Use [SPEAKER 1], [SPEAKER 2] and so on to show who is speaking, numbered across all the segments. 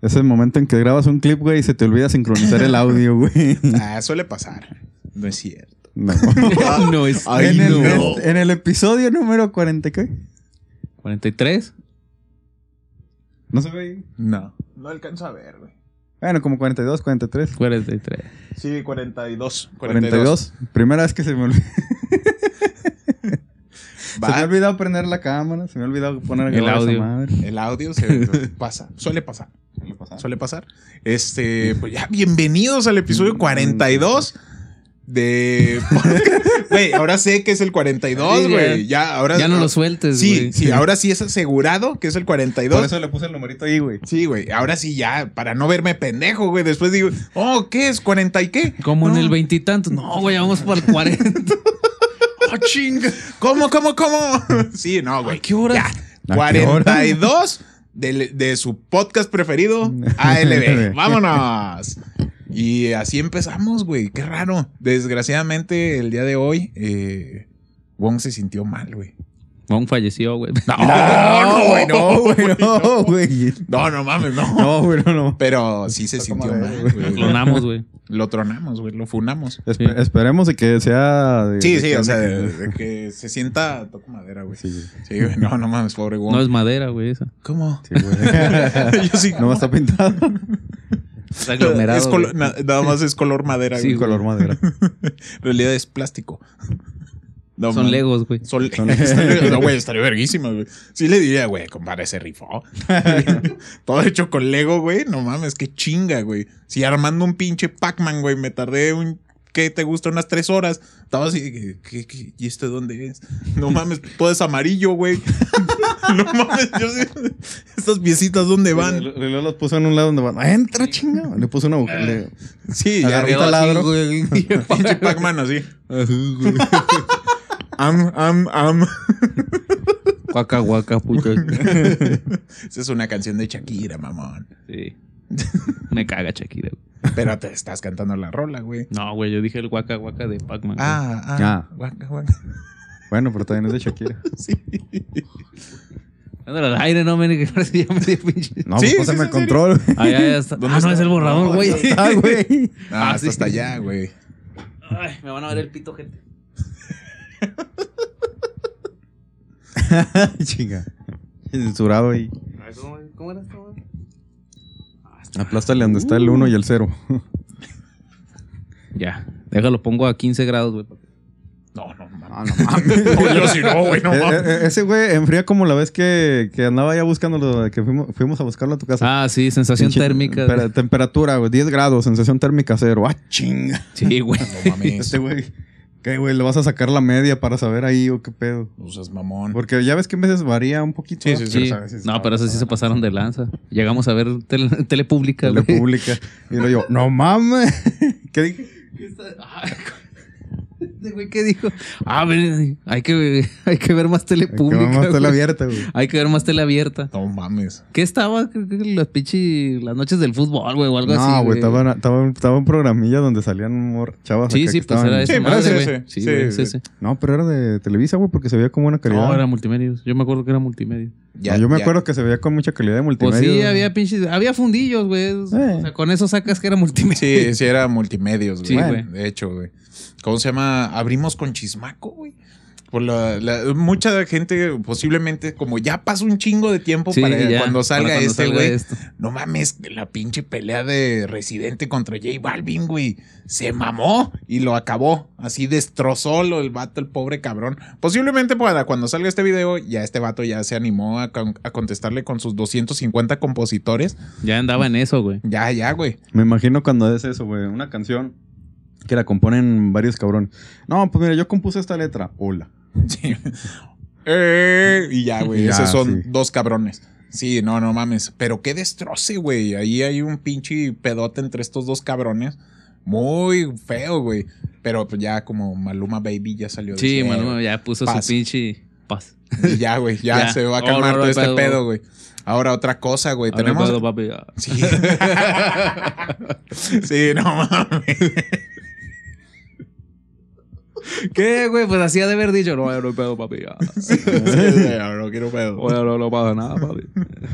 [SPEAKER 1] Es el momento en que grabas un clip, güey, y se te olvida sincronizar el audio, güey.
[SPEAKER 2] Ah, suele pasar. No es cierto.
[SPEAKER 1] No.
[SPEAKER 3] no es.
[SPEAKER 1] en, el,
[SPEAKER 2] no.
[SPEAKER 1] en el episodio número 40, ¿qué?
[SPEAKER 3] 43.
[SPEAKER 1] No se ve ahí.
[SPEAKER 2] No. No alcanzo a ver, güey.
[SPEAKER 1] Bueno, como 42, 43.
[SPEAKER 3] 43.
[SPEAKER 2] Sí, 42.
[SPEAKER 1] 42. Primera vez que se me olvidó. Se me ha olvidado prender la cámara, se me ha olvidado poner
[SPEAKER 3] El audio.
[SPEAKER 1] madre.
[SPEAKER 2] el audio se pasa. Suele pasar. Suele pasar. Este, pues ya, bienvenidos al episodio 42 de. Güey, ahora sé que es el 42,
[SPEAKER 3] Sí,
[SPEAKER 2] güey.
[SPEAKER 3] ya.
[SPEAKER 2] Ya, ahora.
[SPEAKER 3] Ya no lo sueltes,
[SPEAKER 2] Sí,
[SPEAKER 3] güey.
[SPEAKER 2] sí, ahora sí es asegurado que es el 42.
[SPEAKER 1] Por eso le puse el numerito ahí, güey.
[SPEAKER 2] Sí, güey. Ahora sí ya, para no verme pendejo, güey. Después digo, oh, ¿qué es? ¿40 y qué?
[SPEAKER 3] Como en el veintitantos. No, güey, vamos para el 40.
[SPEAKER 2] ¡Oh, chinga! ¿Cómo, cómo, cómo? Sí, no, güey.
[SPEAKER 3] ¿A qué hora?
[SPEAKER 2] Ya.
[SPEAKER 1] ¿A qué hora?
[SPEAKER 2] 42 de, de su podcast preferido, ALB. ¡Vámonos! Y así empezamos, güey. Qué raro. Desgraciadamente, el día de hoy, eh, Wong se sintió mal, güey.
[SPEAKER 3] Wong falleció, güey.
[SPEAKER 2] No, no, güey, no, güey.
[SPEAKER 1] no, güey.
[SPEAKER 2] No, no mames, no.
[SPEAKER 1] No, güey, no, no.
[SPEAKER 2] Pero sí se sintió mal,
[SPEAKER 3] Lo
[SPEAKER 2] güey.
[SPEAKER 3] clonamos, güey.
[SPEAKER 2] Lo tronamos, güey. Lo funamos.
[SPEAKER 1] Espe-
[SPEAKER 3] Sí.
[SPEAKER 1] Esperemos de que sea. de-
[SPEAKER 2] Sí, sí, o sea,
[SPEAKER 1] de
[SPEAKER 2] de,
[SPEAKER 1] que-
[SPEAKER 2] se sienta. Toco madera, güey.
[SPEAKER 1] Sí, güey.
[SPEAKER 2] Sí, güey. No, no mames, pobre Wong.
[SPEAKER 3] No es madera, güey, esa.
[SPEAKER 2] ¿Cómo?
[SPEAKER 1] Sí, güey.
[SPEAKER 2] Yo sí.
[SPEAKER 1] No está pintado.
[SPEAKER 3] Está aglomerado.
[SPEAKER 2] Es
[SPEAKER 3] güey.
[SPEAKER 2] na- nada más es color madera.
[SPEAKER 3] Sí,
[SPEAKER 2] güey.
[SPEAKER 1] Sí, color madera.
[SPEAKER 2] En realidad es plástico. No,
[SPEAKER 3] Son
[SPEAKER 2] man.
[SPEAKER 3] legos, güey.
[SPEAKER 2] Son, no, güey, estaría verguísima, güey. Sí le diría, güey, compadre, se rifó. Todo hecho con Lego, güey. No mames, qué chinga, güey. Si armando un pinche Pac-Man, güey, me tardé un. ¿Qué te gusta? Unas tres horas. Estaba así, ¿qué, qué, qué? y este dónde es? No mames, todo es amarillo, güey. no mames, yo sé. Estas piecitas, ¿dónde van?
[SPEAKER 1] Le, le- le los puso en un lado donde van. "Ah, Entra, chinga. Le puso una mujer. le-
[SPEAKER 2] Sí, ya
[SPEAKER 1] Agarró
[SPEAKER 2] arriba.
[SPEAKER 1] taladro.
[SPEAKER 2] Pinche Pac-Man así. Am, am, am.
[SPEAKER 3] Guaca, guaca, puta.
[SPEAKER 2] Esa es una canción de Shakira, mamón.
[SPEAKER 3] Sí. Me caga Shakira, güey.
[SPEAKER 2] Pero te estás cantando la rola, güey.
[SPEAKER 3] No, güey, yo dije el guaca, guaca de Pac-Man. güey.
[SPEAKER 2] Ah, ah.
[SPEAKER 1] Ah.
[SPEAKER 2] Guaca, guaca.
[SPEAKER 1] Bueno, pero también es de Shakira.
[SPEAKER 2] Sí.
[SPEAKER 3] Ándale al aire, no, men, que ahora sí ya me dio pinche.
[SPEAKER 1] No,
[SPEAKER 2] Sí,
[SPEAKER 1] pues
[SPEAKER 2] sí,
[SPEAKER 1] pásame
[SPEAKER 2] sí,
[SPEAKER 1] el control.
[SPEAKER 3] Ah, ya, ya está.
[SPEAKER 2] ¿Dónde
[SPEAKER 3] Ah, no, es el borrador,
[SPEAKER 2] No,
[SPEAKER 3] güey.
[SPEAKER 1] Ah, güey.
[SPEAKER 2] Ah,
[SPEAKER 3] Ah,
[SPEAKER 2] hasta
[SPEAKER 3] sí.
[SPEAKER 2] hasta allá, güey.
[SPEAKER 3] Ay, me van a ver el pito, gente.
[SPEAKER 1] Chinga. Censurado ahí.
[SPEAKER 3] ¿Cómo, cómo era esto? güey?
[SPEAKER 1] Aplástale donde está el 1 y el 0.
[SPEAKER 3] Ya, déjalo, pongo a 15 grados, güey.
[SPEAKER 2] No, no, mames.
[SPEAKER 1] Ah, no mames.
[SPEAKER 2] No, yo sí no, güey, no
[SPEAKER 1] Eh,
[SPEAKER 2] mames.
[SPEAKER 1] eh, ese güey enfría como la vez que, que andaba ya buscándolo, que fuimos, fuimos a buscarlo a tu casa.
[SPEAKER 3] Ah, sí, sensación
[SPEAKER 1] Pinche-
[SPEAKER 3] térmica.
[SPEAKER 1] tempera- temperatura, güey, 10 grados, sensación térmica cero. Ah, chinga.
[SPEAKER 3] Sí, güey.
[SPEAKER 2] No mames.
[SPEAKER 1] Este güey, ¿qué güey? ¿Le vas a sacar la media para saber ahí o qué pedo?
[SPEAKER 2] No seas mamón.
[SPEAKER 1] Porque ya ves que a veces varía un poquito.
[SPEAKER 2] Sí, sí,
[SPEAKER 1] ¿no?
[SPEAKER 2] sí.
[SPEAKER 3] Sí.
[SPEAKER 1] sabes si
[SPEAKER 3] No, pero eso sí se pasaron de lanza. Llegamos a ver tele, telepública, güey.
[SPEAKER 1] Telepública. Y luego yo, no mames. ¿Qué dije?
[SPEAKER 3] Este güey, ¿qué dijo? Ah, hay que, hay que ver más telepública.
[SPEAKER 1] Que vamos a
[SPEAKER 3] güey.
[SPEAKER 1] abierta, güey.
[SPEAKER 3] Hay que ver más tele abierta.
[SPEAKER 2] No mames.
[SPEAKER 3] ¿Qué estaba? Que las pinche las noches del fútbol, güey, o algo así.
[SPEAKER 1] No, güey, estaba, estaba, estaba un programilla donde salían mor- chavas.
[SPEAKER 3] Sí,
[SPEAKER 1] acá
[SPEAKER 3] sí,
[SPEAKER 1] que
[SPEAKER 3] pues
[SPEAKER 1] estaban-
[SPEAKER 3] era madre,
[SPEAKER 2] ese,
[SPEAKER 3] güey.
[SPEAKER 2] sí,
[SPEAKER 3] Sí, güey,
[SPEAKER 2] sí,
[SPEAKER 3] sí, sí.
[SPEAKER 1] No, pero era de Televisa, güey, porque se veía con buena calidad.
[SPEAKER 3] No, era multimedios. Yo me acuerdo que era multimedia.
[SPEAKER 2] Ya,
[SPEAKER 1] No, yo me
[SPEAKER 2] ya.
[SPEAKER 1] acuerdo que se veía con mucha calidad de
[SPEAKER 3] Pues
[SPEAKER 1] multimedia.
[SPEAKER 3] sí, había pinches, había fundillos, güey. O sea, con eso sacas que era multimedia.
[SPEAKER 2] Sí, sí, era multimedios, güey.
[SPEAKER 3] Sí,
[SPEAKER 2] Bueno,
[SPEAKER 3] güey.
[SPEAKER 2] De hecho, güey. ¿Cómo se llama? Abrimos con Chismaco, güey. Por la, la- mucha gente posiblemente, como ya pasó un chingo de tiempo
[SPEAKER 3] Sí,
[SPEAKER 2] para
[SPEAKER 3] ya,
[SPEAKER 2] cuando salga
[SPEAKER 3] para cuando
[SPEAKER 2] este, güey. No mames, la pinche pelea de Residente contra J Balvin, güey. Se mamó y lo acabó. Así destrozó lo, el vato, el pobre cabrón. Posiblemente para cuando salga este video, ya este vato ya se animó a, con- a contestarle con sus 250 compositores.
[SPEAKER 3] Ya andaba en eso, güey.
[SPEAKER 2] Ya, ya, güey.
[SPEAKER 1] Me imagino cuando es eso, güey. Una canción que la componen varios cabrones. No, pues mira, yo compuse esta letra. Hola.
[SPEAKER 2] Sí. Eh, y ya, güey. Esos son
[SPEAKER 1] sí.
[SPEAKER 2] dos cabrones. Sí, no, no mames. Pero qué destroce, güey. Ahí hay un pinche pedote entre estos dos cabrones. Muy feo, güey. Pero pues ya como Maluma Baby ya salió de
[SPEAKER 3] Sí,
[SPEAKER 2] ese-
[SPEAKER 3] mano, ya puso
[SPEAKER 2] Paz.
[SPEAKER 3] su pinche paz.
[SPEAKER 2] Y ya, güey. Ya,
[SPEAKER 3] Ya.
[SPEAKER 2] se va a
[SPEAKER 3] Oh,
[SPEAKER 2] calmar
[SPEAKER 3] no, no,
[SPEAKER 2] todo este
[SPEAKER 3] pedo.
[SPEAKER 2] pedo, güey. Ahora otra cosa, güey. Tenemos.
[SPEAKER 3] puedo, papi, ya.
[SPEAKER 2] Sí. sí, no mames.
[SPEAKER 3] ¿Qué, güey? Pues así ha de haber dicho. No, yo no hay pedo, papi. ya.
[SPEAKER 2] no quiero pedo.
[SPEAKER 3] Oye, no, no pasa nada, papi.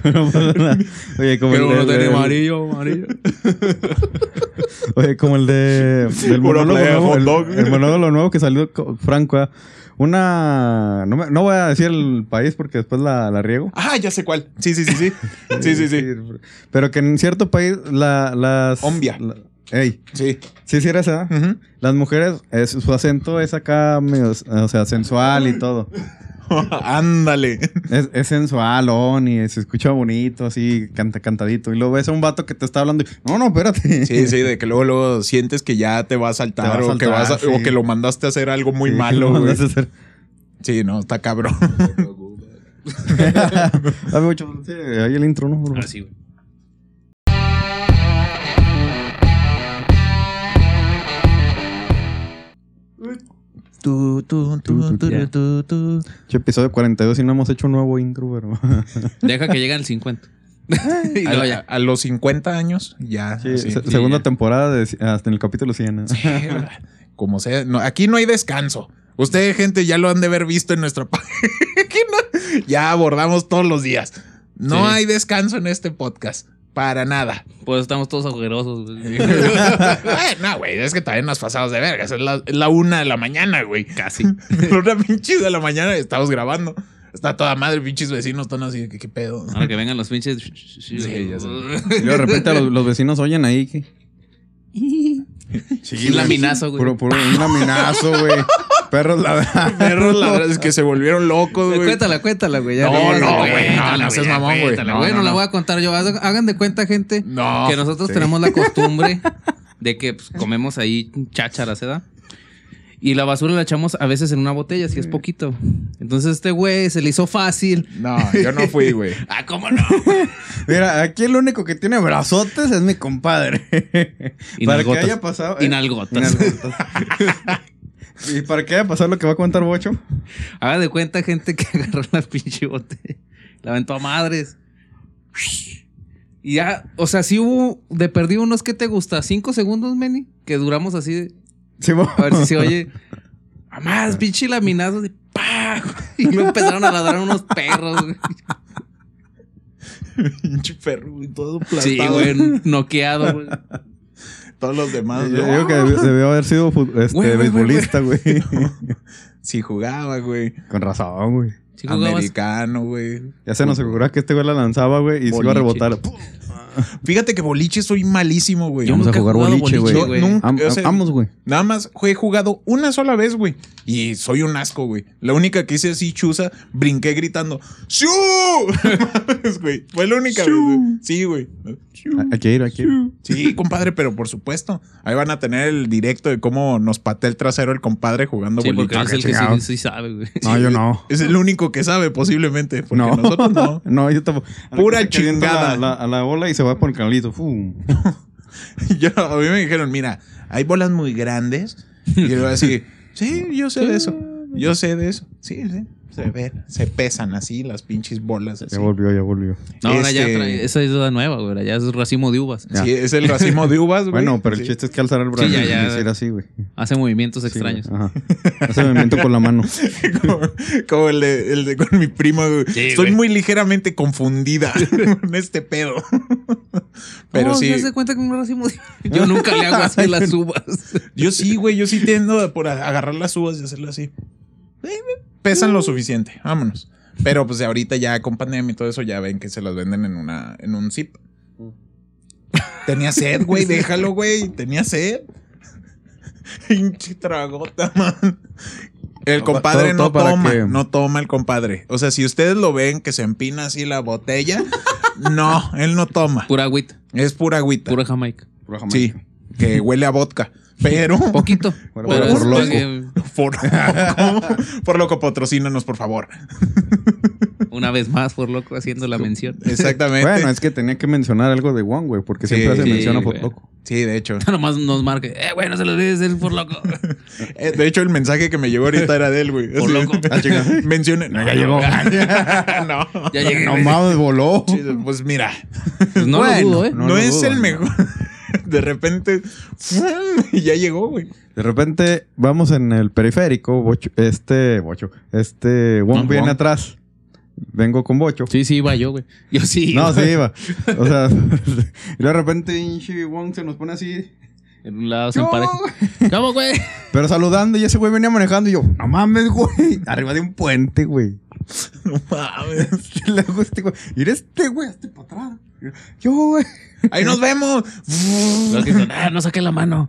[SPEAKER 1] Oye, como
[SPEAKER 3] Pero
[SPEAKER 1] el
[SPEAKER 3] uno
[SPEAKER 1] de,
[SPEAKER 3] tiene amarillo, amarillo.
[SPEAKER 1] Oye, como el de del monólogo nuevo, el, el monólogo nuevo que salió co- Franco. ah. Una no, me- no voy a decir el país porque después la, la riego.
[SPEAKER 2] Ah, ya sé cuál. Sí, sí, sí, sí. Sí, sí, sí.
[SPEAKER 1] Pero que en cierto país la, las
[SPEAKER 2] Ombia.
[SPEAKER 1] la- ey,
[SPEAKER 2] Sí.
[SPEAKER 1] sí, sí era esa.
[SPEAKER 2] Ujú.
[SPEAKER 1] Las mujeres, es- su acento es acá medio, o sea, sensual y todo.
[SPEAKER 2] Ándale.
[SPEAKER 1] Es, es sensual, y se escucha bonito, así, canta, cantadito. Y luego ves a un vato que te está hablando y, no, no, espérate.
[SPEAKER 2] Sí, sí, de que luego, luego sientes que ya te va a saltar,
[SPEAKER 1] Te va a
[SPEAKER 2] o, que vas a-
[SPEAKER 1] sí.
[SPEAKER 2] o que lo mandaste a hacer algo muy
[SPEAKER 1] Sí,
[SPEAKER 2] malo,
[SPEAKER 1] lo
[SPEAKER 2] güey.
[SPEAKER 1] mandas a hacer.
[SPEAKER 2] Sí, no, está cabrón.
[SPEAKER 1] Dame mucho. Sí, ahí el intro, ¿no?
[SPEAKER 3] Así, güey.
[SPEAKER 2] Tu,
[SPEAKER 1] episodio 42 y no hemos hecho un nuevo intro, pero.
[SPEAKER 3] Deja que llegue al 50. y
[SPEAKER 2] A,
[SPEAKER 3] luego ya.
[SPEAKER 2] a los 50 años, ya.
[SPEAKER 1] Sí,
[SPEAKER 2] sí.
[SPEAKER 1] se-
[SPEAKER 3] sí,
[SPEAKER 1] segunda
[SPEAKER 3] ya.
[SPEAKER 1] temporada de- hasta en el capítulo 100. ¿no?
[SPEAKER 2] Como sea, no, aquí no hay descanso. Ustedes, gente, ya lo han de haber visto en nuestra página. Ya abordamos todos los días. No
[SPEAKER 3] Sí.
[SPEAKER 2] hay descanso en este podcast. Para nada.
[SPEAKER 3] Pues estamos todos agujerosos. güey.
[SPEAKER 2] No, güey, es que también nos pasamos de vergas. Es la, es la una de la mañana, güey.
[SPEAKER 3] Casi.
[SPEAKER 2] Una pinche de la mañana estamos grabando. Está toda madre, pinches vecinos están así, ¿qué, qué pedo?
[SPEAKER 3] Ahora que vengan los pinches.
[SPEAKER 2] Sí, ya sé.
[SPEAKER 1] Y luego de repente los, los vecinos oyen ahí que.
[SPEAKER 3] Sí, un laminazo, güey.
[SPEAKER 1] Puro, puro, un laminazo, güey. Perros ladrando.
[SPEAKER 2] Perros ladrones que se volvieron locos, güey.
[SPEAKER 3] Cuéntala, cuéntala, güey.
[SPEAKER 2] No, no, güey, no, no seas mamón, güey.
[SPEAKER 3] cuéntala,
[SPEAKER 2] No,
[SPEAKER 3] güey,
[SPEAKER 2] no,
[SPEAKER 3] no la
[SPEAKER 2] no.
[SPEAKER 3] voy a contar yo. Hagan de cuenta, gente,
[SPEAKER 2] No.
[SPEAKER 3] que nosotros
[SPEAKER 2] sí.
[SPEAKER 3] tenemos la costumbre de que pues, comemos ahí chácharas, ¿verdad? Y la basura la echamos a veces en una botella, si es poquito. Entonces este güey se le hizo fácil.
[SPEAKER 2] No, yo no fui, güey.
[SPEAKER 3] Ah, ¿cómo no?
[SPEAKER 1] Mira, aquí el único que tiene brazotes es mi compadre. Para que haya pasado. Eh,
[SPEAKER 3] nalgotas.
[SPEAKER 1] y nalgotas. Y para que haya pasado lo que va a contar Bocho.
[SPEAKER 3] Haga de cuenta, gente, que agarró la pinche botella. La aventó a madres. Y ya, o sea, sí hubo de perdido unos que te gusta, cinco segundos, Meni, que duramos así de.
[SPEAKER 1] Sí,
[SPEAKER 3] A ver si se oye. A más, pinche laminazo de ¡pah! Y luego empezaron a ladrar unos perros, güey.
[SPEAKER 2] Pinche perro, güey, todo aplastado.
[SPEAKER 3] Sí, güey, noqueado, güey.
[SPEAKER 2] Todos los demás,
[SPEAKER 1] Yo digo que debió, haber sido este, beisbolista, güey.
[SPEAKER 2] Sí jugaba, güey.
[SPEAKER 1] Con razón, güey.
[SPEAKER 3] Sí
[SPEAKER 2] Americano, güey.
[SPEAKER 1] Ya se nos aseguraba que este güey la lanzaba, güey, y se iba a rebotar.
[SPEAKER 2] Fíjate que boliche soy malísimo, güey.
[SPEAKER 1] Vamos a jugar boliche, güey.
[SPEAKER 2] O sea,
[SPEAKER 1] Vamos, güey.
[SPEAKER 2] Nada más he jugado una sola vez, güey. Y soy un asco, güey. La única que hice así chuza, brinqué gritando. ¡Siu! Güey. Fue la única vez, güey. Sí, güey.
[SPEAKER 1] Hay que ir, hay que ir.
[SPEAKER 2] Sí, compadre, pero por supuesto. Ahí van a tener el directo de cómo nos patea el trasero el compadre jugando
[SPEAKER 3] Sí, porque
[SPEAKER 2] boliche.
[SPEAKER 3] es el que sí, sí sabe, güey.
[SPEAKER 1] No, yo no.
[SPEAKER 2] Es el único que sabe, posiblemente. Porque
[SPEAKER 1] No.
[SPEAKER 2] nosotros no.
[SPEAKER 1] No, yo tampoco.
[SPEAKER 2] Pura
[SPEAKER 1] A
[SPEAKER 2] chingada.
[SPEAKER 1] La, la- a la bola y se va por el canalito. ¡Fum!
[SPEAKER 2] Yo, a mí me dijeron, mira, hay bolas muy grandes. Y yo así, sí, yo sé de eso. Yo sé de eso. Sí, sí. Se ven, se pesan así las pinches bolas así.
[SPEAKER 1] Ya volvió, ya volvió.
[SPEAKER 3] No, ahora ya
[SPEAKER 2] Este-
[SPEAKER 3] trae, esa es la nueva, güey. Ya es racimo de uvas.
[SPEAKER 1] Ya.
[SPEAKER 2] Sí, es el racimo de uvas, güey.
[SPEAKER 1] Bueno, pero el
[SPEAKER 2] Sí.
[SPEAKER 1] chiste es que alzar el brazo
[SPEAKER 3] Sí, ya,
[SPEAKER 1] y
[SPEAKER 3] ya.
[SPEAKER 1] decir así, güey.
[SPEAKER 3] Hace movimientos
[SPEAKER 1] Sí,
[SPEAKER 3] extraños.
[SPEAKER 1] Ajá. Hace movimiento con la mano.
[SPEAKER 2] como, como el, de, el de con mi prima, güey.
[SPEAKER 3] Sí,
[SPEAKER 2] Estoy
[SPEAKER 3] güey.
[SPEAKER 2] muy ligeramente confundida con este pedo. Pero
[SPEAKER 3] no,
[SPEAKER 2] sí,
[SPEAKER 3] ya se cuenta con un racimo de Yo nunca le hago así las uvas.
[SPEAKER 2] yo sí, güey, yo sí tiendo por agarrar las uvas y hacerlo así. Pesan lo suficiente, vámonos. Pero pues ahorita ya con pandemia y todo eso ya ven que se las venden en una en un zip. Tenía sed, güey, déjalo, güey. Tenía sed. Pinche tragota, man. El compadre
[SPEAKER 1] todo-
[SPEAKER 2] no
[SPEAKER 1] todo
[SPEAKER 2] toma,
[SPEAKER 1] que-
[SPEAKER 2] no toma el compadre. O sea, si ustedes lo ven que se empina así la botella, no, él no toma.
[SPEAKER 3] Pura agüita,
[SPEAKER 2] Es pura agüita.
[SPEAKER 3] pura Jamaica.
[SPEAKER 1] Pura
[SPEAKER 2] Sí,
[SPEAKER 1] Jamaica.
[SPEAKER 2] que huele a vodka. Pero
[SPEAKER 3] Poquito.
[SPEAKER 1] Por-
[SPEAKER 3] pero
[SPEAKER 1] por loco.
[SPEAKER 3] que
[SPEAKER 2] por, por loco, patrocínanos, por favor.
[SPEAKER 3] una vez más, por loco, haciendo la mención.
[SPEAKER 2] Exactamente.
[SPEAKER 1] Bueno, es que tenía que mencionar algo de One, güey, porque
[SPEAKER 2] Sí,
[SPEAKER 1] siempre se
[SPEAKER 3] sí,
[SPEAKER 1] menciona
[SPEAKER 3] güey.
[SPEAKER 1] por loco.
[SPEAKER 2] Sí, de hecho.
[SPEAKER 3] Nomás nos marque. Eh, güey, no se lo olvides, el por loco.
[SPEAKER 2] Eh, De hecho, el mensaje que me llegó ahorita era de él, güey.
[SPEAKER 3] Por loco.
[SPEAKER 1] Ah.
[SPEAKER 2] Mencione. No,
[SPEAKER 1] Ya llegó.
[SPEAKER 2] no.
[SPEAKER 3] Ya llegué.
[SPEAKER 1] No mames, voló.
[SPEAKER 2] Sí, Pues mira,
[SPEAKER 3] Pues no
[SPEAKER 1] Bueno,
[SPEAKER 3] lo dudo, ¿eh?
[SPEAKER 2] no,
[SPEAKER 1] No lo
[SPEAKER 2] es
[SPEAKER 1] dudo,
[SPEAKER 2] el mejor. De repente, ¡fum! y ya llegó, güey.
[SPEAKER 1] De repente vamos en el periférico, Bocho, este, Bocho, este, Wong
[SPEAKER 3] Ah,
[SPEAKER 1] viene
[SPEAKER 3] Wong.
[SPEAKER 1] atrás. Vengo con Bocho.
[SPEAKER 3] Sí, sí, iba yo, güey. Yo sí.
[SPEAKER 1] No, sí iba. O sea, y de repente pinche Wong se nos pone así.
[SPEAKER 3] En un lado se empareja. ¿Cómo, güey?
[SPEAKER 1] Pero saludando y ese güey venía manejando y yo, no mames, güey. Arriba de un puente, güey.
[SPEAKER 2] No mames.
[SPEAKER 1] Y luego este güey, y este güey, este para atrás. Yo, güey.
[SPEAKER 2] Ahí nos vemos.
[SPEAKER 3] Luego que dicen, ah, no saqué la mano.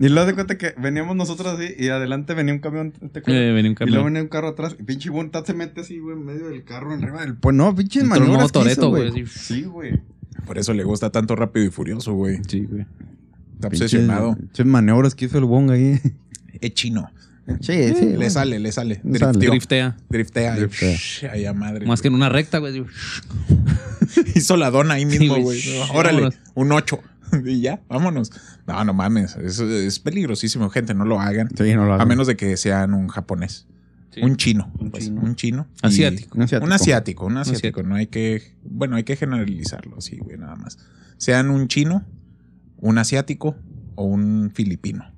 [SPEAKER 1] Y luego de cuenta que veníamos nosotros así y adelante venía un camión. ¿te acuerdas?
[SPEAKER 3] Eh, venía un
[SPEAKER 1] Y luego venía un carro atrás y pinche Bontat se mete así, güey, en medio del carro, arriba del puente. No, pinche maniobras
[SPEAKER 3] Toretto, güey.
[SPEAKER 1] Sí, güey.
[SPEAKER 2] Por eso le gusta tanto rápido y furioso, güey.
[SPEAKER 3] Sí, güey.
[SPEAKER 2] Está obsesionado.
[SPEAKER 1] Pinches maniobras que hizo el Wong ahí.
[SPEAKER 2] Es chino.
[SPEAKER 1] Sí, sí.
[SPEAKER 2] Le sale, le sale.
[SPEAKER 3] Driftea.
[SPEAKER 2] Driftea.
[SPEAKER 1] Driftea.
[SPEAKER 2] Shh, Ay, a madre.
[SPEAKER 3] Más que en una recta, güey.
[SPEAKER 2] Hizo la dona ahí mismo,
[SPEAKER 3] Sí,
[SPEAKER 2] güey.
[SPEAKER 3] güey.
[SPEAKER 2] Órale,
[SPEAKER 3] Vámonos.
[SPEAKER 2] un 8. Y ya, vámonos. No, no mames. Eso es peligrosísimo, gente. No lo hagan.
[SPEAKER 1] Sí, no lo
[SPEAKER 2] A
[SPEAKER 1] hagan.
[SPEAKER 2] menos de que sean un japonés.
[SPEAKER 3] Sí.
[SPEAKER 2] Un chino.
[SPEAKER 1] Un
[SPEAKER 2] pues,
[SPEAKER 1] chino.
[SPEAKER 2] un chino. Y-
[SPEAKER 3] Asiático.
[SPEAKER 1] Un asiático.
[SPEAKER 2] Un asiático, un asiático.
[SPEAKER 3] asiático.
[SPEAKER 2] No hay que. Bueno, hay que generalizarlo así, güey, nada más. Sean un chino, un asiático o un filipino.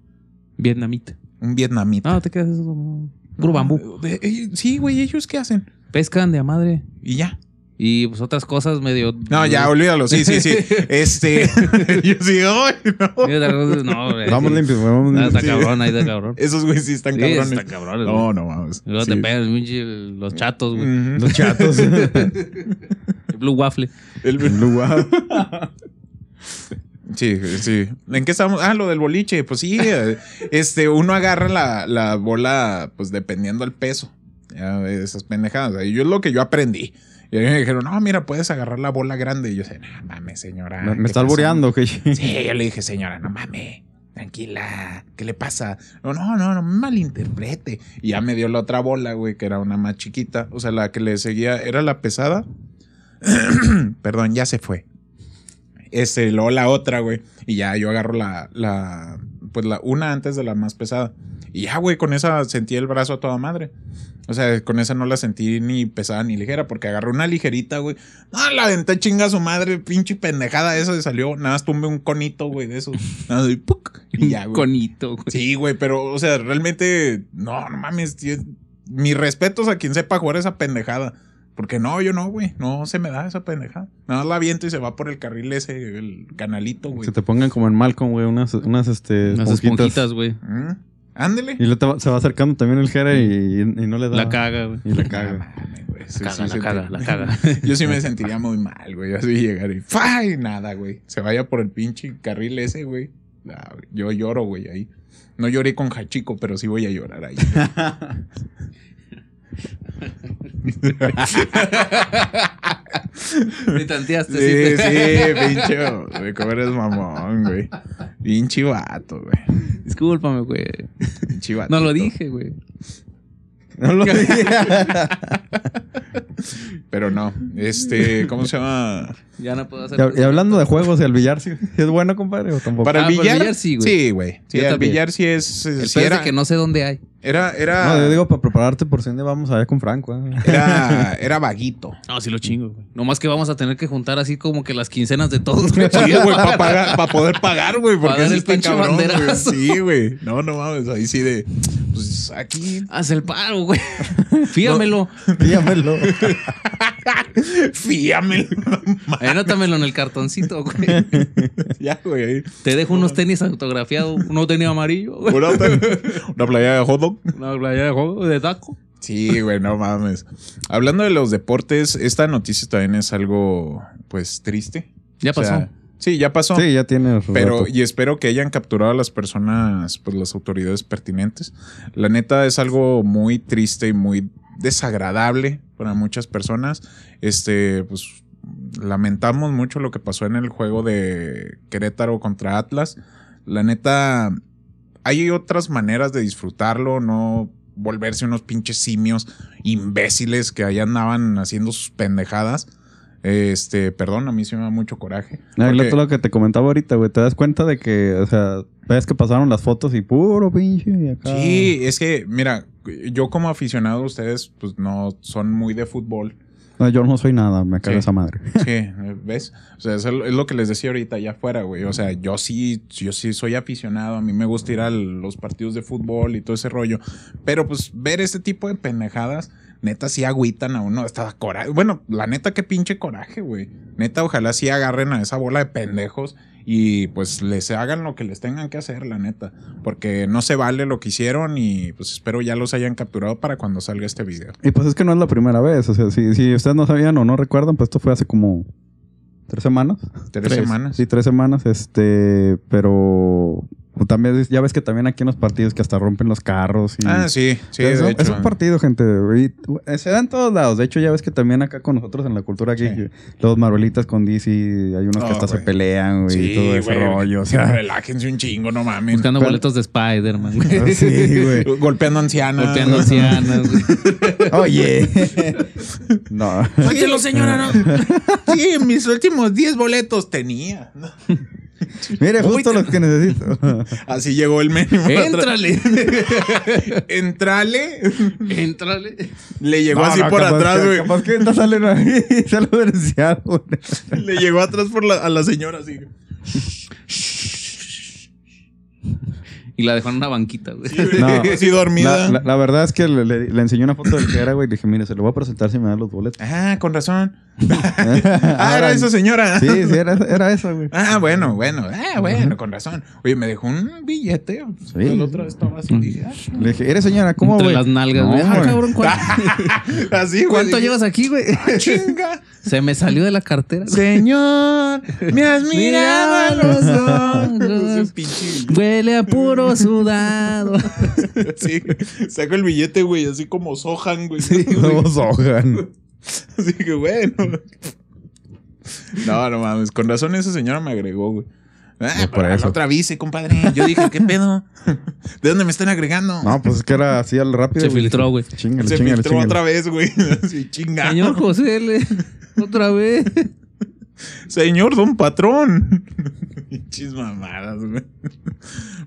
[SPEAKER 3] Vietnamita.
[SPEAKER 2] Un vietnamita.
[SPEAKER 3] No, te quedas eso como puro bambú.
[SPEAKER 2] de- eh, sí, güey, ¿ellos qué hacen?
[SPEAKER 3] Pescan de a madre.
[SPEAKER 2] Y ya.
[SPEAKER 3] Y pues otras cosas medio.
[SPEAKER 2] No, ya, olvídalo. Sí, sí, sí. Este. yo sí, ay, no.
[SPEAKER 3] No, güey.
[SPEAKER 1] Vamos
[SPEAKER 3] sí.
[SPEAKER 1] limpios, güey. Vamos
[SPEAKER 3] Ah,
[SPEAKER 1] limpios.
[SPEAKER 3] Está cabrón, ahí está cabrón.
[SPEAKER 2] Esos güeyes sí están
[SPEAKER 3] Sí,
[SPEAKER 2] cabrones.
[SPEAKER 3] está cabrón.
[SPEAKER 2] No, no mames.
[SPEAKER 3] Luego
[SPEAKER 2] Sí.
[SPEAKER 3] te pegan pinche, los chatos, güey.
[SPEAKER 1] Los chatos.
[SPEAKER 3] El Blue Waffle.
[SPEAKER 2] El-
[SPEAKER 1] Lugar.
[SPEAKER 2] Sí, sí. ¿En qué estamos? Ah, lo del boliche. Pues sí, eh, este, uno agarra la, la bola, pues dependiendo del peso. Ya, esas pendejadas. Y yo es lo que yo aprendí. Y a mí me dijeron, no, mira, puedes agarrar la bola grande. Y yo sé, no mames, señora.
[SPEAKER 1] Me,
[SPEAKER 2] ¿qué
[SPEAKER 1] me está
[SPEAKER 2] pasó?"
[SPEAKER 1] albureando, que
[SPEAKER 2] Sí, yo le dije, señora, no mames. Tranquila, ¿qué le pasa? No, no, no, no me malinterprete. Y ya me dio la otra bola, güey, que era una más chiquita. O sea, la que le seguía era la pesada. Perdón, ya se fue. Este, luego la otra, güey. Y ya yo agarro la, la, pues la una antes de la más pesada. Y ya, güey, con esa sentí el brazo a toda madre. O sea, con esa no la sentí ni pesada ni ligera, porque agarré una ligerita, güey. No, la aventé chinga a su madre, pinche pendejada esa salió. Nada más tumbé un conito, güey, de eso. Nada más, y ¡puc! y ya, güey.
[SPEAKER 3] Conito, güey.
[SPEAKER 2] Sí, güey, pero, o sea, realmente, no, no mames, tío. Mis respetos a quien sepa jugar esa pendejada. Porque no, yo no, güey. No se me da esa pendejada. Nada más la viento y se va por el carril ese, el canalito, güey.
[SPEAKER 1] Se te pongan como en Malcolm, güey, unas, unas, este,
[SPEAKER 3] Unas
[SPEAKER 1] esponjitas.
[SPEAKER 3] güey.
[SPEAKER 2] Mm, Ándele.
[SPEAKER 1] Y luego te va- se va acercando también el Jera y, y no le da.
[SPEAKER 3] La caga, güey.
[SPEAKER 1] Y la caga.
[SPEAKER 2] Sí,
[SPEAKER 3] La
[SPEAKER 2] sí,
[SPEAKER 3] caga, la caga,
[SPEAKER 2] te-
[SPEAKER 3] la caga.
[SPEAKER 2] Yo sí me sentiría muy mal, güey. Así llegar y ¡fa! y nada, güey. Se vaya por el pinche carril ese, güey. Nah, güey. Yo lloro, güey, ahí. No lloré con Hachico, pero sí voy a llorar ahí.
[SPEAKER 3] Me tanteaste,
[SPEAKER 2] Sí,
[SPEAKER 3] sí.
[SPEAKER 2] sí, pinche. Güey, cómo eres mamón, güey. Pinche vato, güey.
[SPEAKER 3] Discúlpame, güey.
[SPEAKER 2] Pinche vato.
[SPEAKER 3] No lo dije, güey.
[SPEAKER 1] No lo dije.
[SPEAKER 2] Pero no. Este, ¿cómo se llama?
[SPEAKER 3] Ya no puedo hacer.
[SPEAKER 1] y, y hablando de juegos, ¿y el billar sí, es bueno, compadre? ¿O tampoco?
[SPEAKER 2] Para
[SPEAKER 3] Ah,
[SPEAKER 2] el
[SPEAKER 3] para el
[SPEAKER 2] billar.
[SPEAKER 3] billar sí, güey.
[SPEAKER 2] Sí, güey. Sí,
[SPEAKER 3] Yo
[SPEAKER 2] el
[SPEAKER 3] también.
[SPEAKER 2] billar sí es.
[SPEAKER 3] El
[SPEAKER 2] sí era,
[SPEAKER 3] que no sé dónde hay.
[SPEAKER 2] Era, era,
[SPEAKER 1] No, yo digo para prepararte por si vamos allá con Franco. ¿eh?
[SPEAKER 2] era, era vaguito.
[SPEAKER 3] No, sí lo chingo, güey. Nomás que vamos a tener que juntar así como que las quincenas de todos.
[SPEAKER 2] Sí, güey, para poder pagar, güey, porque
[SPEAKER 3] dar
[SPEAKER 2] así
[SPEAKER 3] el pinche
[SPEAKER 2] cabrón, güey. Sí, güey. No, no mames, ahí sí de, pues aquí,
[SPEAKER 3] Haz el paro, güey. Fíamelo.
[SPEAKER 1] Dígamelo.
[SPEAKER 2] fíame.
[SPEAKER 3] Anótamelo en el cartoncito, güey.
[SPEAKER 2] ya, güey.
[SPEAKER 3] Te dejo unos tenis autografiados, unos tenis güey.
[SPEAKER 2] Una, una playa de hot dog.
[SPEAKER 3] Una playa de juego de taco.
[SPEAKER 2] Sí, güey, no mames. Hablando de los deportes, esta noticia también es algo, pues, triste.
[SPEAKER 3] Ya
[SPEAKER 2] O sea,
[SPEAKER 3] pasó.
[SPEAKER 2] sí, ya pasó.
[SPEAKER 1] Sí, ya tiene.
[SPEAKER 2] Pero,
[SPEAKER 1] rato.
[SPEAKER 2] y espero que hayan capturado a las personas, pues las autoridades pertinentes. La neta es algo muy triste y muy desagradable para muchas personas. Este, pues lamentamos mucho lo que pasó en el juego de Querétaro contra Atlas. La neta, hay otras maneras de disfrutarlo, no volverse unos pinches simios imbéciles que ahí andaban haciendo sus pendejadas. Este, perdón, a mí sí me da mucho coraje.
[SPEAKER 1] No, es
[SPEAKER 2] Porque-
[SPEAKER 1] lo, lo que te comentaba ahorita, güey. Te das cuenta de que, o sea, ves que pasaron las fotos y puro pinche. Y acá.
[SPEAKER 2] Sí, es que, mira, yo como aficionado, ustedes pues no son muy de fútbol.
[SPEAKER 1] No, yo no soy nada, me caga
[SPEAKER 2] Sí.
[SPEAKER 1] esa madre.
[SPEAKER 2] Sí, ¿ves? O sea, es lo es lo que les decía ahorita allá afuera, güey. O sea, yo sí, yo sí soy aficionado. A mí me gusta ir a los partidos de fútbol y todo ese rollo. Pero pues ver este tipo de pendejadas, neta sí agüitan a uno. Hasta coraje. Bueno, la neta, qué pinche coraje, güey. Neta, ojalá sí agarren a esa bola de pendejos y pues les hagan lo que les tengan que hacer, la neta. Porque no se vale lo que hicieron y pues espero ya los hayan capturado para cuando salga este video.
[SPEAKER 1] Y pues es que no es la primera vez. O sea, si, si ustedes no sabían o no recuerdan, pues esto fue hace como tres semanas.
[SPEAKER 2] Tres, semanas.
[SPEAKER 1] Sí, tres semanas. Este, pero también es- ya ves que también aquí en los partidos que hasta rompen los carros. Y,
[SPEAKER 2] Ah, sí, sí.
[SPEAKER 1] es,
[SPEAKER 2] de
[SPEAKER 1] un-
[SPEAKER 2] hecho.
[SPEAKER 1] es un partido, gente. y, eh, se da en todos lados. De hecho, ya ves que también acá con nosotros en la cultura aquí,
[SPEAKER 2] Sí.
[SPEAKER 1] los Marvelitas con DC, hay unos que
[SPEAKER 2] Oh,
[SPEAKER 1] hasta se pelean, güey, y todo ese
[SPEAKER 2] güey.
[SPEAKER 1] rollo. O sea,
[SPEAKER 2] relájense un chingo, no mames.
[SPEAKER 3] Buscando
[SPEAKER 1] Pero-
[SPEAKER 3] boletos de Spider-Man, güey.
[SPEAKER 1] sí, güey.
[SPEAKER 2] Golpeando ancianas.
[SPEAKER 3] Golpeando ancianas.
[SPEAKER 1] Oye. no.
[SPEAKER 2] Sáquelo, señora, no. Sí, mis últimos 10 boletos tenía.
[SPEAKER 1] Mire, justo los que necesito.
[SPEAKER 2] Así llegó el mínimo.
[SPEAKER 3] Éntrale.
[SPEAKER 2] Entrale.
[SPEAKER 3] Éntrale.
[SPEAKER 2] Le llegó
[SPEAKER 1] No,
[SPEAKER 2] así
[SPEAKER 1] no,
[SPEAKER 2] por
[SPEAKER 1] capaz
[SPEAKER 2] atrás, güey.
[SPEAKER 1] Capaz que no salen ahí. Sale güey.
[SPEAKER 2] Le llegó atrás por la, a la señora así.
[SPEAKER 3] Y la dejó en una banquita, güey.
[SPEAKER 1] No.
[SPEAKER 2] Así dormida.
[SPEAKER 1] La, la- la verdad es que le, le- le enseñé una foto del que era, güey. y Le dije, mire, se lo voy a presentar si me da los boletos.
[SPEAKER 2] Ah, con razón. Ah, era esa señora.
[SPEAKER 1] Sí, sí, era, era esa, güey.
[SPEAKER 2] Ah, bueno, bueno. Ah, bueno, con razón. Oye, me dejó un billete.
[SPEAKER 1] Sí.
[SPEAKER 2] La otra vez estaba así. Ah,
[SPEAKER 1] Le dije, eres señora, ¿cómo,
[SPEAKER 3] Entre
[SPEAKER 1] güey?
[SPEAKER 3] las nalgas,
[SPEAKER 1] No,
[SPEAKER 3] güey. Ah, cabrón, ¿cuánto,
[SPEAKER 2] Así, güey.
[SPEAKER 3] cuánto llevas aquí, güey?
[SPEAKER 2] Chinga.
[SPEAKER 3] Se me salió de la cartera.
[SPEAKER 2] Señor, me has mirado a los ojos.
[SPEAKER 3] Huele a puro sudado.
[SPEAKER 2] Sí, saco el billete, güey, así como Sohan, güey.
[SPEAKER 1] Somos Hogan.
[SPEAKER 2] Así que bueno. No, no mames, con razón esa señora me agregó, güey. Ah,
[SPEAKER 1] por eso.
[SPEAKER 2] la otra vice, compadre. Yo dije, ¿qué pedo? ¿De dónde me están agregando?
[SPEAKER 1] No, pues es que era así al rápido.
[SPEAKER 3] Se
[SPEAKER 1] güey.
[SPEAKER 3] filtró, güey.
[SPEAKER 1] Chingale,
[SPEAKER 2] Se
[SPEAKER 1] chingale,
[SPEAKER 2] filtró
[SPEAKER 1] chingale.
[SPEAKER 2] otra vez, güey. Así, chinga.
[SPEAKER 3] Señor José, le... otra vez.
[SPEAKER 2] Señor Don Patrón. Pinches mamadas, güey.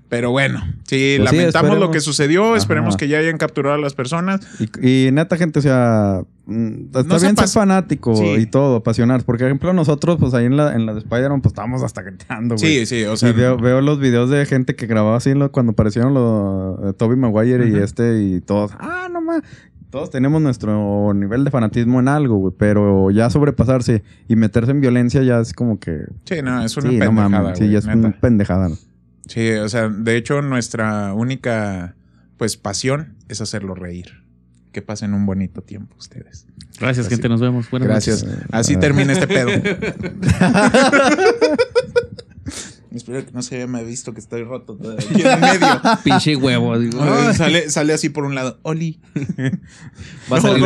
[SPEAKER 2] Pero bueno, sí,
[SPEAKER 1] Pues
[SPEAKER 2] lamentamos lo que sucedió. Esperemos que ya hayan capturado a las personas.
[SPEAKER 1] Y, y neta, gente, o sea, mm, está
[SPEAKER 2] No
[SPEAKER 1] bien ser fanático
[SPEAKER 2] Sí.
[SPEAKER 1] y todo, apasionar. Porque, por ejemplo, nosotros, pues ahí en la, en la de Spider-Man, pues estábamos hasta gritando, güey.
[SPEAKER 2] Sí, sí, o sea.
[SPEAKER 1] y veo, veo los videos de gente que grababa así lo- cuando aparecieron los eh, Toby Maguire y este y todos. Ah, no más. Todos tenemos nuestro nivel de fanatismo en algo, güey. Pero ya sobrepasarse y meterse en violencia ya es como que.
[SPEAKER 2] Sí, no, es una
[SPEAKER 1] sí, no
[SPEAKER 2] pendejada,
[SPEAKER 1] mames. Sí,
[SPEAKER 2] güey,
[SPEAKER 1] ya es
[SPEAKER 2] neta.
[SPEAKER 1] una pendejada.
[SPEAKER 2] Sí, o sea, de hecho, nuestra única, pues, pasión es hacerlo reír. Que pasen un bonito tiempo ustedes.
[SPEAKER 3] Gracias,
[SPEAKER 2] Así.
[SPEAKER 3] gente. Nos vemos. Buenas
[SPEAKER 2] Gracias.
[SPEAKER 3] noches.
[SPEAKER 2] Así termina este pedo. Espero que no se haya visto que estoy roto todavía aquí en medio.
[SPEAKER 3] Pinche huevo. Digo,
[SPEAKER 2] Ay, sale, sale así por un lado. Oli.
[SPEAKER 3] va a salir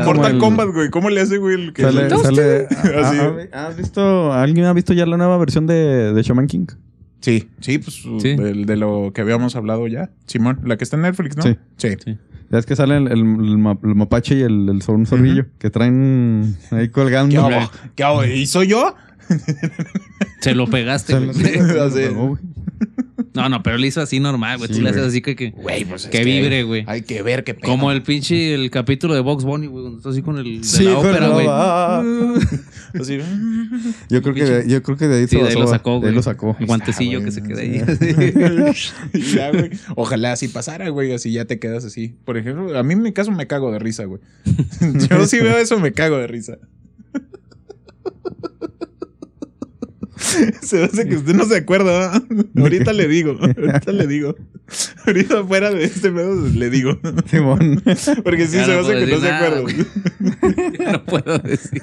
[SPEAKER 2] no, Mortal
[SPEAKER 1] el-
[SPEAKER 2] Kombat, güey. ¿Cómo le hace, güey? El que
[SPEAKER 1] Sale, sale-
[SPEAKER 2] Así.
[SPEAKER 1] ¿Has visto? ¿Alguien ha visto ya la nueva versión de, de Shaman King?
[SPEAKER 2] Sí, sí, pues
[SPEAKER 3] Sí.
[SPEAKER 2] El de lo que habíamos hablado ya. Simón, la que está en Netflix, ¿no?
[SPEAKER 1] Sí.
[SPEAKER 2] Sí.
[SPEAKER 3] Sí.
[SPEAKER 1] Ya es que sale el, el, el ma- el mapache y el, un zorrillo que traen ahí colgando.
[SPEAKER 2] ¿Qué hago? ¿Qué hago? ¿Y soy yo?
[SPEAKER 3] Se lo pegaste,
[SPEAKER 1] Se
[SPEAKER 3] güey.
[SPEAKER 1] lo-.
[SPEAKER 3] No, no, pero le hizo así normal, güey.
[SPEAKER 1] Sí,
[SPEAKER 3] Tú le haces así que, que,
[SPEAKER 2] Güey, pues es
[SPEAKER 3] que vibre, güey.
[SPEAKER 2] Hay que ver qué pedo.
[SPEAKER 3] Como el pinche el capítulo de Box Bunny, güey, cuando está así con el de
[SPEAKER 1] Sí,
[SPEAKER 3] la ópera,
[SPEAKER 1] pero-
[SPEAKER 3] güey.
[SPEAKER 2] Así.
[SPEAKER 1] Yo creo que de, yo creo que de ahí
[SPEAKER 3] Sí,
[SPEAKER 1] se
[SPEAKER 3] de ahí lo
[SPEAKER 1] basó,
[SPEAKER 3] sacó,
[SPEAKER 1] de
[SPEAKER 3] güey.
[SPEAKER 1] ahí lo sacó.
[SPEAKER 3] El guantecillo
[SPEAKER 2] Ah,
[SPEAKER 3] que se queda
[SPEAKER 2] sí.
[SPEAKER 3] ahí.
[SPEAKER 2] Ya, güey. Ojalá así pasara, güey. Así ya te quedas así. Por ejemplo, a mí en mi caso me cago de risa, güey. Yo si veo eso me cago de risa. Se hace que usted no se acuerda. Ahorita le digo. Ahorita le digo. Ahorita fuera de este pedo le digo.
[SPEAKER 1] Simón.
[SPEAKER 2] Porque sí
[SPEAKER 3] Ya
[SPEAKER 2] se
[SPEAKER 3] no
[SPEAKER 2] hace que no se acuerda.
[SPEAKER 3] güey. Ya no puedo decir.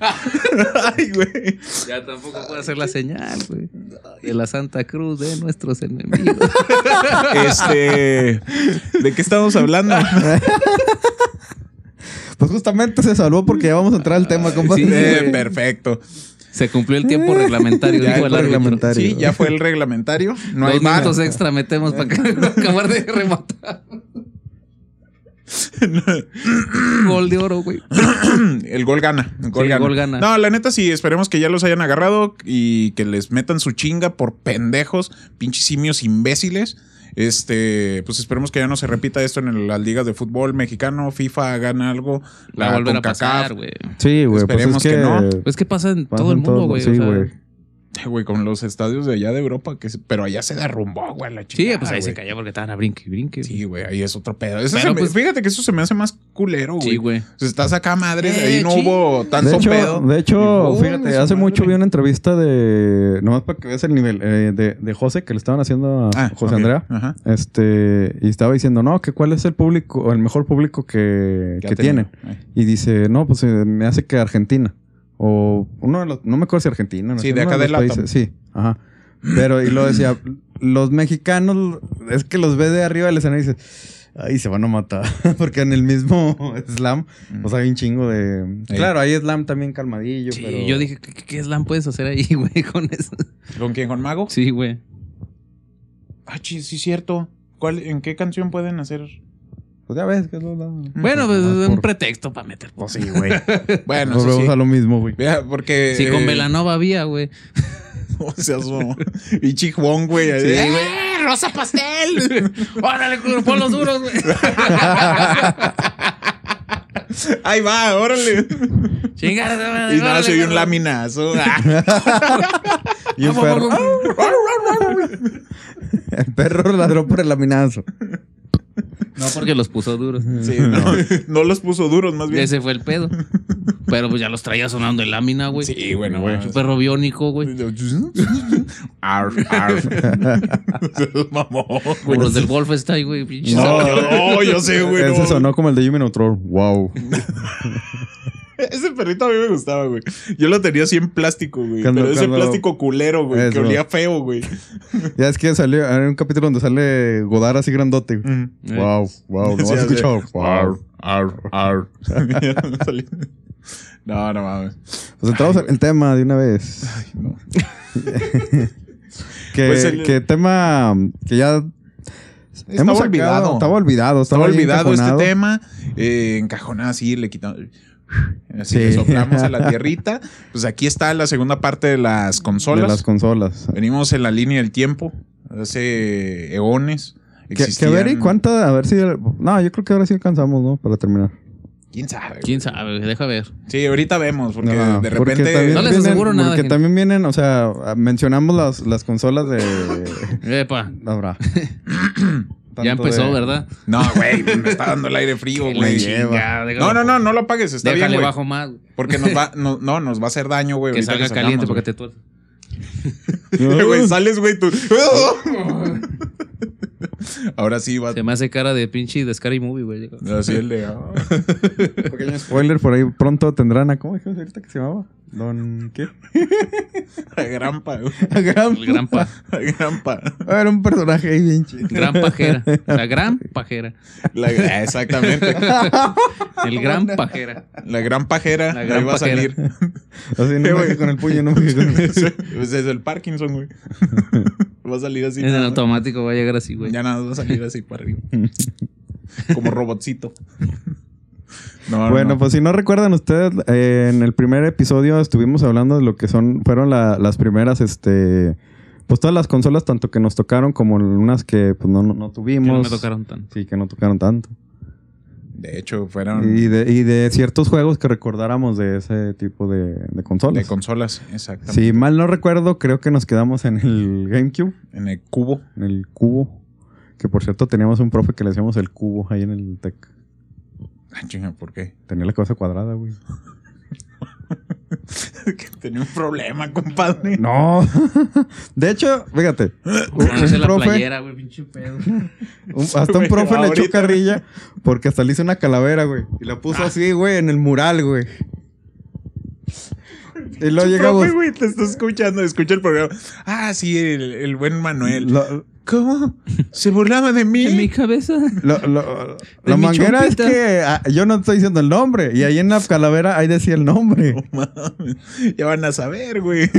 [SPEAKER 2] Ay, güey.
[SPEAKER 3] Ya tampoco puedo hacer la señal, güey. De la Santa Cruz de nuestros enemigos.
[SPEAKER 2] Este. ¿De qué estamos hablando?
[SPEAKER 1] Pues justamente se salvó porque ya vamos a entrar al tema, compadre.
[SPEAKER 3] Sí,
[SPEAKER 2] Eh, perfecto.
[SPEAKER 3] Se cumplió el tiempo reglamentario,
[SPEAKER 2] Ya
[SPEAKER 3] dijo el
[SPEAKER 1] reglamentario.
[SPEAKER 2] Sí, ya fue el reglamentario. No hay
[SPEAKER 3] Dos
[SPEAKER 2] más.
[SPEAKER 3] minutos extra metemos para acabar de rematar. Gol de oro, güey.
[SPEAKER 2] El gol gana. El gol,
[SPEAKER 3] Sí, el
[SPEAKER 2] gana.
[SPEAKER 3] gol gana.
[SPEAKER 2] No, la neta sí, esperemos que ya los hayan agarrado y que les metan su chinga por pendejos, pinches simios imbéciles. Este, pues esperemos que ya no se repita esto en el- las ligas de fútbol mexicano. FIFA gana algo.
[SPEAKER 3] Va a volver a pasar, güey.
[SPEAKER 1] Sí, güey. Pues
[SPEAKER 2] Esperemos
[SPEAKER 1] es
[SPEAKER 2] que no.
[SPEAKER 3] Pues que pasa en
[SPEAKER 1] pasa
[SPEAKER 3] todo el mundo, güey.
[SPEAKER 1] Sí,
[SPEAKER 3] o
[SPEAKER 1] güey.
[SPEAKER 2] Con los estadios de allá de Europa, que se- pero allá se derrumbó, güey, la
[SPEAKER 3] Sí,
[SPEAKER 2] chingada,
[SPEAKER 3] pues ahí se cayó porque estaban a brinque y brinque.
[SPEAKER 2] Sí, güey, ahí es otro pedo. Eso
[SPEAKER 3] Pero,
[SPEAKER 2] se me-
[SPEAKER 3] pues-
[SPEAKER 2] fíjate que eso se me hace más culero, güey.
[SPEAKER 3] Sí, güey.
[SPEAKER 2] O sea, estás acá, madre,
[SPEAKER 3] Eh,
[SPEAKER 2] ahí no
[SPEAKER 3] sí.
[SPEAKER 2] hubo tanto
[SPEAKER 1] De hecho,
[SPEAKER 2] pedo.
[SPEAKER 1] de hecho
[SPEAKER 2] Y, ¡oh,
[SPEAKER 1] fíjate, hace mucho vi una entrevista de. Nomás para que veas el nivel. eh, de, de José, que le estaban haciendo a
[SPEAKER 2] Ah,
[SPEAKER 1] José. Andrea.
[SPEAKER 2] Ajá.
[SPEAKER 1] Este. Y estaba diciendo, no, que cuál es el público, o el mejor público que,
[SPEAKER 2] ¿Qué
[SPEAKER 1] que
[SPEAKER 2] tenido?
[SPEAKER 1] tienen.
[SPEAKER 2] Eh.
[SPEAKER 1] Y dice, no, pues eh, me hace que Argentina. O uno de los. No me acuerdo si Argentina. No
[SPEAKER 2] Sí,
[SPEAKER 1] sé,
[SPEAKER 2] de acá de
[SPEAKER 1] países. Sí, ajá. Pero, y lo decía, los mexicanos, es que los ve de arriba del escenario y dice, ay, se van a matar. Porque en el mismo slam, o sea, hay un chingo de. Claro, hay slam también calmadillo,
[SPEAKER 3] Sí,
[SPEAKER 1] pero.
[SPEAKER 3] yo dije, ¿qué, qué- qué slam puedes hacer ahí, güey, con eso?
[SPEAKER 2] ¿Con quién? ¿Con Mago?
[SPEAKER 3] Sí, güey.
[SPEAKER 2] Ah, sí, sí, cierto. ¿Cuál, ¿En qué canción pueden hacer?
[SPEAKER 1] Pues ya ves que es lo.
[SPEAKER 3] Bueno, pues
[SPEAKER 1] Ah,
[SPEAKER 3] es un
[SPEAKER 1] por-
[SPEAKER 3] pretexto para meter.
[SPEAKER 2] Pues sí, güey. bueno,
[SPEAKER 1] Volvemos
[SPEAKER 2] sí.
[SPEAKER 1] a lo mismo, güey.
[SPEAKER 2] Porque.
[SPEAKER 3] Sí, con
[SPEAKER 2] eh,
[SPEAKER 3] Velanova había, güey.
[SPEAKER 2] O sea, su. Y Chihuón, güey.
[SPEAKER 3] Sí,
[SPEAKER 2] ¡eh,
[SPEAKER 3] güey.
[SPEAKER 2] ¡Rosa pastel!
[SPEAKER 3] Órale, pon los duros, güey.
[SPEAKER 2] Ahí va, órale.
[SPEAKER 3] Chingada,
[SPEAKER 2] Y nada, se vio un laminazo.
[SPEAKER 1] Y un perro. El perro ladró por el laminazo.
[SPEAKER 3] No, porque los puso duros.
[SPEAKER 2] Sí, no, no los puso duros, más bien.
[SPEAKER 3] Ese fue el pedo. Pero pues ya los traía sonando en lámina, güey.
[SPEAKER 2] Sí, bueno,
[SPEAKER 1] Güey.
[SPEAKER 3] Un perro biónico, güey.
[SPEAKER 2] Arf, arf. Mamón,
[SPEAKER 3] Como
[SPEAKER 2] güey.
[SPEAKER 3] los del Wolfenstein, güey.
[SPEAKER 2] No, yo, no, yo sé, güey.
[SPEAKER 1] Ese
[SPEAKER 2] no.
[SPEAKER 1] sonó como el de Jimmy Neutron. Wow.
[SPEAKER 2] Ese perrito a mí me gustaba, güey. Yo lo tenía así en plástico, güey.
[SPEAKER 1] Cuando-
[SPEAKER 2] pero ese
[SPEAKER 1] cuando-
[SPEAKER 2] plástico culero, güey. Que olía feo, güey.
[SPEAKER 1] Ya es que salió, hay un capítulo donde sale Godard así grandote. güey. Wow, wow. No
[SPEAKER 2] Sí,
[SPEAKER 1] has escuchado.
[SPEAKER 2] Ar, ar, ar. no, no mames.
[SPEAKER 1] Pues entramos en el tema de una vez.
[SPEAKER 2] No.
[SPEAKER 1] Que,
[SPEAKER 2] Pues el-
[SPEAKER 1] que tema que ya
[SPEAKER 2] Estaba
[SPEAKER 1] sacado-
[SPEAKER 2] olvidado.
[SPEAKER 1] Estaba olvidado.
[SPEAKER 2] Estaba
[SPEAKER 1] Estaba,
[SPEAKER 2] olvidado este tema. Eh, encajonado así, le quitamos. Así
[SPEAKER 1] Sí.
[SPEAKER 2] le soplamos a la tierrita. Pues aquí está la segunda parte de las consolas.
[SPEAKER 1] De las consolas.
[SPEAKER 2] Venimos en la línea del tiempo. Hace eones.
[SPEAKER 1] Que, que a
[SPEAKER 2] existían-
[SPEAKER 1] ver, ¿y cuánta? A ver si. No, yo creo que ahora sí alcanzamos, ¿no? Para terminar.
[SPEAKER 2] ¿Quién sabe?
[SPEAKER 3] ¿Quién sabe? Deja ver.
[SPEAKER 2] Sí, ahorita vemos, porque
[SPEAKER 1] No,
[SPEAKER 2] de
[SPEAKER 1] porque
[SPEAKER 2] repente.
[SPEAKER 1] también
[SPEAKER 3] No les
[SPEAKER 1] vienen-
[SPEAKER 3] aseguro nada,
[SPEAKER 1] Porque
[SPEAKER 3] gente.
[SPEAKER 1] también vienen, o sea, mencionamos las, las consolas de.
[SPEAKER 3] Epa. Ya empezó, ¿verdad?
[SPEAKER 2] No, güey, me está dando el aire frío, güey. No, no, no, no lo apagues, está
[SPEAKER 3] Déjale
[SPEAKER 2] bien,
[SPEAKER 3] bajo más. güey.
[SPEAKER 2] Porque nos va, no, no, nos va a hacer daño, güey.
[SPEAKER 3] Que salga caliente porque te tuerce.
[SPEAKER 2] Güey, sales, güey, tú. Ahora sí va.
[SPEAKER 3] Se me hace cara de pinche de Scary Movie, güey.
[SPEAKER 2] Así el de. ah.
[SPEAKER 1] Pequeño spoiler, por ahí pronto tendrán a. ¿Cómo dijimos ahorita que se llamaba? Don. ¿Qué?
[SPEAKER 2] A Grampa, güey.
[SPEAKER 1] A gran.
[SPEAKER 3] El gran, pa-
[SPEAKER 2] A Grampa.
[SPEAKER 1] Era un personaje ahí bien chido.
[SPEAKER 3] gran pajera. La gran pajera.
[SPEAKER 2] La- exactamente.
[SPEAKER 3] El gran pajera.
[SPEAKER 2] La gran pajera.
[SPEAKER 3] La gran
[SPEAKER 2] ahí va a
[SPEAKER 3] pajera.
[SPEAKER 2] salir.
[SPEAKER 1] Así no
[SPEAKER 2] güey.
[SPEAKER 1] con el puño, no me con el
[SPEAKER 2] es el Parkinson, güey. Va a salir así.
[SPEAKER 3] En
[SPEAKER 2] nada
[SPEAKER 3] automático va a llegar así, güey.
[SPEAKER 2] Ya nada, va a salir así para arriba. Como robotcito. No, no,
[SPEAKER 1] Bueno,
[SPEAKER 2] no.
[SPEAKER 1] pues si no recuerdan ustedes, eh, en el primer episodio estuvimos hablando de lo que son, fueron la- las primeras, este, pues todas las consolas, tanto que nos tocaron como unas que pues no, no,
[SPEAKER 3] Que
[SPEAKER 1] tuvimos.
[SPEAKER 3] no me tocaron tanto.
[SPEAKER 1] Sí, que no tocaron tanto.
[SPEAKER 2] De hecho, fueron
[SPEAKER 1] Y de, y de ciertos juegos que recordáramos de ese tipo de, de consolas.
[SPEAKER 2] de consolas, exactamente.
[SPEAKER 1] si mal no recuerdo, creo que nos quedamos en el GameCube,
[SPEAKER 2] En el cubo.
[SPEAKER 1] en el cubo. Que por cierto teníamos un profe que le decíamos el cubo ahí en el TEC.
[SPEAKER 2] Ah, chinga, ¿por qué?
[SPEAKER 1] Tenía la cabeza cuadrada, güey.
[SPEAKER 2] que tenía un problema, compadre.
[SPEAKER 1] No. de hecho, fíjate. un- profe,
[SPEAKER 3] playera, güey, pinche pedo.
[SPEAKER 1] un- hasta un profe le echó carrilla porque hasta le hizo una calavera, güey. Y la puso así, güey, en el mural, güey. Y luego llegamos.
[SPEAKER 2] Profe, güey, te está escuchando, escucha el programa. Ah, sí, el, el buen Manuel.
[SPEAKER 1] lo-
[SPEAKER 2] ¿Cómo? ¿Se burlaba de mí?
[SPEAKER 3] En mi cabeza.
[SPEAKER 1] lo- lo-
[SPEAKER 3] mi
[SPEAKER 1] manguera es que ah, yo no estoy diciendo el nombre. Y ahí en la calavera ahí decía el nombre.
[SPEAKER 2] Mames, ya van a saber, güey.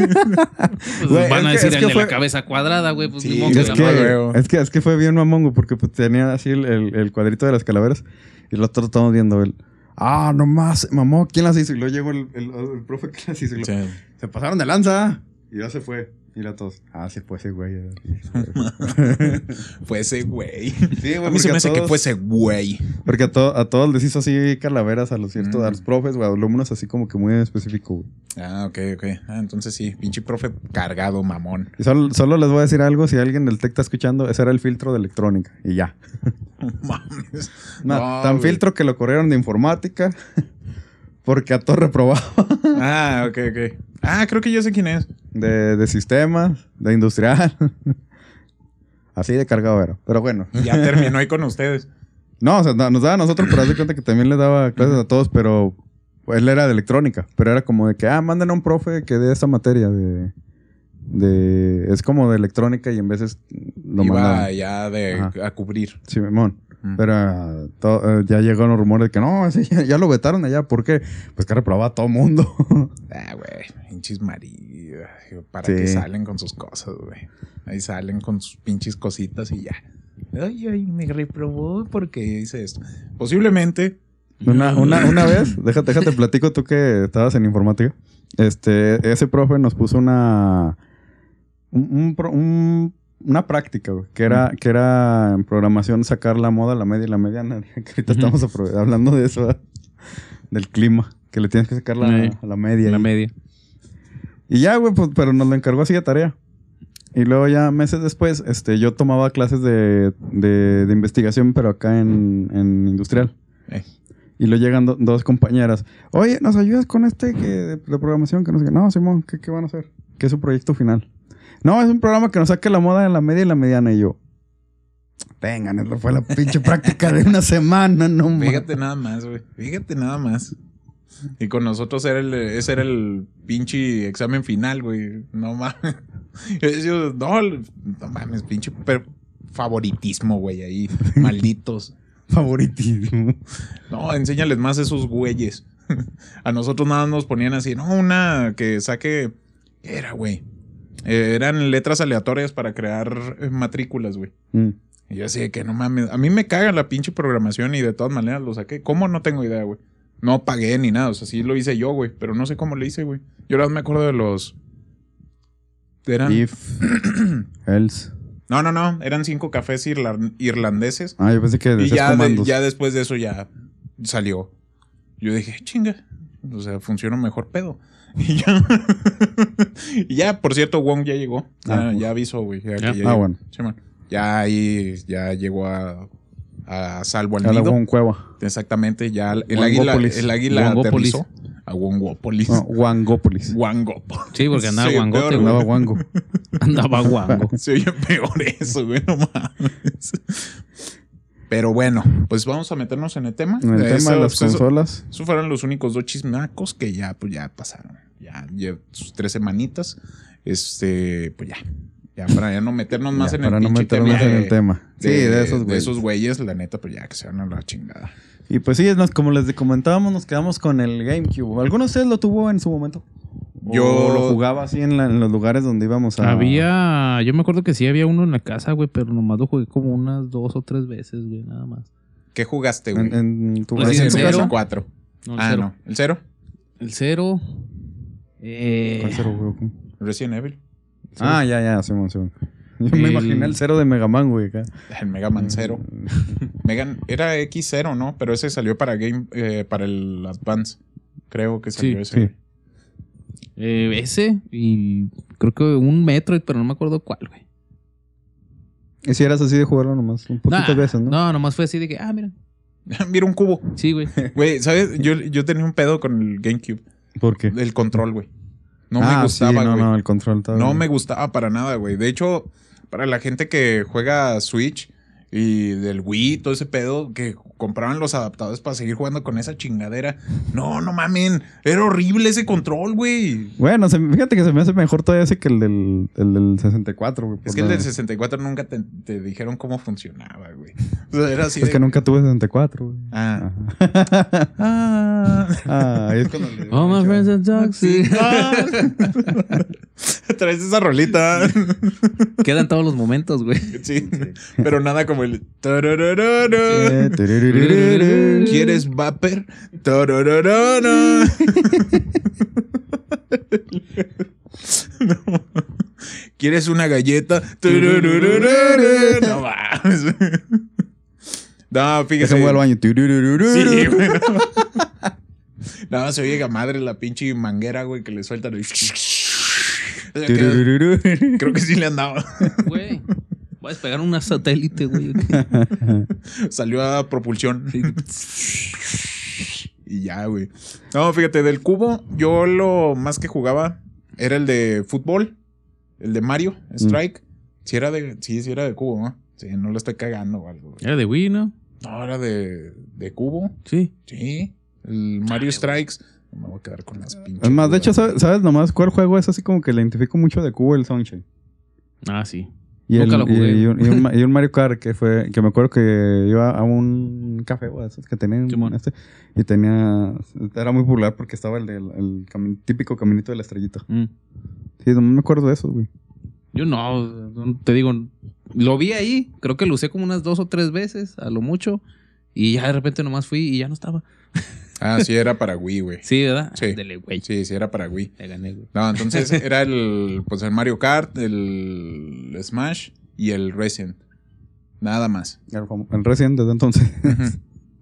[SPEAKER 3] Pues
[SPEAKER 1] Güey,
[SPEAKER 3] van a
[SPEAKER 1] que-
[SPEAKER 3] decir el
[SPEAKER 1] que
[SPEAKER 3] de
[SPEAKER 1] fue-
[SPEAKER 3] la cabeza cuadrada, güey. Pues
[SPEAKER 2] Sí,
[SPEAKER 3] ni
[SPEAKER 2] que
[SPEAKER 1] Es
[SPEAKER 3] la
[SPEAKER 1] que,
[SPEAKER 3] madre.
[SPEAKER 1] es, que, es que fue bien mamón, güey, porque pues, tenía así el, el- el cuadrito de las calaveras y lo otro estamos viendo él. Ah, nomás, mamó, ¿quién las hizo? Y luego llegó el, el- el profe que las hizo. y lo- Se pasaron de lanza. Y ya se fue. Mira todos. Ah, sí, pues ese güey.
[SPEAKER 2] Fue ese güey.
[SPEAKER 1] Sí,
[SPEAKER 2] A mí se me hace que fue ese güey.
[SPEAKER 1] Porque a, to- a todos les hizo así calaveras a los ciertos,
[SPEAKER 2] Mm.
[SPEAKER 1] a los profes, güey, a alumnos así como que muy específico, güey.
[SPEAKER 2] Ah, ok, ok. Ah, entonces sí, pinche profe cargado, mamón.
[SPEAKER 1] Y solo, solo les voy a decir algo, si alguien del TEC está escuchando, ese era el filtro de electrónica. Y ya.
[SPEAKER 2] Mames.
[SPEAKER 1] No,
[SPEAKER 2] No,
[SPEAKER 1] tan
[SPEAKER 2] güey.
[SPEAKER 1] filtro que lo corrieron de informática. Porque a todo reprobaba.
[SPEAKER 2] Ah, ok, ok. Ah, creo que yo sé quién es.
[SPEAKER 1] De, de sistemas, de industrial. Así de cargado era. Pero bueno.
[SPEAKER 2] Ya terminó ahí con ustedes.
[SPEAKER 1] No, o sea, no- nos daba a nosotros, pero haz de cuenta que también le daba clases a todos, pero él era de electrónica. Pero era como de que, ah, manden a un profe que dé esta materia de. de es como de electrónica y en veces lo
[SPEAKER 2] Iba
[SPEAKER 1] mandaban.
[SPEAKER 2] ya de,
[SPEAKER 1] Ajá.
[SPEAKER 2] a cubrir.
[SPEAKER 1] Sí, Memón.
[SPEAKER 2] Mm.
[SPEAKER 1] Pero to- eh, ya llegaron los rumores de que no, ya, ya lo vetaron allá. ¿Por qué? Pues que reprobaba a todo mundo.
[SPEAKER 2] Ah, güey, pinches maridos. ¿Para
[SPEAKER 1] Sí.
[SPEAKER 2] qué salen con sus cosas, güey? Ahí salen con sus pinches cositas y ya. Ay, ay, me reprobó porque hice esto. Posiblemente.
[SPEAKER 1] Una, una, una vez, déjate, déjate platico tú que estabas en informática. Este, ese profe nos puso una. un- un pro- un- una práctica, güey, que era, que era en programación sacar la moda, la media y la mediana. Que ahorita estamos hablando de eso, ¿verdad? del clima, que le tienes que sacar la,
[SPEAKER 3] Sí.
[SPEAKER 1] la media.
[SPEAKER 3] La
[SPEAKER 1] y-
[SPEAKER 3] media.
[SPEAKER 1] Y ya, güey, pues, pero nos lo encargó así de tarea. Y luego ya meses después, este, yo tomaba clases de, de, de investigación, pero acá en, en industrial.
[SPEAKER 2] Eh.
[SPEAKER 1] Y luego llegan do- dos compañeras. Oye, ¿nos ayudas con este que, de, de programación? Que no sé qué. No, Simón, ¿qué, ¿qué van a hacer? ¿Qué es su proyecto final? No, es un programa que nos saque la moda en la media y la mediana. Y yo, vengan, fue la pinche práctica de una semana, no.
[SPEAKER 2] Fíjate nada más, güey. Fíjate nada más. Y con nosotros era el, ese era el pinche examen final, güey. No mames. Yo no, no mames, pinche per- favoritismo, güey, ahí. Malditos.
[SPEAKER 1] Favoritismo.
[SPEAKER 2] No, enséñales más a esos güeyes. A nosotros nada más nos ponían así, no, una que saque. ¿Qué era, güey? Eh, eran letras aleatorias para crear eh, matrículas, güey.
[SPEAKER 1] Mm.
[SPEAKER 2] Y yo así de que no mames. A mí me caga la pinche programación y de todas maneras lo saqué. ¿Cómo? No tengo idea, güey. No pagué ni nada. O sea, sí lo hice yo, güey. Pero no sé cómo lo hice, güey. Yo ahora me acuerdo de los. Eran.
[SPEAKER 1] If, else.
[SPEAKER 2] No, no, no. Eran cinco cafés irlan- irlandeses.
[SPEAKER 1] Ah, yo pensé que
[SPEAKER 2] Y ya, de- ya después de eso ya salió. Yo dije, chinga. O sea, funciona mejor pedo. Y ya. y ya, por cierto, Wong ya llegó. Ya,
[SPEAKER 1] Ah,
[SPEAKER 2] ya avisó, güey. Ya,
[SPEAKER 3] Ya.
[SPEAKER 2] ya
[SPEAKER 1] Ah, bueno.
[SPEAKER 2] Sí, man. Ya ahí ya llegó a, a salvo al nido.
[SPEAKER 1] Cueva.
[SPEAKER 2] Exactamente, ya el águila,
[SPEAKER 1] Wangópolis.
[SPEAKER 2] el águila
[SPEAKER 3] Wangópolis.
[SPEAKER 2] aterrizó a Wongópolis.
[SPEAKER 1] No, Wangópolis.
[SPEAKER 2] Wangópolis.
[SPEAKER 3] Sí, porque andaba güey.
[SPEAKER 1] Andaba Wango.
[SPEAKER 3] Andaba guango.
[SPEAKER 2] Se oye peor eso, güey, no mames. Pero bueno, pues vamos a meternos en el tema.
[SPEAKER 1] En el tema
[SPEAKER 2] Eso-
[SPEAKER 1] de las
[SPEAKER 2] pues eso-
[SPEAKER 1] consolas.
[SPEAKER 2] Esos fueron los únicos dos chismacos que ya, pues ya pasaron. Ya, ya sus tres semanitas. Este, pues ya. Ya para ya no meternos más
[SPEAKER 1] Ya,
[SPEAKER 2] en el
[SPEAKER 1] para no meternos
[SPEAKER 2] tema
[SPEAKER 1] en
[SPEAKER 2] de-
[SPEAKER 1] el tema. Sí, de, esos
[SPEAKER 2] de
[SPEAKER 1] güeyes.
[SPEAKER 2] esos güeyes, la neta, pues ya que se van a la chingada.
[SPEAKER 1] Y pues sí, nos- como les comentábamos, nos quedamos con el GameCube. ¿Alguno de ustedes lo tuvo en su momento? ¿O
[SPEAKER 2] Yo-
[SPEAKER 1] lo jugaba así en, la- en los lugares donde íbamos a.
[SPEAKER 3] Había, yo me acuerdo que sí había uno en la casa, güey, pero nomás lo jugué como unas dos o tres veces, güey, nada más.
[SPEAKER 2] ¿Qué jugaste, güey?
[SPEAKER 1] En, en tu
[SPEAKER 3] Pues
[SPEAKER 1] en
[SPEAKER 3] sí,
[SPEAKER 1] casa?
[SPEAKER 3] cero.
[SPEAKER 2] 4.
[SPEAKER 3] No, el
[SPEAKER 2] Ah,
[SPEAKER 3] cero.
[SPEAKER 2] no. ¿El cero?
[SPEAKER 3] El cero. Eh,
[SPEAKER 1] ¿Cuál cero, güey?
[SPEAKER 2] Resident Evil.
[SPEAKER 1] Ah, ya, ya, Simón, Simón. Yo me
[SPEAKER 3] El-
[SPEAKER 1] imaginé el cero de Mega Man, güey. acá.
[SPEAKER 2] El Mega Man Zero. Mega, era X0, ¿no? Pero ese salió para Game, eh, para el Advance. Creo que salió
[SPEAKER 3] Sí,
[SPEAKER 2] ese.
[SPEAKER 1] sí.
[SPEAKER 3] eh, ese y creo que un Metroid, pero no me acuerdo cuál, güey.
[SPEAKER 1] Y si eras así de jugarlo nomás, un poquito
[SPEAKER 3] Nah,
[SPEAKER 1] veces, ¿no?
[SPEAKER 3] No, nomás fue así de que, ah, mira.
[SPEAKER 2] Mira un cubo.
[SPEAKER 3] Sí, güey.
[SPEAKER 2] Güey, ¿sabes? Yo, yo tenía un pedo con el GameCube.
[SPEAKER 1] ¿Por qué?
[SPEAKER 2] El control, güey. No
[SPEAKER 1] Ah,
[SPEAKER 2] me gustaba,
[SPEAKER 1] sí,
[SPEAKER 2] güey.
[SPEAKER 1] no,
[SPEAKER 2] no,
[SPEAKER 1] no, el control estaba
[SPEAKER 2] me gustaba para nada, güey. De hecho, para la gente que juega Switch y del Wii, todo ese pedo, que compraban los adaptadores para seguir jugando con esa chingadera. No, no mamen. Era horrible ese control, güey.
[SPEAKER 1] Bueno, se- fíjate que se me hace mejor todavía ese que el del, el del 64, güey.
[SPEAKER 2] Es que el del 64 nunca te, te dijeron cómo funcionaba, güey. O sea, era así.
[SPEAKER 1] Es
[SPEAKER 2] de-
[SPEAKER 1] que nunca tuve 64, güey.
[SPEAKER 2] Ah.
[SPEAKER 1] Ajá.
[SPEAKER 2] Ah.
[SPEAKER 1] Ah, es cuando le
[SPEAKER 3] All my friends are toxic.
[SPEAKER 2] Ah. Traes esa rolita.
[SPEAKER 3] Quedan todos los momentos, güey.
[SPEAKER 2] Sí. Pero nada como el. ¿Quieres vapor? No. ¿Quieres una galleta? No mames. No, fíjese.
[SPEAKER 1] se al baño.
[SPEAKER 2] Sí, güey. no. Nada más se oye a madre la pinche manguera, güey, que le sueltan. el- Creo que sí le andaba.
[SPEAKER 3] Güey. Voy a despegar una satélite, güey.
[SPEAKER 2] Salió a propulsión. Y ya, güey. No, fíjate, del cubo, yo lo más que jugaba era el de fútbol, el de Mario, Strike. Si era de, sí, sí era de cubo, ¿no? Sí, no lo estoy cagando o algo. güey.
[SPEAKER 3] Era de Wii, ¿no?
[SPEAKER 2] No, era de, de cubo.
[SPEAKER 3] Sí.
[SPEAKER 2] Sí. El Mario Strikes. Me voy a quedar con las pinches.
[SPEAKER 1] Es más, de hecho,
[SPEAKER 2] güey.
[SPEAKER 1] ¿sabes, sabes nomás cuál juego es así como que le identifico mucho de cubo el Sunshine?
[SPEAKER 3] Ah, sí.
[SPEAKER 1] Y,
[SPEAKER 3] Nunca
[SPEAKER 1] el-
[SPEAKER 3] lo jugué.
[SPEAKER 1] y- y un, y un y un Mario Kart que fue, que me acuerdo que iba a un café o esos que tenían este, y tenía, era muy popular porque estaba el, del- el cami- típico caminito de la estrellita.
[SPEAKER 3] Mm.
[SPEAKER 1] Sí, no me acuerdo de eso, güey.
[SPEAKER 3] Yo no, te digo, lo vi ahí, creo que lo usé como unas dos o tres veces, a lo mucho, y ya de repente nomás fui y ya no estaba.
[SPEAKER 2] Ah, sí, era para Wii, güey.
[SPEAKER 3] Sí, ¿verdad?
[SPEAKER 2] Sí.
[SPEAKER 3] Dele, güey.
[SPEAKER 2] Sí, sí, era para Wii.
[SPEAKER 3] Le gané, güey.
[SPEAKER 2] No, entonces era el, pues el Mario Kart, el Smash y el Resident. Nada más.
[SPEAKER 1] El, Resident desde entonces.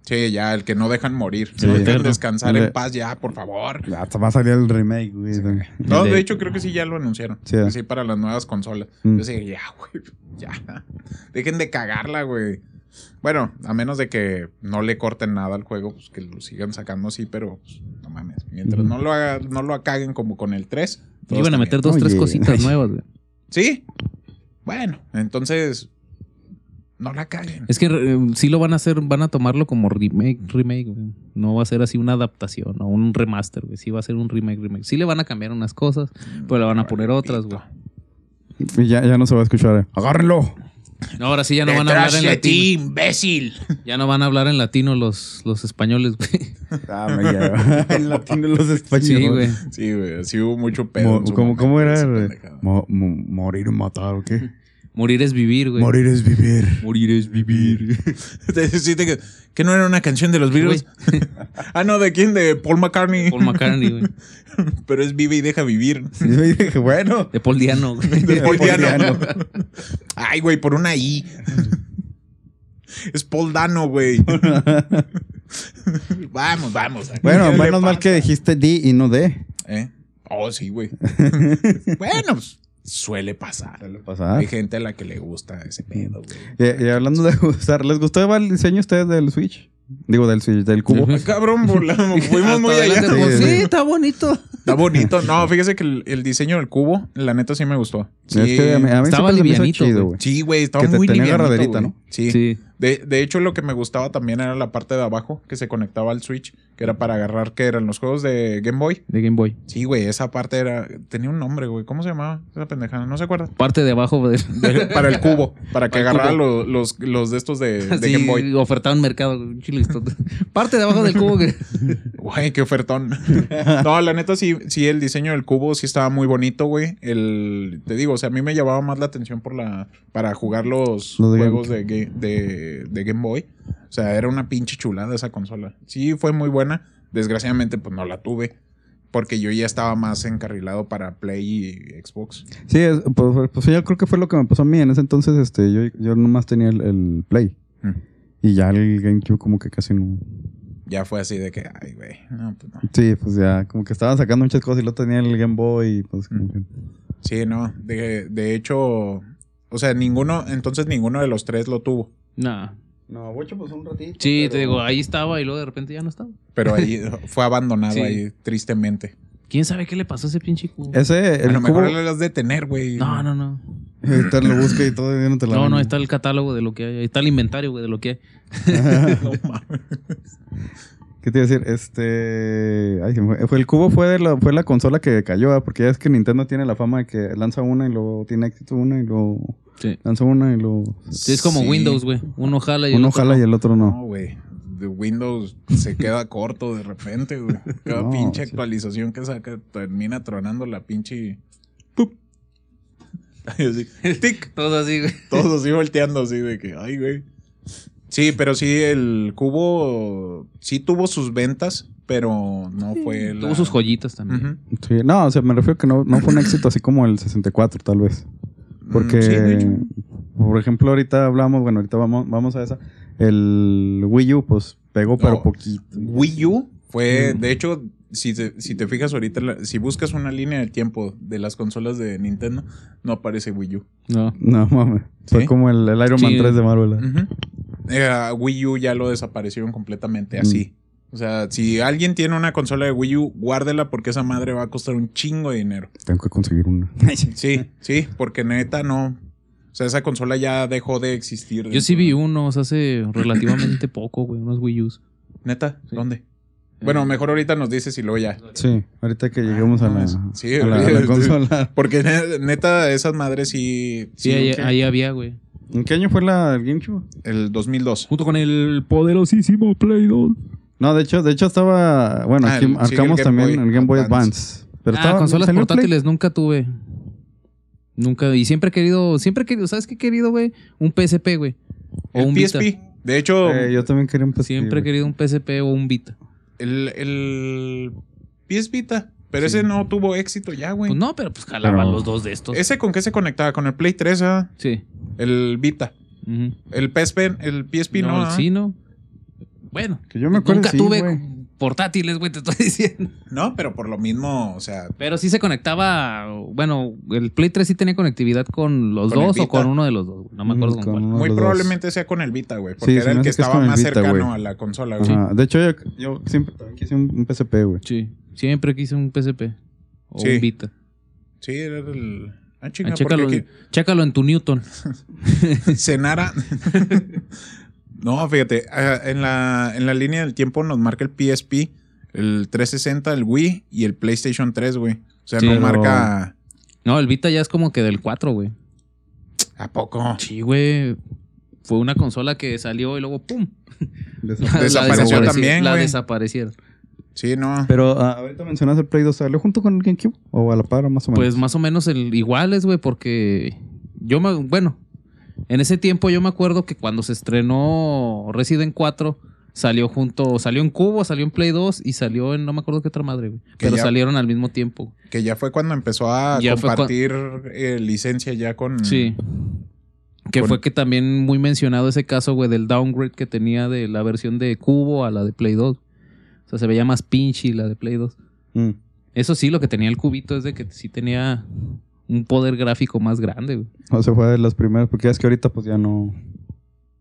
[SPEAKER 2] Sí, ya, el que no dejan morir.
[SPEAKER 1] Sí.
[SPEAKER 2] no dejan descansar
[SPEAKER 1] El-
[SPEAKER 2] en paz ya, por favor.
[SPEAKER 1] Ya, hasta va a salir el remake, güey.
[SPEAKER 2] No,
[SPEAKER 3] de-
[SPEAKER 2] hecho creo que sí ya lo anunciaron.
[SPEAKER 1] Sí.
[SPEAKER 2] Sí, para las nuevas consolas.
[SPEAKER 1] Mm.
[SPEAKER 2] Yo sí, ya, güey, ya. Dejen de cagarla, güey. Bueno, a menos de que no le corten nada al juego, pues que lo sigan sacando así, pero pues, no mames. Mientras no lo haga, no lo caguen como con el 3. todo
[SPEAKER 3] Iban a meter dos, tres
[SPEAKER 1] Oye.
[SPEAKER 3] cositas nuevas, güey.
[SPEAKER 2] ¿Sí? Bueno, entonces no la caguen.
[SPEAKER 3] Es que eh, sí lo van a hacer, van a tomarlo como remake, remake, güey. No va a ser así una adaptación o un remaster, güey. Sí va a ser un remake, remake. Sí le van a cambiar unas cosas, pero le van a poner otras, güey.
[SPEAKER 1] Y ya, ya no se va a escuchar. eh. ¡Agárrenlo!
[SPEAKER 3] No, ahora sí ya no van a hablar en latino.
[SPEAKER 2] ti, imbécil.
[SPEAKER 3] Ya no van a hablar en latino los, los españoles, güey.
[SPEAKER 1] Ah, me lleva. en latino los españoles.
[SPEAKER 3] Sí, güey.
[SPEAKER 2] Sí, güey, sí hubo mucho pedo.
[SPEAKER 1] Mo- ¿Cómo, cómo era? mo- mo- morir o matar o qué?
[SPEAKER 3] Morir es vivir, güey.
[SPEAKER 1] Morir es vivir.
[SPEAKER 3] Morir es vivir.
[SPEAKER 2] Sí, te que, que no era una canción de los Beatles. ah, no, ¿de quién? De Paul McCartney.
[SPEAKER 3] Paul McCartney, güey.
[SPEAKER 2] Pero es vive y deja vivir.
[SPEAKER 1] Bueno.
[SPEAKER 3] De Paul Diano, güey.
[SPEAKER 2] De Paul
[SPEAKER 1] Paul
[SPEAKER 2] Diano.
[SPEAKER 1] Diano.
[SPEAKER 2] Ay, güey, por una I. es Paul Dano, güey. vamos, vamos.
[SPEAKER 1] Bueno,
[SPEAKER 2] ¿Qué le
[SPEAKER 1] menos mal que dijiste D y no D.
[SPEAKER 2] ¿Eh? Oh, sí, güey. bueno, pues, suele pasar.
[SPEAKER 1] Pasar.
[SPEAKER 2] Hay gente a la que le gusta ese pedo, güey.
[SPEAKER 1] Y, y hablando de gustar, ¿les gustó el diseño a ustedes del Switch? Digo, del Switch, del cubo.
[SPEAKER 2] Cabrón, volamos. Fuimos muy allá.
[SPEAKER 1] Sí,
[SPEAKER 3] sí,
[SPEAKER 1] sí.
[SPEAKER 3] está bonito.
[SPEAKER 2] Está bonito. No, fíjese que el, el diseño del cubo, la neta sí me gustó. Sí,
[SPEAKER 1] Es que a mí, a mí
[SPEAKER 3] Estaba livianito,
[SPEAKER 1] chido,
[SPEAKER 3] güey.
[SPEAKER 2] sí, güey, estaba
[SPEAKER 1] Que te
[SPEAKER 2] muy
[SPEAKER 1] tenía
[SPEAKER 2] livianito, güey.
[SPEAKER 1] ¿no?
[SPEAKER 2] Sí.
[SPEAKER 3] Sí.
[SPEAKER 2] De, de hecho, lo que me gustaba también era la parte de abajo que se conectaba al Switch, que era para agarrar, que eran los juegos de Game Boy.
[SPEAKER 3] De Game Boy.
[SPEAKER 2] Sí, güey, esa parte era. Tenía un nombre, güey. ¿Cómo se llamaba esa pendejada? ¿No se acuerda?
[SPEAKER 3] Parte de abajo de,
[SPEAKER 2] De- para el cubo, para que
[SPEAKER 3] Para
[SPEAKER 2] agarrara
[SPEAKER 3] cubo.
[SPEAKER 2] lo- los, los de estos de, de
[SPEAKER 3] Así,
[SPEAKER 2] Game Boy.
[SPEAKER 3] ofertaban mercado. chilistote. Parte de abajo del cubo que...
[SPEAKER 2] Güey, qué ofertón. no, la neta sí, sí, el diseño del cubo sí estaba muy bonito, güey. El, te digo, o sea, a mí me llamaba más la atención por la, para jugar los,
[SPEAKER 1] Los de
[SPEAKER 2] juegos de, Ga- de, de Game Boy. O sea, era una pinche chulada esa consola. Sí, fue muy buena. Desgraciadamente, pues no la tuve. Porque yo ya estaba más encarrilado para Play y Xbox.
[SPEAKER 1] Sí, es- pues, pues yo creo que fue lo que me pasó a mí. En ese entonces, este, yo, yo nomás tenía el, el Play.
[SPEAKER 2] Mm.
[SPEAKER 1] Y ya el GameCube como que casi no...
[SPEAKER 2] Ya fue así de que, ay, güey, no, pues no.
[SPEAKER 1] Sí, pues ya, como que estaban sacando muchas cosas y lo tenía el Game Boy y pues como
[SPEAKER 2] Mm.
[SPEAKER 1] que...
[SPEAKER 2] Sí, no. De, de hecho, o sea, ninguno, entonces ninguno de los tres lo tuvo.
[SPEAKER 3] No.
[SPEAKER 1] No, Bocho pues un ratito.
[SPEAKER 3] Sí, te digo, ahí estaba y luego de repente ya no estaba.
[SPEAKER 2] Pero ahí fue abandonado
[SPEAKER 3] Sí.
[SPEAKER 2] ahí, tristemente.
[SPEAKER 3] ¿Quién sabe qué le pasó a ese pinche cubo?
[SPEAKER 1] Ese,
[SPEAKER 2] a lo
[SPEAKER 1] cubo...
[SPEAKER 2] mejor lo has de tener, güey.
[SPEAKER 3] No, no, no.
[SPEAKER 1] Ahorita lo busca y todo y no te la
[SPEAKER 3] No,
[SPEAKER 1] ven.
[SPEAKER 3] no, ahí está el catálogo de lo que hay. Ahí está el inventario, güey, de lo que hay.
[SPEAKER 2] No mames.
[SPEAKER 1] ¿Qué te iba a decir? Este... Ay, se me fue. El cubo fue, de la, fue la consola que cayó, ¿ah? porque ya es que Nintendo tiene la fama de que lanza una y luego tiene éxito una y luego
[SPEAKER 3] Sí.
[SPEAKER 1] lanza una y luego...
[SPEAKER 3] Sí, es como
[SPEAKER 2] Sí.
[SPEAKER 3] Windows, güey. Uno jala y el
[SPEAKER 1] Uno
[SPEAKER 3] otro
[SPEAKER 1] jala
[SPEAKER 3] no.
[SPEAKER 1] y el otro no.
[SPEAKER 2] No, güey. De Windows se queda corto de repente, güey. Cada
[SPEAKER 1] No,
[SPEAKER 2] pinche
[SPEAKER 1] sí.
[SPEAKER 2] actualización que saca termina tronando la pinche. ¡Pup! Así, tic.
[SPEAKER 3] Todo así, güey.
[SPEAKER 2] Todos así volteando así de que, ay, güey. Sí, pero sí, el cubo sí tuvo sus ventas, pero no fue la...
[SPEAKER 3] Tuvo sus joyitas también.
[SPEAKER 1] Sí, no, o sea, me refiero que no, no fue un éxito así como el 64, tal vez. Porque,
[SPEAKER 2] Mm, sí, de hecho.
[SPEAKER 1] por ejemplo, ahorita hablamos, bueno, ahorita vamos, vamos a esa. El Wii U, pues pegó, pero
[SPEAKER 2] No,
[SPEAKER 1] poquito.
[SPEAKER 2] Wii U fue,
[SPEAKER 1] Mm.
[SPEAKER 2] de hecho, si te, si te fijas ahorita, la- si buscas una línea de tiempo de las consolas de Nintendo, no aparece Wii U.
[SPEAKER 3] No.
[SPEAKER 1] No mames. Fue
[SPEAKER 2] ¿Sí?
[SPEAKER 1] como el, el Iron Man
[SPEAKER 3] Sí.
[SPEAKER 1] 3 de Marvel. ¿eh?
[SPEAKER 2] Eh, a Wii U ya lo desaparecieron completamente
[SPEAKER 1] Mm.
[SPEAKER 2] así. O sea, si alguien tiene una consola de Wii U, guárdela porque esa madre va a costar un chingo de dinero.
[SPEAKER 1] Tengo que conseguir una.
[SPEAKER 2] Sí, sí, porque neta no. O sea, esa consola ya dejó de existir.
[SPEAKER 3] Yo sí vi unos hace relativamente poco, güey. Unos Wii U's.
[SPEAKER 2] ¿Neta?
[SPEAKER 3] Sí.
[SPEAKER 2] ¿Dónde? Bueno, mejor ahorita nos dices y luego ya.
[SPEAKER 1] Sí, ahorita que lleguemos a la,
[SPEAKER 2] Sí,
[SPEAKER 1] a la, a la consola.
[SPEAKER 2] Porque ne- neta, esas madres sí.
[SPEAKER 3] Sí, ahí, ahí había, güey.
[SPEAKER 1] ¿En qué año fue la el GameCube?
[SPEAKER 2] El 2002.
[SPEAKER 3] Junto con el poderosísimo Play 2.
[SPEAKER 1] No, de hecho, de hecho estaba. Bueno,
[SPEAKER 2] Ah,
[SPEAKER 1] aquí
[SPEAKER 2] el- sí,
[SPEAKER 1] marcamos
[SPEAKER 2] el Game
[SPEAKER 1] también
[SPEAKER 2] Boy
[SPEAKER 1] el Game Boy
[SPEAKER 2] Advance.
[SPEAKER 1] Advance. Pero
[SPEAKER 3] ah,
[SPEAKER 1] estaba-
[SPEAKER 3] consolas
[SPEAKER 1] ¿salió el Play?
[SPEAKER 3] portátiles nunca tuve. Nunca. Y siempre he querido, siempre he querido, ¿sabes qué he querido, güey? Un PSP, güey. O
[SPEAKER 2] El
[SPEAKER 3] un
[SPEAKER 2] PSP.
[SPEAKER 3] Vita.
[SPEAKER 2] De hecho,
[SPEAKER 1] Eh, yo también quería un PSP.
[SPEAKER 3] Siempre he
[SPEAKER 1] güey.
[SPEAKER 3] querido un PSP o un Vita.
[SPEAKER 2] el, el PS Vita. Pero
[SPEAKER 3] Sí.
[SPEAKER 2] ese no tuvo éxito ya, güey.
[SPEAKER 3] Pues no, pero pues jalaban
[SPEAKER 1] Pero-
[SPEAKER 3] los dos de estos.
[SPEAKER 2] ¿Ese con qué se conectaba? ¿Con el Play 3? ah?
[SPEAKER 3] Sí.
[SPEAKER 2] El Vita. El PSP, el PSP no.
[SPEAKER 3] no,
[SPEAKER 2] ah?
[SPEAKER 3] sí, no. Bueno.
[SPEAKER 1] Que yo me acuerdo,
[SPEAKER 3] Nunca
[SPEAKER 1] sí,
[SPEAKER 3] tuve portátiles, güey, te estoy diciendo.
[SPEAKER 2] No, pero por lo mismo, o sea,
[SPEAKER 3] Pero sí se conectaba. Bueno, el Play 3 sí tenía conectividad con los
[SPEAKER 2] Con el
[SPEAKER 3] dos o con uno de los dos. güey. No me acuerdo
[SPEAKER 1] Mm,
[SPEAKER 3] con,
[SPEAKER 1] con
[SPEAKER 3] cuál.
[SPEAKER 2] muy
[SPEAKER 1] dos.
[SPEAKER 2] probablemente sea con el Vita, güey. Porque
[SPEAKER 1] Sí,
[SPEAKER 2] era el que estaba
[SPEAKER 1] el
[SPEAKER 2] más
[SPEAKER 1] Vita,
[SPEAKER 2] cercano a la consola, güey.
[SPEAKER 1] De hecho, yo, yo siempre también quise un, un PSP, güey.
[SPEAKER 3] Sí. Siempre quise un PSP. O
[SPEAKER 2] Sí.
[SPEAKER 3] un Vita.
[SPEAKER 2] Sí, era el. Ah,
[SPEAKER 3] Ah,
[SPEAKER 2] chinga,
[SPEAKER 3] chécalo,
[SPEAKER 2] porque
[SPEAKER 3] en- chécalo en tu Newton.
[SPEAKER 2] Cenara. no, fíjate, ah, en la, en la línea del tiempo nos marca el PSP, el 360, el Wii y el PlayStation 3, güey. O sea,
[SPEAKER 3] Sí,
[SPEAKER 2] no
[SPEAKER 1] pero-
[SPEAKER 2] marca.
[SPEAKER 3] No, el Vita ya es como que del 4, güey.
[SPEAKER 2] ¿A poco?
[SPEAKER 3] Sí, güey. Fue una consola que salió y luego ¡pum! La- la
[SPEAKER 2] Desapareció
[SPEAKER 3] desapareci-
[SPEAKER 2] también,
[SPEAKER 3] La
[SPEAKER 2] güey.
[SPEAKER 3] desaparecieron.
[SPEAKER 2] Sí, no.
[SPEAKER 1] Pero ah, ahorita mencionas el Play 2, ¿salió junto con el GameCube? ¿O a la par, más o menos?
[SPEAKER 3] Pues más o menos el, iguales, güey, porque yo me, bueno, en ese tiempo yo me acuerdo que cuando se estrenó Resident 4 salió junto, salió en Cubo, salió en Play 2 y salió en no me acuerdo qué otra madre, güey. Pero
[SPEAKER 2] ya-
[SPEAKER 3] salieron al mismo tiempo.
[SPEAKER 2] Que ya fue cuando empezó a
[SPEAKER 3] Ya
[SPEAKER 2] compartir eh, licencia ya con.
[SPEAKER 3] Sí. Que
[SPEAKER 2] Con-
[SPEAKER 3] fue que también muy mencionado ese caso, güey, del downgrade que tenía de la versión de Cubo a la de Play 2. O sea, se veía más pinchy la de Play 2.
[SPEAKER 1] Mm.
[SPEAKER 3] Eso sí, lo que tenía el cubito es de que sí tenía un poder gráfico más grande, güey.
[SPEAKER 1] O sea, fue de las primeras, porque ya es que ahorita pues ya no...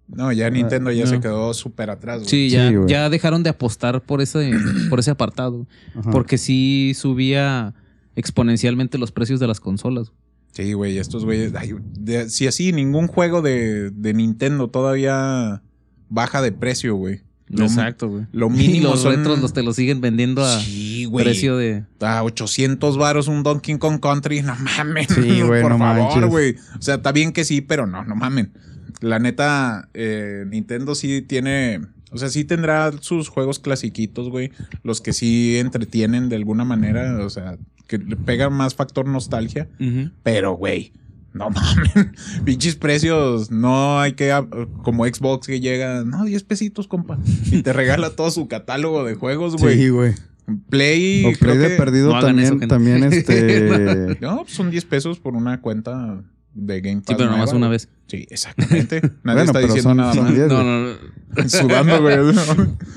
[SPEAKER 2] No, ya Nintendo ya
[SPEAKER 3] no.
[SPEAKER 2] se quedó súper atrás, güey.
[SPEAKER 3] Sí,
[SPEAKER 1] Sí,
[SPEAKER 3] ya,
[SPEAKER 1] güey.
[SPEAKER 3] ya dejaron de apostar por ese, por ese apartado.
[SPEAKER 1] Ajá.
[SPEAKER 3] Porque sí subía exponencialmente los precios de las consolas.
[SPEAKER 2] Sí, güey, estos güeyes. ay, de- Si así, ningún juego de, de Nintendo todavía baja de precio, güey. Lo-
[SPEAKER 3] Exacto, güey.
[SPEAKER 2] Lo
[SPEAKER 3] Y
[SPEAKER 2] mínimo
[SPEAKER 3] los
[SPEAKER 2] son-
[SPEAKER 3] retros los te los siguen vendiendo a
[SPEAKER 2] Sí,
[SPEAKER 3] precio de.
[SPEAKER 2] A 800 varos un Donkey Kong Country, no mamen.
[SPEAKER 1] Sí, güey,
[SPEAKER 2] Por
[SPEAKER 1] no
[SPEAKER 2] favor, güey. O sea, está bien que sí, pero no, no mamen. La neta, eh, Nintendo sí tiene. O sea, sí tendrá sus juegos clasiquitos, güey. Los que sí entretienen de alguna manera. O sea, que le pegan más factor nostalgia. Pero, güey, no mamen. Pinches precios. No hay que. Como Xbox que llega. No, 10 pesitos, compa. Y te regala todo su catálogo de juegos, güey.
[SPEAKER 1] Sí, güey.
[SPEAKER 2] Play.
[SPEAKER 1] O
[SPEAKER 2] creo
[SPEAKER 1] Play de
[SPEAKER 2] que-
[SPEAKER 1] perdido
[SPEAKER 3] no
[SPEAKER 1] también,
[SPEAKER 3] eso,
[SPEAKER 1] también este...
[SPEAKER 2] No, pues son 10 pesos por una cuenta de Game Pass.
[SPEAKER 3] Sí, pero nomás una vez.
[SPEAKER 2] Sí, exactamente. Nadie
[SPEAKER 1] Bueno,
[SPEAKER 2] está
[SPEAKER 1] pero
[SPEAKER 2] diciendo
[SPEAKER 1] son-
[SPEAKER 2] nada más.
[SPEAKER 1] 10.
[SPEAKER 3] No, no, no.
[SPEAKER 2] Sudando, güey.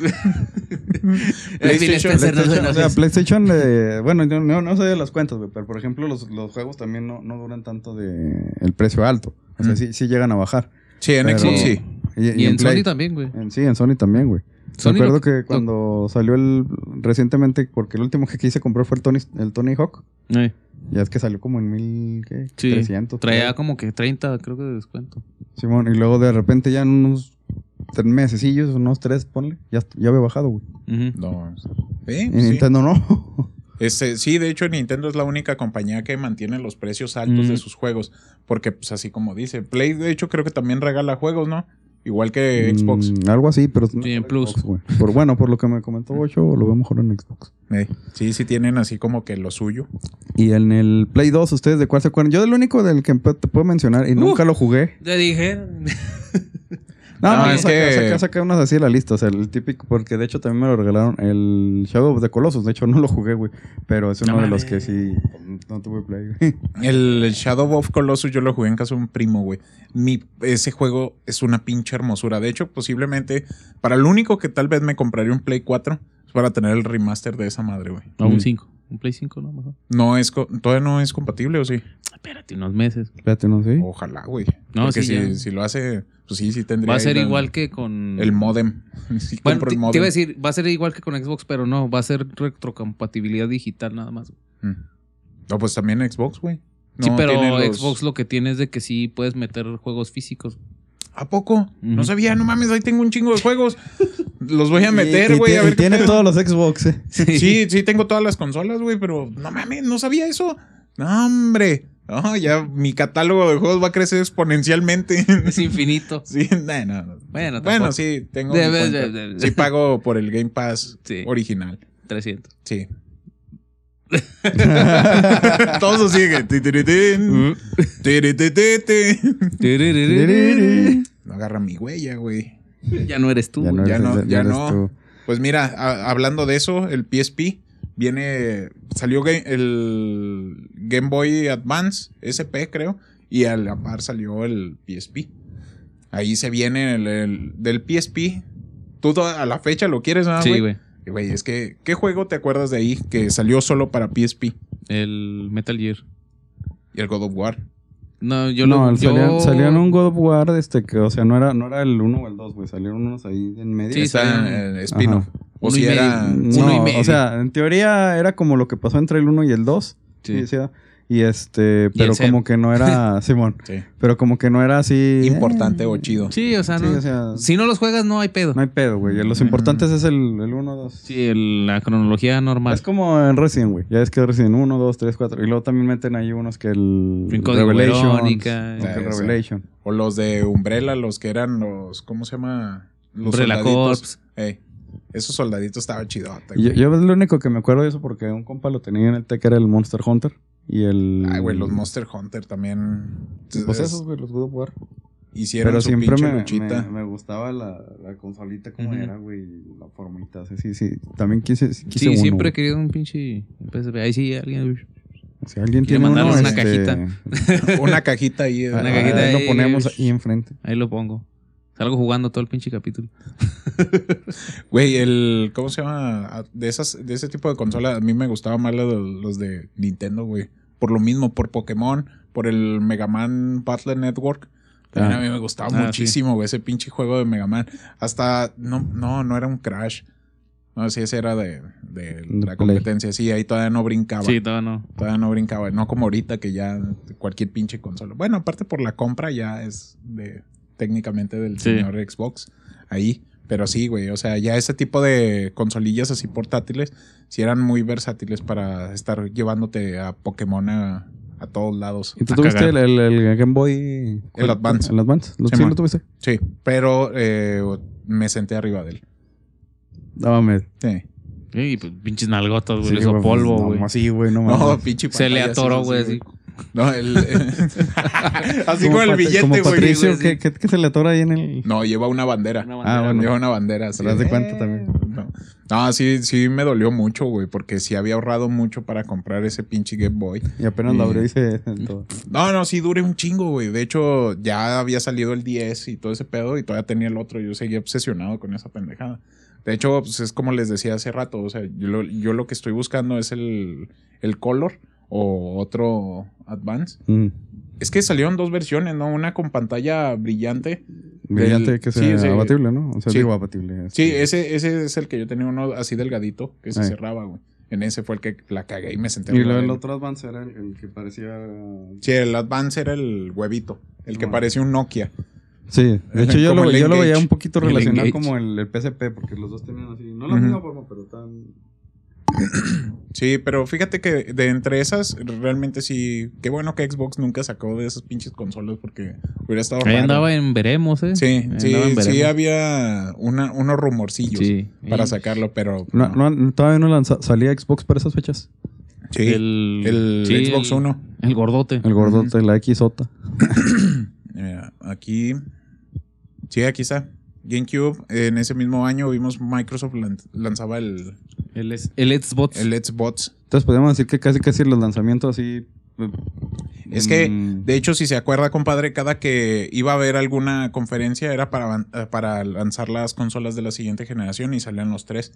[SPEAKER 2] PlayStation,
[SPEAKER 3] no
[SPEAKER 1] PlayStation, o sea. PlayStation, eh, bueno, yo no, no sé de las cuentas, güey, pero por ejemplo, los, los juegos también no, no duran tanto de el precio alto. O sea,
[SPEAKER 2] Mm.
[SPEAKER 1] sí, sí llegan a bajar.
[SPEAKER 2] Sí, en
[SPEAKER 1] Pero-
[SPEAKER 2] Xbox sí.
[SPEAKER 3] Y, en
[SPEAKER 1] Play.
[SPEAKER 3] Sony también, güey.
[SPEAKER 1] En- sí, en Sony también, güey.
[SPEAKER 3] Sony
[SPEAKER 1] Recuerdo
[SPEAKER 3] lo-
[SPEAKER 1] que cuando salió el recientemente, porque el último que quise comprar fue el Tony, el Tony Hawk.
[SPEAKER 3] Eh,
[SPEAKER 1] Ya es que salió como en mil, ¿qué?
[SPEAKER 3] sí.
[SPEAKER 1] 300.
[SPEAKER 3] Traía
[SPEAKER 1] creo.
[SPEAKER 3] como que 30, creo que de descuento.
[SPEAKER 1] Simón, y luego de repente ya en unos tres mesecillos, unos tres, ponle, ya, ya había bajado, güey.
[SPEAKER 3] Ujú.
[SPEAKER 2] No. Sí,
[SPEAKER 1] Y
[SPEAKER 2] sí.
[SPEAKER 1] Nintendo no.
[SPEAKER 2] Este, sí, de hecho, Nintendo es la única compañía que mantiene los precios altos
[SPEAKER 3] Mm.
[SPEAKER 2] de sus juegos. Porque, pues, así como dice, Play, de hecho, creo que también regala juegos, ¿no? Igual que Xbox.
[SPEAKER 1] Mm, algo así, pero
[SPEAKER 3] Sí, en
[SPEAKER 1] por
[SPEAKER 3] Plus.
[SPEAKER 1] Xbox, por, bueno, por lo que me comentó Bocho, lo veo mejor en Xbox.
[SPEAKER 2] Eh, sí, sí tienen así como que lo suyo.
[SPEAKER 1] Y en el Play 2, ¿ustedes de cuál se acuerdan? Yo del único del que te puedo mencionar y
[SPEAKER 3] Uh.
[SPEAKER 1] nunca lo jugué.
[SPEAKER 3] Te dije.
[SPEAKER 1] No,
[SPEAKER 2] No, es
[SPEAKER 1] saca,
[SPEAKER 2] que-
[SPEAKER 1] saca, saca unos así de la lista. O sea, el típico, porque de hecho también me lo regalaron el Shadow of the Colossus. De hecho, no lo jugué, güey. Pero es uno
[SPEAKER 3] No
[SPEAKER 1] de los que sí no tuve play, güey.
[SPEAKER 2] El Shadow of Colossus yo lo jugué en casa de un primo, güey. Mi, ese juego es una pinche hermosura. De hecho, posiblemente, para lo único que tal vez me compraría un Play 4 es para tener el remaster de esa madre, güey.
[SPEAKER 3] A un
[SPEAKER 1] Mm.
[SPEAKER 3] 5. Un Play 5, ¿no? Mejor.
[SPEAKER 2] No es, co- todavía no es compatible, ¿o sí?
[SPEAKER 3] Espérate unos meses.
[SPEAKER 1] Espérate, no sé.
[SPEAKER 2] Ojalá, güey.
[SPEAKER 3] No,
[SPEAKER 2] Porque
[SPEAKER 3] sí,
[SPEAKER 2] si,
[SPEAKER 3] ya.
[SPEAKER 2] si lo hace, pues sí, sí tendría.
[SPEAKER 3] Va a
[SPEAKER 2] ahí
[SPEAKER 3] ser
[SPEAKER 2] la-
[SPEAKER 3] igual que con.
[SPEAKER 2] El modem. Sí,
[SPEAKER 3] Bueno,
[SPEAKER 2] compro
[SPEAKER 3] te,
[SPEAKER 2] el
[SPEAKER 3] te
[SPEAKER 2] modem.
[SPEAKER 3] iba a decir, va a ser igual que con Xbox, pero no, va a ser retrocompatibilidad digital nada más.
[SPEAKER 2] Mm. No, pues también Xbox, güey.
[SPEAKER 3] sí,
[SPEAKER 2] No
[SPEAKER 3] pero
[SPEAKER 2] tiene los-
[SPEAKER 3] Xbox lo que tiene es de que sí puedes meter juegos físicos.
[SPEAKER 2] ¿A poco? No sabía, no mames, ahí tengo un chingo de juegos. Los voy a meter, güey. qué
[SPEAKER 1] tiene
[SPEAKER 2] pedo.
[SPEAKER 1] todos los Xbox, eh.
[SPEAKER 2] Sí, sí, tengo todas las consolas, güey, pero no mames, no sabía eso. No, hombre. No, ya mi catálogo de juegos va a crecer exponencialmente.
[SPEAKER 3] Es infinito.
[SPEAKER 2] Sí, no, no, no.
[SPEAKER 3] Bueno,
[SPEAKER 2] Bueno, sí, tengo. cuenta.
[SPEAKER 3] de- de-
[SPEAKER 2] Sí, pago por el Game Pass
[SPEAKER 3] Sí.
[SPEAKER 2] original.
[SPEAKER 3] 300.
[SPEAKER 2] Sí. Titiritín, tiritititi. No agarra mi huella, güey.
[SPEAKER 3] ya no eres tú.
[SPEAKER 1] Ya no,
[SPEAKER 2] Ya no, ya. Pues mira, a- hablando de eso, el PSP viene. Salió el Game Boy Advance SP, creo. Y a la par salió el PSP. Ahí se viene el, el- del PSP. Tú a la fecha lo quieres, ¿no?
[SPEAKER 3] sí, güey.
[SPEAKER 2] Güey, es que, ¿qué juego te acuerdas de ahí que salió solo para PSP?
[SPEAKER 3] El Metal Gear.
[SPEAKER 2] Y el God of War.
[SPEAKER 3] No, yo
[SPEAKER 1] no,
[SPEAKER 3] lo.
[SPEAKER 1] el- salían,
[SPEAKER 3] yo-
[SPEAKER 1] salían un God of War, este, que, o sea, no era, no era el 1 o el 2, güey. Salieron unos ahí en medio.
[SPEAKER 3] Sí,
[SPEAKER 2] Está
[SPEAKER 3] salían-
[SPEAKER 2] en spin-off. O
[SPEAKER 3] Uno
[SPEAKER 2] si era.
[SPEAKER 3] medio. Uno y
[SPEAKER 1] No,
[SPEAKER 3] medio.
[SPEAKER 1] o sea, en teoría era como lo que pasó entre el 1 y el 2.
[SPEAKER 3] Sí.
[SPEAKER 1] Sí. sí, y este, pero como que no era, Simón,
[SPEAKER 2] Sí.
[SPEAKER 1] pero como que no era así.
[SPEAKER 2] Importante
[SPEAKER 1] eh,
[SPEAKER 2] o chido.
[SPEAKER 3] Sí, o sea,
[SPEAKER 1] Sí,
[SPEAKER 3] no.
[SPEAKER 1] o sea,
[SPEAKER 3] Si no los juegas, no hay pedo.
[SPEAKER 1] no hay pedo, güey. Los
[SPEAKER 2] Mm.
[SPEAKER 1] importantes es el, el 1, 2.
[SPEAKER 3] Sí, el- la cronología normal.
[SPEAKER 1] Es como en Resident, güey. Ya es que Resident 1, 2, 3, 4. Y luego también meten ahí unos que el Revelation.
[SPEAKER 2] Sí.
[SPEAKER 1] Revelation.
[SPEAKER 2] O los de Umbrella, los que eran los. ¿Cómo se llama? Los
[SPEAKER 3] Umbrella
[SPEAKER 2] soldaditos. Ey, esos soldaditos estaban chidos.
[SPEAKER 1] Y Yo, yo es lo único que me acuerdo de eso porque un compa lo tenía en el TEC, era el Monster Hunter. Y el.
[SPEAKER 2] Ay, güey, los Monster Hunter también.
[SPEAKER 1] Pues
[SPEAKER 2] es-
[SPEAKER 1] esos, güey, los God of War.
[SPEAKER 2] Hicieron
[SPEAKER 1] Pero
[SPEAKER 2] su
[SPEAKER 1] siempre
[SPEAKER 2] pinche
[SPEAKER 1] me,
[SPEAKER 2] luchita.
[SPEAKER 1] me, me gustaba la, la consolita como era, güey. La formita. Sí, sí, sí. También quise. quise
[SPEAKER 3] Sí,
[SPEAKER 1] uno,
[SPEAKER 3] siempre he querido un pinche PSP. Ahí sí, alguien.
[SPEAKER 1] Si alguien tiene uno,
[SPEAKER 3] una
[SPEAKER 1] este,
[SPEAKER 3] cajita.
[SPEAKER 2] Una cajita ahí.
[SPEAKER 1] ah,
[SPEAKER 3] Una cajita
[SPEAKER 1] ahí
[SPEAKER 3] ahí.
[SPEAKER 1] Lo ponemos ahí enfrente.
[SPEAKER 3] Ahí lo pongo. Salgo jugando todo el pinche capítulo.
[SPEAKER 2] Güey, el. ¿Cómo se llama? De, esas, de ese tipo de consola, a mí me gustaban más los, los de Nintendo, güey. Por lo mismo, por Pokémon, por el Mega Man Battle Network. También
[SPEAKER 1] Ah.
[SPEAKER 2] a mí me gustaba
[SPEAKER 3] Ah,
[SPEAKER 2] muchísimo, güey, ese pinche juego de Mega Man. Hasta. No, no, no era un Crash. No, sí, ese era de, de la competencia. Sí, ahí todavía no brincaba.
[SPEAKER 3] Sí, todavía no.
[SPEAKER 2] Todavía no brincaba. No como ahorita que ya cualquier pinche consola. Bueno, aparte por la compra ya es de técnicamente del
[SPEAKER 3] Sí.
[SPEAKER 2] señor Xbox. Ahí. Pero sí, güey. O sea, ya ese tipo de consolillas así portátiles sí eran muy versátiles para estar llevándote a Pokémon a, a todos lados.
[SPEAKER 1] ¿Y tú tuviste el,
[SPEAKER 3] cagar.
[SPEAKER 1] el, el Game Boy?
[SPEAKER 2] El Advance.
[SPEAKER 1] El Advance. ¿Lo,
[SPEAKER 2] Sí,
[SPEAKER 1] sí, lo tuviste?
[SPEAKER 2] Sí, pero eh, me senté arriba de él.
[SPEAKER 1] No mames.
[SPEAKER 2] Sí.
[SPEAKER 3] Y pues pinches nalgotas, güey.
[SPEAKER 1] Sí,
[SPEAKER 3] le hizo
[SPEAKER 1] güey,
[SPEAKER 3] polvo,
[SPEAKER 1] pues,
[SPEAKER 3] güey.
[SPEAKER 1] No, así, güey, no
[SPEAKER 2] No,
[SPEAKER 1] mames.
[SPEAKER 2] pinche
[SPEAKER 3] Se le atoró, güey,
[SPEAKER 2] así,
[SPEAKER 3] así.
[SPEAKER 2] No, el, así
[SPEAKER 1] Como
[SPEAKER 2] con el billete,
[SPEAKER 1] Como
[SPEAKER 2] güey.
[SPEAKER 1] Patricio,
[SPEAKER 3] güey, sí.
[SPEAKER 1] ¿qué, qué, qué se le atora ahí en el...?
[SPEAKER 2] No, lleva una bandera.
[SPEAKER 3] Una
[SPEAKER 1] Ah,
[SPEAKER 3] bandera,
[SPEAKER 1] bueno.
[SPEAKER 2] Lleva una bandera.
[SPEAKER 1] Te das de cuenta también.
[SPEAKER 2] No. No, sí, sí me dolió mucho, güey, porque sí había ahorrado mucho para comprar ese pinche Game Boy.
[SPEAKER 1] Y apenas lo abrió y se...
[SPEAKER 2] No, no, sí duré un chingo, güey. De hecho, ya había salido el 10 y todo ese pedo y todavía tenía el otro. Yo seguía obsesionado con esa pendejada. De hecho, pues es como les decía hace rato, o sea, yo lo, yo lo que estoy buscando es el, el Color o otro Advance.
[SPEAKER 1] Mm.
[SPEAKER 2] Es que salieron dos versiones, ¿no? Una con pantalla brillante.
[SPEAKER 1] Brillante
[SPEAKER 2] Del-
[SPEAKER 1] que
[SPEAKER 2] sí,
[SPEAKER 1] sea
[SPEAKER 2] ese-
[SPEAKER 1] abatible, ¿no? O sea,
[SPEAKER 2] sí.
[SPEAKER 1] digo abatible.
[SPEAKER 2] Sí, ese, ese es el que yo tenía uno así delgadito que se cerraba, güey. En ese fue el que la cagué y me senté.
[SPEAKER 1] Y
[SPEAKER 2] de
[SPEAKER 1] el otro Advance era el, el que parecía...
[SPEAKER 2] Sí, el Advance era el huevito, el que
[SPEAKER 1] Ah.
[SPEAKER 2] parecía un Nokia.
[SPEAKER 1] Sí, de hecho yo lo,
[SPEAKER 2] el
[SPEAKER 1] yo lo veía un poquito
[SPEAKER 3] El
[SPEAKER 1] relacionado
[SPEAKER 3] Engage.
[SPEAKER 1] como el, el PSP, porque los dos tenían así, no la misma forma, pero tan...
[SPEAKER 2] Sí, pero fíjate que de entre esas, realmente sí. Qué bueno que Xbox nunca sacó de esas pinches consolas porque hubiera estado.
[SPEAKER 3] Ahí
[SPEAKER 2] raro.
[SPEAKER 3] andaba en veremos, ¿eh?
[SPEAKER 2] Sí,
[SPEAKER 3] Ahí
[SPEAKER 2] sí, sí había una, unos rumorcillos
[SPEAKER 3] Sí.
[SPEAKER 2] para sacarlo, pero.
[SPEAKER 1] No,
[SPEAKER 2] no.
[SPEAKER 1] no, todavía no salía Xbox para esas fechas.
[SPEAKER 2] Sí, el,
[SPEAKER 3] El, sí,
[SPEAKER 2] Xbox
[SPEAKER 3] el-
[SPEAKER 2] One.
[SPEAKER 3] El gordote.
[SPEAKER 1] El gordote, la XOTA.
[SPEAKER 2] Mira, aquí. Sí, aquí está. GameCube, en ese mismo año vimos Microsoft lan- lanzaba el,
[SPEAKER 3] El, es- el Xbox.
[SPEAKER 2] el Xbox.
[SPEAKER 1] Entonces podemos decir que casi casi los lanzamientos así. eh,
[SPEAKER 2] Es que,
[SPEAKER 1] mm,
[SPEAKER 2] de hecho, si se acuerda, compadre, cada que iba a haber alguna conferencia era para, para lanzar las consolas de la siguiente generación y salían los tres.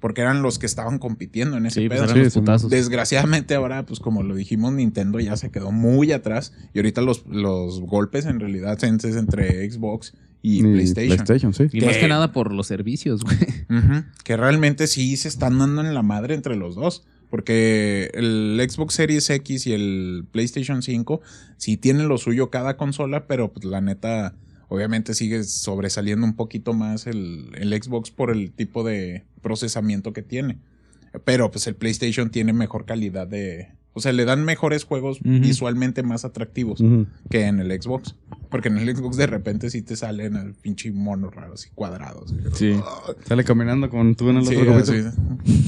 [SPEAKER 2] Porque eran los que estaban compitiendo en ese
[SPEAKER 3] sí, pues
[SPEAKER 2] pedo.
[SPEAKER 3] eran los
[SPEAKER 1] sí,
[SPEAKER 3] putazos.
[SPEAKER 2] Desgraciadamente ahora, pues como lo dijimos, Nintendo ya se quedó muy atrás. Y ahorita los, los golpes en realidad son entre Xbox y, PlayStation.
[SPEAKER 1] sí.
[SPEAKER 3] Y más
[SPEAKER 2] que-
[SPEAKER 3] nada por los servicios, güey.
[SPEAKER 2] Ujú, Que realmente sí se están dando en la madre entre los dos. Porque el Xbox Series X y el PlayStation 5 sí tienen lo suyo cada consola, pero pues la neta, obviamente sigue sobresaliendo un poquito más el, el Xbox por el tipo de procesamiento que tiene. Pero pues el PlayStation tiene mejor calidad de... O sea, le dan mejores juegos visualmente más atractivos que en el Xbox. Porque en el Xbox de repente sí te salen el pinche monos raros y cuadrados.
[SPEAKER 3] Sí.
[SPEAKER 2] Ah,
[SPEAKER 1] Sale caminando con tú en el
[SPEAKER 2] Sí,
[SPEAKER 1] otro
[SPEAKER 2] así,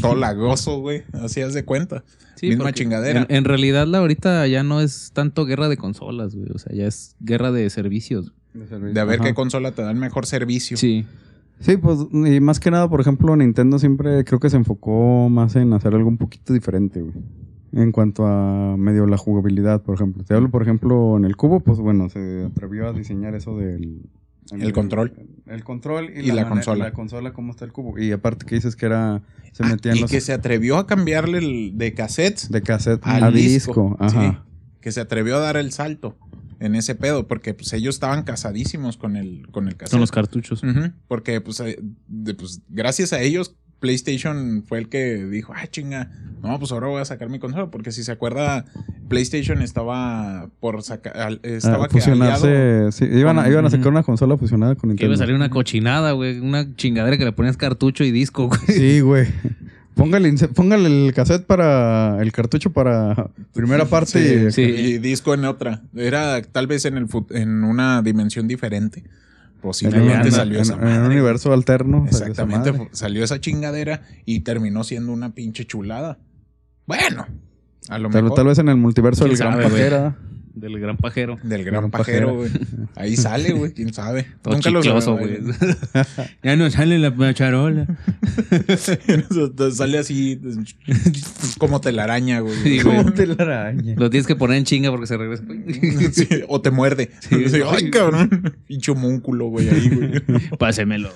[SPEAKER 2] todo lagoso, güey. Así haz de cuenta.
[SPEAKER 3] Sí,
[SPEAKER 2] Misma chingadera.
[SPEAKER 3] En, en realidad, la ahorita ya no es tanto guerra de consolas, güey. O sea, ya es guerra de servicios.
[SPEAKER 2] De a ver
[SPEAKER 1] Ajá.
[SPEAKER 2] qué consola te da el mejor servicio.
[SPEAKER 3] Sí.
[SPEAKER 1] Sí, pues, y más que nada, por ejemplo, Nintendo siempre creo que se enfocó más en hacer algo un poquito diferente, güey. En cuanto a medio la jugabilidad, por ejemplo. Te hablo, por ejemplo, en el cubo, pues bueno, se atrevió a diseñar eso del...
[SPEAKER 2] El control.
[SPEAKER 1] El, control y,
[SPEAKER 2] Y la consola.
[SPEAKER 1] La consola, cómo está el cubo. Y aparte que dices que era... Se
[SPEAKER 2] Ah,
[SPEAKER 1] metían
[SPEAKER 2] y
[SPEAKER 1] los...
[SPEAKER 2] que se atrevió a cambiarle el de cassettes
[SPEAKER 1] De cassette a
[SPEAKER 2] disco.
[SPEAKER 1] disco. Ajá.
[SPEAKER 2] Sí, que se atrevió a dar el salto en ese pedo. Porque pues ellos estaban casadísimos con el, con el cassette.
[SPEAKER 3] Son los cartuchos.
[SPEAKER 2] Porque pues, eh, de- pues gracias a ellos PlayStation fue el que dijo, ah, chinga, no, pues ahora voy a sacar mi consola, porque si se acuerda, PlayStation estaba por sacar, estaba
[SPEAKER 1] Ah,
[SPEAKER 2] que
[SPEAKER 1] fusionarse. Sí, iban, a,
[SPEAKER 2] con-
[SPEAKER 1] iban a sacar una consola fusionada con
[SPEAKER 3] Que
[SPEAKER 1] Nintendo.
[SPEAKER 3] iba a salir una cochinada, güey. Una chingadera que le ponías cartucho y disco, güey.
[SPEAKER 1] Sí, güey. Póngale, póngale el cassette para. El cartucho para primera parte.
[SPEAKER 2] Sí,
[SPEAKER 1] y-
[SPEAKER 3] Sí.
[SPEAKER 2] y disco en otra. Era tal vez en, el, fut- en una dimensión diferente.
[SPEAKER 1] en,
[SPEAKER 2] Posiblemente salió
[SPEAKER 1] en-
[SPEAKER 2] esa
[SPEAKER 1] en un universo alterno. salió esa
[SPEAKER 2] Exactamente, salió esa chingadera y terminó siendo una pinche chulada. Bueno, a lo
[SPEAKER 1] Tal,
[SPEAKER 2] mejor
[SPEAKER 1] tal vez en el multiverso del
[SPEAKER 3] ¿Quién
[SPEAKER 1] gran pajera.
[SPEAKER 3] Del gran pajero.
[SPEAKER 2] del gran
[SPEAKER 1] Gran
[SPEAKER 2] pajero, güey. Ahí sale, güey, quién sabe.
[SPEAKER 3] Todo
[SPEAKER 2] Nunca lo
[SPEAKER 3] chicloso, güey. ya no sale la macharola.
[SPEAKER 2] sale así como telaraña, güey.
[SPEAKER 3] Sí.
[SPEAKER 1] Como telaraña.
[SPEAKER 3] Lo tienes que poner en chinga porque se regresa.
[SPEAKER 2] Sí, o te muerde.
[SPEAKER 3] Sí,
[SPEAKER 2] sí. Ay, cabrón. Pinche homúnculo, güey, ahí, güey.
[SPEAKER 3] Pásemelo.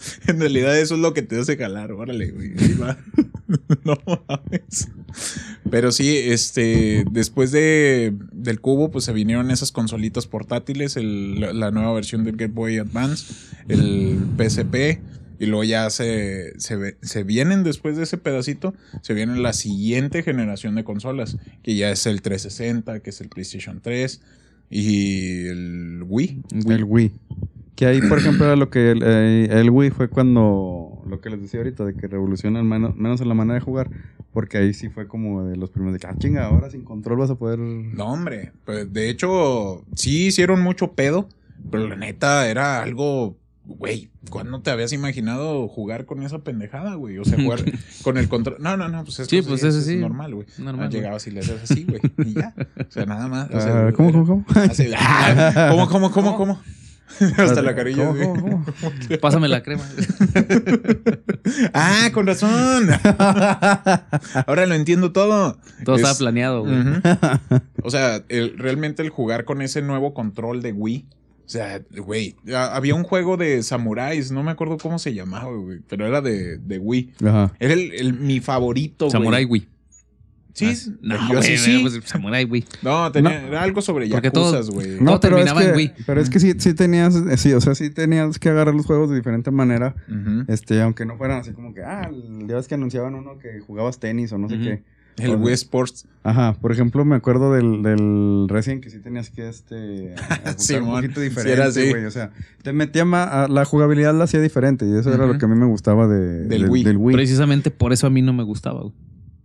[SPEAKER 2] En realidad eso es lo que te hace jalar, órale, güey. No mames. Pero sí, este, después de, del cubo, pues se vinieron esas consolitas portátiles, la, nueva versión del Game Boy Advance, el PSP, y luego ya se, se, se vienen después de ese pedacito, se viene la siguiente generación de consolas, que ya es el 360, que es el PlayStation 3 y el Wii.
[SPEAKER 1] El Wii. Que ahí, por ejemplo, era lo que el, eh, el Wii fue cuando, lo que les decía ahorita, de que revolucionan menos, menos en la manera de jugar, porque ahí sí fue como de los primeros de que, ah, chinga, ahora sin control vas a poder...
[SPEAKER 2] No, hombre. Pues de hecho, sí hicieron mucho pedo, pero la neta era algo. Güey, ¿cuándo te habías imaginado jugar con esa pendejada, güey? O sea, jugar con el control. No, no, no, pues esto
[SPEAKER 3] Sí, pues eso
[SPEAKER 2] es
[SPEAKER 3] sí.
[SPEAKER 2] normal, güey.
[SPEAKER 3] Normal,
[SPEAKER 2] Ah, llegabas y le haces así, güey. Y ya. O sea, nada más. O sea,
[SPEAKER 1] Ah, ¿Cómo, cómo, cómo?
[SPEAKER 2] así, ah, ¿Cómo, cómo, cómo, cómo? Hasta la carilla.
[SPEAKER 1] ¿Cómo,
[SPEAKER 2] güey.
[SPEAKER 1] cómo, cómo?
[SPEAKER 3] Pásame la crema.
[SPEAKER 2] Ah, con razón. Ahora lo entiendo todo.
[SPEAKER 3] Todo
[SPEAKER 2] Es-
[SPEAKER 3] estaba planeado, güey.
[SPEAKER 2] O sea, el- realmente el jugar con ese nuevo control de Wii. O sea, güey, había un juego de samuráis, no me acuerdo cómo se llamaba, güey, pero era de, de Wii.
[SPEAKER 1] Ajá.
[SPEAKER 2] Era el, el- mi favorito, güey.
[SPEAKER 3] Samurai, güey.
[SPEAKER 2] Sí,
[SPEAKER 3] No,
[SPEAKER 2] yo
[SPEAKER 3] güey,
[SPEAKER 2] sí, sí.
[SPEAKER 3] pues, Samurai, güey.
[SPEAKER 2] No, tenía,
[SPEAKER 1] No.
[SPEAKER 2] era algo sobre yakuzas, güey.
[SPEAKER 3] No,
[SPEAKER 1] pero es
[SPEAKER 3] terminaba en
[SPEAKER 1] que,
[SPEAKER 3] Wii.
[SPEAKER 1] pero es que sí, sí tenías, eh, sí, o sea, sí tenías que agarrar los juegos de diferente manera,
[SPEAKER 2] Ujú.
[SPEAKER 1] este, aunque no fueran así como que, ah, ya ves que anunciaban uno que jugabas tenis o no sé
[SPEAKER 3] Ujú.
[SPEAKER 1] qué.
[SPEAKER 2] El Wii Sports.
[SPEAKER 1] Ajá, por ejemplo, me acuerdo del, del Resident que sí tenías que, este, apuntar un poquito
[SPEAKER 2] sí
[SPEAKER 1] diferente,
[SPEAKER 2] era así.
[SPEAKER 1] güey, o sea, te metía más, la jugabilidad la hacía diferente y eso era
[SPEAKER 2] Ujú.
[SPEAKER 1] lo que a mí me gustaba de,
[SPEAKER 2] Del
[SPEAKER 1] de-
[SPEAKER 2] Wii.
[SPEAKER 1] del Wii.
[SPEAKER 3] Precisamente por eso a mí no me gustaba, güey.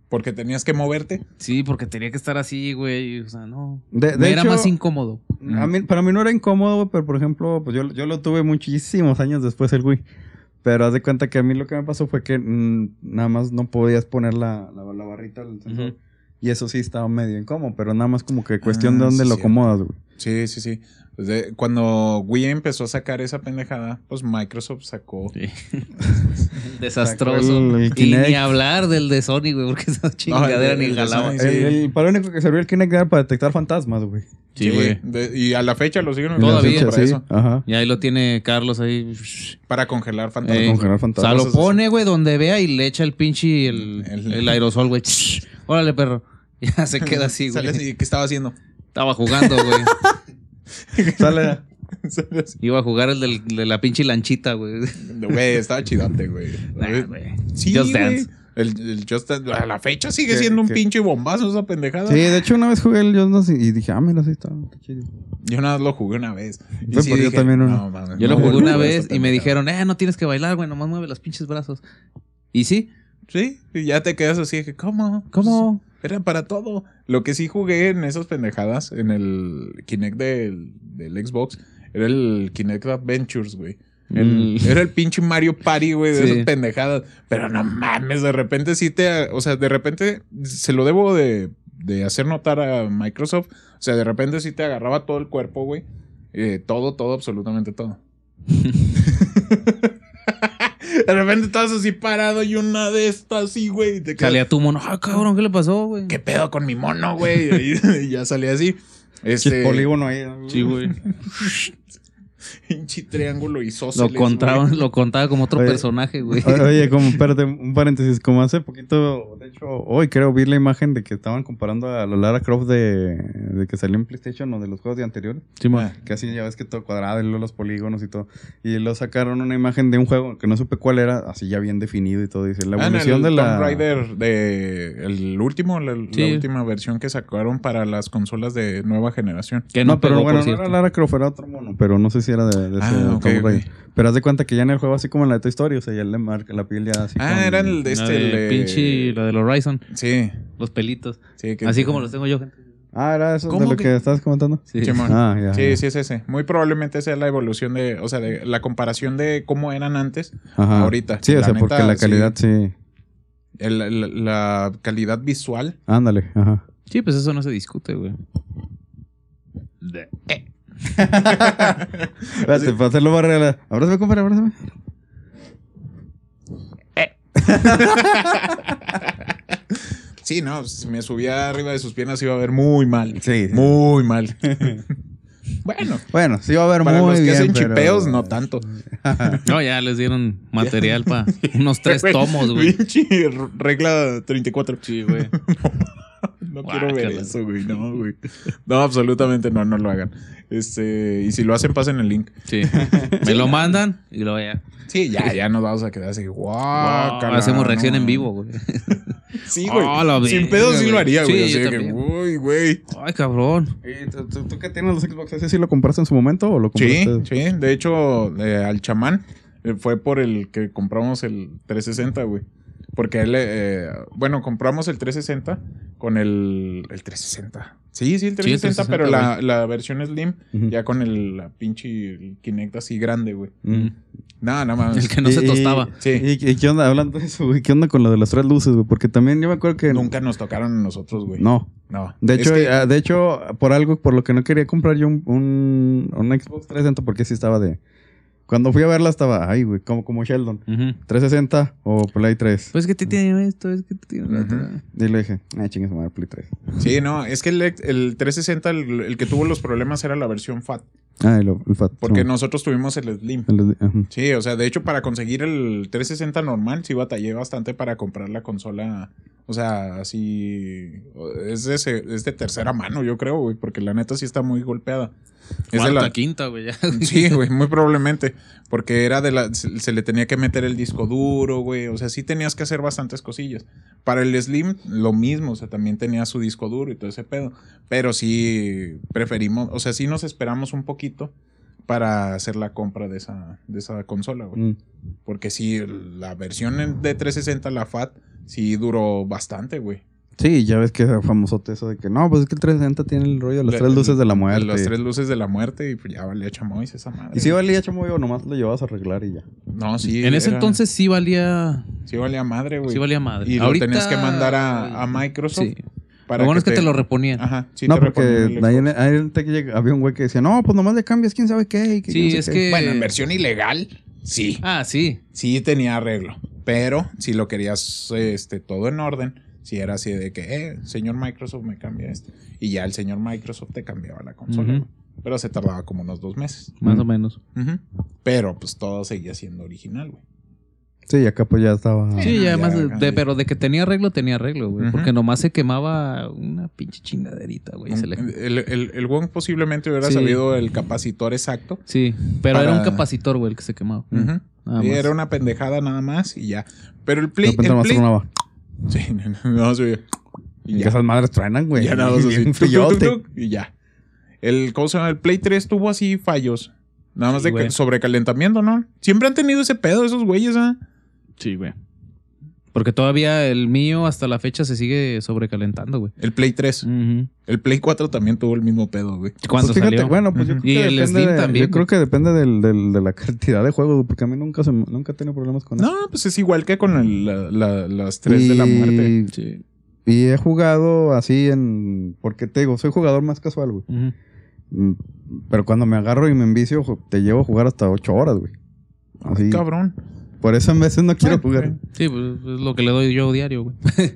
[SPEAKER 2] Porque tenías que moverte.
[SPEAKER 3] Sí, porque tenía que estar así, güey. O sea, no.
[SPEAKER 1] De, de
[SPEAKER 3] Me era
[SPEAKER 1] hecho,
[SPEAKER 3] más incómodo.
[SPEAKER 1] A mí, para mí no era incómodo, güey, pero por ejemplo, pues yo, yo lo tuve muchísimos años después el Wii. Pero haz de cuenta que a mí lo que me pasó fue que mm, nada más no podías poner la, la, la barrita del sensor. Y eso sí estaba medio incómodo, pero nada más como que cuestión de
[SPEAKER 2] Ah,
[SPEAKER 1] dónde
[SPEAKER 2] sí,
[SPEAKER 1] lo acomodas, güey.
[SPEAKER 2] Sí, sí, sí. Desde- cuando Wii empezó a sacar esa pendejada, pues Microsoft sacó.
[SPEAKER 3] Sí. Desastroso.
[SPEAKER 1] Sacó el- el
[SPEAKER 3] y ni hablar del de Sony, güey, porque esa chingadera
[SPEAKER 2] el-
[SPEAKER 3] ni jalaba.
[SPEAKER 2] Sí.
[SPEAKER 1] el- para lo único que sirvió el Kinect era para detectar fantasmas, güey.
[SPEAKER 3] Sí, güey.
[SPEAKER 2] de- y a la fecha lo siguen
[SPEAKER 3] Todavía.
[SPEAKER 1] Sí,
[SPEAKER 2] eso.
[SPEAKER 1] Ajá.
[SPEAKER 3] Y ahí lo tiene Carlos ahí.
[SPEAKER 2] Para congelar fantasmas.
[SPEAKER 3] Eh,
[SPEAKER 1] congelar
[SPEAKER 3] O
[SPEAKER 1] fantasmas.
[SPEAKER 3] sea, lo pone, güey, donde vea y le echa el pinche el,
[SPEAKER 2] El-
[SPEAKER 3] el aerosol, güey. Órale, perro. Ya se queda así, güey.
[SPEAKER 2] ¿Qué estaba haciendo?
[SPEAKER 3] Estaba jugando, güey.
[SPEAKER 1] Sale.
[SPEAKER 2] Sale así.
[SPEAKER 3] Iba a jugar el del- de la pinche lanchita, güey.
[SPEAKER 2] Güey, estaba chidote, güey.
[SPEAKER 3] Nah.
[SPEAKER 2] Sí,
[SPEAKER 3] Just. Dance.
[SPEAKER 2] El, el Just Dance, a la fecha sigue
[SPEAKER 1] ¿Qué-
[SPEAKER 2] siendo un
[SPEAKER 1] qué?
[SPEAKER 2] pinche bombazo esa pendejada.
[SPEAKER 1] Sí, de hecho una vez jugué el Just Dance y dije, ah, mira, sí está, chido.
[SPEAKER 2] Yo nada más lo jugué una vez. Y
[SPEAKER 1] Fue por yo también
[SPEAKER 2] mames,
[SPEAKER 3] Yo
[SPEAKER 2] no
[SPEAKER 3] lo jugué una vez y me dijeron, eh, no tienes que bailar, güey, nomás mueve los pinches brazos. Y sí,
[SPEAKER 2] Sí, y ya te quedas así, que ¿cómo?
[SPEAKER 3] ¿cómo?
[SPEAKER 2] Era para todo. Lo que sí jugué en esas pendejadas, en el Kinect del, del Xbox, era el Kinect Adventures, güey. El- Era el pinche Mario Party, güey, de
[SPEAKER 3] Sí.
[SPEAKER 2] esas pendejadas. Pero no mames, de repente sí te. O sea, de repente se lo debo de, de hacer notar a Microsoft. O sea, de repente sí te agarraba todo el cuerpo, güey. Eh, todo, todo, absolutamente todo. de repente estabas así parado y una de estas así, güey. te
[SPEAKER 3] Salía tu mono. Ah, cabrón, ¿qué le pasó, güey?
[SPEAKER 2] ¿Qué pedo con mi mono, güey? Y, y ya salía así. Este.
[SPEAKER 1] polígono ahí. ¿no?
[SPEAKER 3] Sí, güey.
[SPEAKER 2] Pinche triángulo y
[SPEAKER 3] Lo contaba,
[SPEAKER 2] güey.
[SPEAKER 3] lo contaba como otro
[SPEAKER 1] Oye.
[SPEAKER 3] personaje, güey.
[SPEAKER 1] Oye, como, espérate, un paréntesis, como hace poquito, de hecho, hoy creo vi la imagen de que estaban comparando a la Lara Croft de, de que salió en PlayStation o de los juegos de anteriores,
[SPEAKER 2] Ah,
[SPEAKER 1] que así ya ves que todo cuadrado y luego los polígonos y todo, y lo sacaron una imagen de un juego que no supe cuál era, así ya bien definido y todo, dice, la
[SPEAKER 2] Ah, en
[SPEAKER 1] evolución
[SPEAKER 2] el
[SPEAKER 1] de la...
[SPEAKER 2] Tomb Raider de el último, la, la
[SPEAKER 3] Sí.
[SPEAKER 2] última versión que sacaron para las consolas de nueva generación.
[SPEAKER 3] Que
[SPEAKER 1] No,
[SPEAKER 3] no,
[SPEAKER 1] pero
[SPEAKER 3] pegó,
[SPEAKER 1] bueno,
[SPEAKER 3] por
[SPEAKER 1] no era Lara Croft, era otro mono, pero no sé si era de, de ese
[SPEAKER 2] Ah, ok,
[SPEAKER 1] Tomb
[SPEAKER 2] ok.
[SPEAKER 1] Raider. Pero haz de cuenta que ya en el juego, así como en la de Toy Story, o sea, ya le marca la piel ya así
[SPEAKER 2] Ah,
[SPEAKER 1] con-
[SPEAKER 2] era el de
[SPEAKER 3] La
[SPEAKER 2] este.
[SPEAKER 3] de
[SPEAKER 2] el de-
[SPEAKER 3] pinche, la del Horizon,
[SPEAKER 2] Sí,
[SPEAKER 3] los pelitos.
[SPEAKER 2] sí. que-
[SPEAKER 3] Así como los tengo yo, gente.
[SPEAKER 1] Ah, era eso de
[SPEAKER 2] ¿Cómo
[SPEAKER 1] lo
[SPEAKER 2] que-
[SPEAKER 1] que estabas comentando.
[SPEAKER 3] Sí.
[SPEAKER 1] Ah, ya.
[SPEAKER 2] Sí,
[SPEAKER 1] ya.
[SPEAKER 2] sí es ese. Muy probablemente sea la evolución de, o sea, de la comparación de cómo eran antes.
[SPEAKER 1] Ajá.
[SPEAKER 2] ahorita.
[SPEAKER 1] Sí, o sea,
[SPEAKER 2] neta,
[SPEAKER 1] porque la calidad sí.
[SPEAKER 2] El- el- la calidad visual.
[SPEAKER 1] Ándale, ajá.
[SPEAKER 3] Sí, pues eso no se discute, güey.
[SPEAKER 1] Espérate, para hacerlo más real. Abrázame, compadre, abrázame.
[SPEAKER 2] Sí, no, si me subía arriba de sus piernas iba a ver muy mal.
[SPEAKER 1] Sí, sí.
[SPEAKER 2] Muy mal. bueno,
[SPEAKER 1] Bueno, sí va a haber
[SPEAKER 2] para
[SPEAKER 1] muy
[SPEAKER 2] los que
[SPEAKER 1] bien,
[SPEAKER 2] hacen
[SPEAKER 1] pero-
[SPEAKER 2] chipeos, no tanto.
[SPEAKER 3] No, ya les dieron material para unos tres tomos, güey.
[SPEAKER 2] Pinche regla 34.
[SPEAKER 3] Sí, güey.
[SPEAKER 2] No quiero ver eso, güey. No, güey. No, absolutamente no, no lo hagan. Este, y si lo hacen, pasen el link.
[SPEAKER 3] Sí. Me lo mandan y lo ya.
[SPEAKER 2] Sí, ya, ya nos vamos a quedar así. Guau,
[SPEAKER 3] Hacemos reacción en vivo, güey.
[SPEAKER 2] Sí, güey. Sin pedo sí lo haría, güey.
[SPEAKER 3] Sí,
[SPEAKER 2] así
[SPEAKER 3] yo
[SPEAKER 2] de que, uy, güey.
[SPEAKER 3] Ay, cabrón.
[SPEAKER 1] ¿Y tú, tú, tú qué tienes los Xbox? ¿Ese sí lo compraste en su momento o lo
[SPEAKER 2] Sí,
[SPEAKER 1] compraste?
[SPEAKER 2] sí. De hecho, eh, al chamán eh, fue por el que compramos el 360, güey. Porque él, eh, bueno, compramos el 360 con el, el 360. Sí, sí, el 360,
[SPEAKER 3] 360,
[SPEAKER 2] pero la, la versión Slim,
[SPEAKER 1] Ujú.
[SPEAKER 2] ya con el la pinche el Kinect así grande, güey. No, no mames.
[SPEAKER 3] El que no se
[SPEAKER 1] Y-
[SPEAKER 3] tostaba.
[SPEAKER 2] Sí.
[SPEAKER 1] ¿Y, y qué onda? Hablando de eso, güey. ¿Qué onda con lo de las tres luces, güey? Porque también yo me acuerdo que...
[SPEAKER 2] Nunca nos tocaron a nosotros, güey.
[SPEAKER 1] No.
[SPEAKER 2] No.
[SPEAKER 1] De hecho,
[SPEAKER 2] que-
[SPEAKER 1] ah, de hecho, por algo, por lo que no quería comprar yo un, un, un Xbox 360, porque sí estaba de... Cuando fui a verla estaba, ay, güey, como, como Sheldon.
[SPEAKER 3] Ujú.
[SPEAKER 1] 360 o Play 3.
[SPEAKER 3] Pues que te tiene esto, es que te tiene otro.
[SPEAKER 2] Ujú.
[SPEAKER 1] Y le dije, ah, chingue su madre, Play 3.
[SPEAKER 2] Sí, no, es que el, el 360, el, el que tuvo los problemas era la versión FAT.
[SPEAKER 1] Ah, el, el FAT.
[SPEAKER 2] Porque
[SPEAKER 1] no.
[SPEAKER 2] nosotros tuvimos el Slim. Sí, o sea, de hecho, para conseguir el 360 normal, sí batallé bastante para comprar la consola. O sea, así. Es de, es de tercera mano, yo creo, güey, porque la neta sí está muy golpeada. Es de
[SPEAKER 3] Cuarta,
[SPEAKER 2] la,
[SPEAKER 3] quinta, güey. ya.
[SPEAKER 2] Sí, güey, muy probablemente. Porque era de la. Se, se le tenía que meter el disco duro, güey. O sea, sí tenías que hacer bastantes cosillas. Para el Slim, lo mismo. O sea, también tenía su disco duro y todo ese pedo. Pero sí preferimos. O sea, sí nos esperamos un poquito para hacer la compra de esa, de esa consola, güey.
[SPEAKER 1] Mm.
[SPEAKER 2] Porque sí, la versión en- de 360, la FAT, sí duró bastante, güey.
[SPEAKER 1] Sí, ya ves que era famosote eso de que no, pues es que el 360 tiene el rollo de las
[SPEAKER 2] Le-
[SPEAKER 1] tres luces de la muerte.
[SPEAKER 2] Las tres luces de la muerte y pues ya valía chamois esa madre.
[SPEAKER 1] Y si valía chamoy o nomás lo llevabas a arreglar y ya.
[SPEAKER 2] No, sí.
[SPEAKER 3] en ese entonces sí valía.
[SPEAKER 2] Sí valía madre, güey.
[SPEAKER 3] Sí valía madre.
[SPEAKER 2] Y lo
[SPEAKER 3] Ahorita-
[SPEAKER 2] tenías que mandar a, a Microsoft.
[SPEAKER 3] Sí.
[SPEAKER 2] Para
[SPEAKER 3] Lo bueno es que te lo reponían.
[SPEAKER 2] Ajá, sí
[SPEAKER 1] no,
[SPEAKER 2] te
[SPEAKER 1] porque ahí en, ahí en Tech había un güey que decía, no, pues nomás le cambias quién sabe qué. y que
[SPEAKER 3] Sí,
[SPEAKER 1] no sé
[SPEAKER 3] es
[SPEAKER 1] qué".
[SPEAKER 3] que.
[SPEAKER 2] Bueno, en versión ilegal, sí.
[SPEAKER 3] Ah, sí.
[SPEAKER 2] Sí tenía arreglo. Pero si lo querías este, todo en orden, si era así de que, eh, señor Microsoft me cambia esto. Y ya el señor Microsoft te cambiaba la consola. Güey. Pero se tardaba como unos dos meses.
[SPEAKER 3] Más
[SPEAKER 1] Mm.
[SPEAKER 3] o menos.
[SPEAKER 2] Pero pues todo seguía siendo original, güey.
[SPEAKER 1] Sí, y acá pues ya estaba.
[SPEAKER 3] Sí,
[SPEAKER 2] ya,
[SPEAKER 3] además, de-
[SPEAKER 2] ya.
[SPEAKER 3] de- pero de que tenía arreglo, tenía arreglo, güey. Porque nomás se quemaba una pinche chingaderita, güey. le-
[SPEAKER 2] El, el, el Wong posiblemente hubiera
[SPEAKER 3] Sí.
[SPEAKER 2] sabido el capacitor exacto.
[SPEAKER 3] Sí, pero era un capacitor, güey, el que se quemaba.
[SPEAKER 2] Y
[SPEAKER 3] más.
[SPEAKER 2] era una pendejada nada más y ya. Pero el Play. el Play-. Sí, no, oye. Y ya.
[SPEAKER 1] esas madres truenan, güey.
[SPEAKER 2] Ya nada más así.
[SPEAKER 1] Bien
[SPEAKER 2] tuc, tuc,
[SPEAKER 1] feyote.
[SPEAKER 2] tuc, y ya. El, ¿cómo se llama? El Play 3 tuvo así fallos. Nada más
[SPEAKER 3] Sí,
[SPEAKER 2] de que- sobrecalentamiento, ¿no? Siempre han tenido ese pedo esos güeyes, ¿ah?
[SPEAKER 3] Sí, güey. Porque todavía el mío hasta la fecha se sigue sobrecalentando, güey.
[SPEAKER 2] El Play 3.
[SPEAKER 3] Ujú.
[SPEAKER 2] El Play 4 también tuvo el mismo pedo, güey.
[SPEAKER 3] Cuando
[SPEAKER 1] Pues fíjate,
[SPEAKER 3] salió.
[SPEAKER 1] bueno, pues yo
[SPEAKER 2] Ujú.
[SPEAKER 1] creo
[SPEAKER 3] Y
[SPEAKER 1] que
[SPEAKER 3] el
[SPEAKER 1] de-
[SPEAKER 3] también,
[SPEAKER 1] Yo creo que depende del, del- de la cantidad de juegos, güey, porque a mí nunca, se, nunca he tenido problemas con eso.
[SPEAKER 2] No, pues es igual que con el- la- la- las 3 de la muerte.
[SPEAKER 3] Sí.
[SPEAKER 1] Y he jugado así en... Porque te digo, soy jugador más casual, güey. Mm, Pero cuando me agarro y me envicio, te llevo a jugar hasta 8 horas, güey. Así.
[SPEAKER 2] Cabrón.
[SPEAKER 1] Por eso en veces no quiero jugar.
[SPEAKER 3] Sí, pues es lo que le doy yo diario, güey.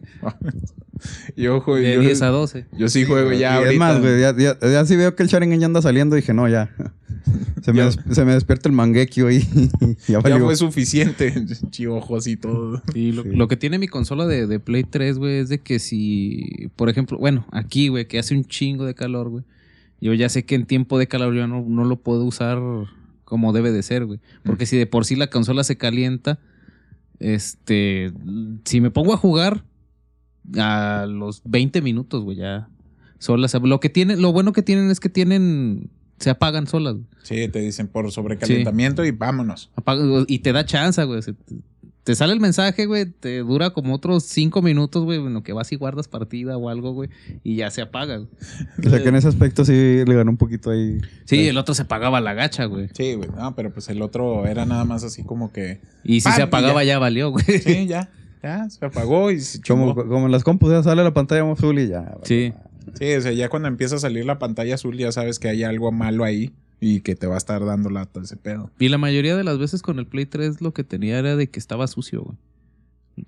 [SPEAKER 2] Yo, juego-
[SPEAKER 3] De
[SPEAKER 2] yo,
[SPEAKER 3] 10 a 12.
[SPEAKER 2] yo sí juego ya
[SPEAKER 1] Y
[SPEAKER 2] ahorita.
[SPEAKER 1] Es más, güey, ya, ya, ya si veo que el Sharingan ya anda saliendo, dije, no, ya. Se me, se me despierta el manguekio ahí. ya
[SPEAKER 2] ya fue suficiente. Chiojo así todo.
[SPEAKER 3] Y lo,
[SPEAKER 1] Sí.
[SPEAKER 3] lo que tiene mi consola de, de Play 3, güey, es de que si, por ejemplo, bueno, aquí, güey, que hace un chingo de calor, güey. Yo ya sé que en tiempo de calor yo no, no lo puedo usar como debe de ser, güey. Porque si de por sí la consola se calienta, este, si me pongo a jugar a los 20 minutos, güey, ya solas. Lo que tienen, lo bueno que tienen es que tienen, se apagan solas. güey.
[SPEAKER 2] Sí, te dicen por sobrecalentamiento y vámonos.
[SPEAKER 3] Apaga- y te da chance, güey. Se- Te, sale el mensaje, güey. Te dura como otros cinco minutos, güey. Bueno, que vas y guardas partida o algo, güey. Y ya se apaga. güey.
[SPEAKER 1] O sea que en ese aspecto sí le ganó un poquito ahí.
[SPEAKER 3] Sí, el otro se apagaba a la gacha, güey.
[SPEAKER 2] Sí, güey. No, pero pues el otro era nada más así como que.
[SPEAKER 3] Y si
[SPEAKER 2] ¡Pam!
[SPEAKER 3] se apagaba ya, valió, güey.
[SPEAKER 2] Sí, ya. Ya, se apagó y se
[SPEAKER 1] Como, como en las compus ya sale la pantalla azul y ya. vale.
[SPEAKER 3] Sí.
[SPEAKER 2] Sí, o sea, ya cuando empieza a salir la pantalla azul, ya sabes que hay algo malo ahí y que te va a estar dando lata ese pedo.
[SPEAKER 3] Y la mayoría de las veces con el Play 3 lo que tenía era de que estaba sucio, güey.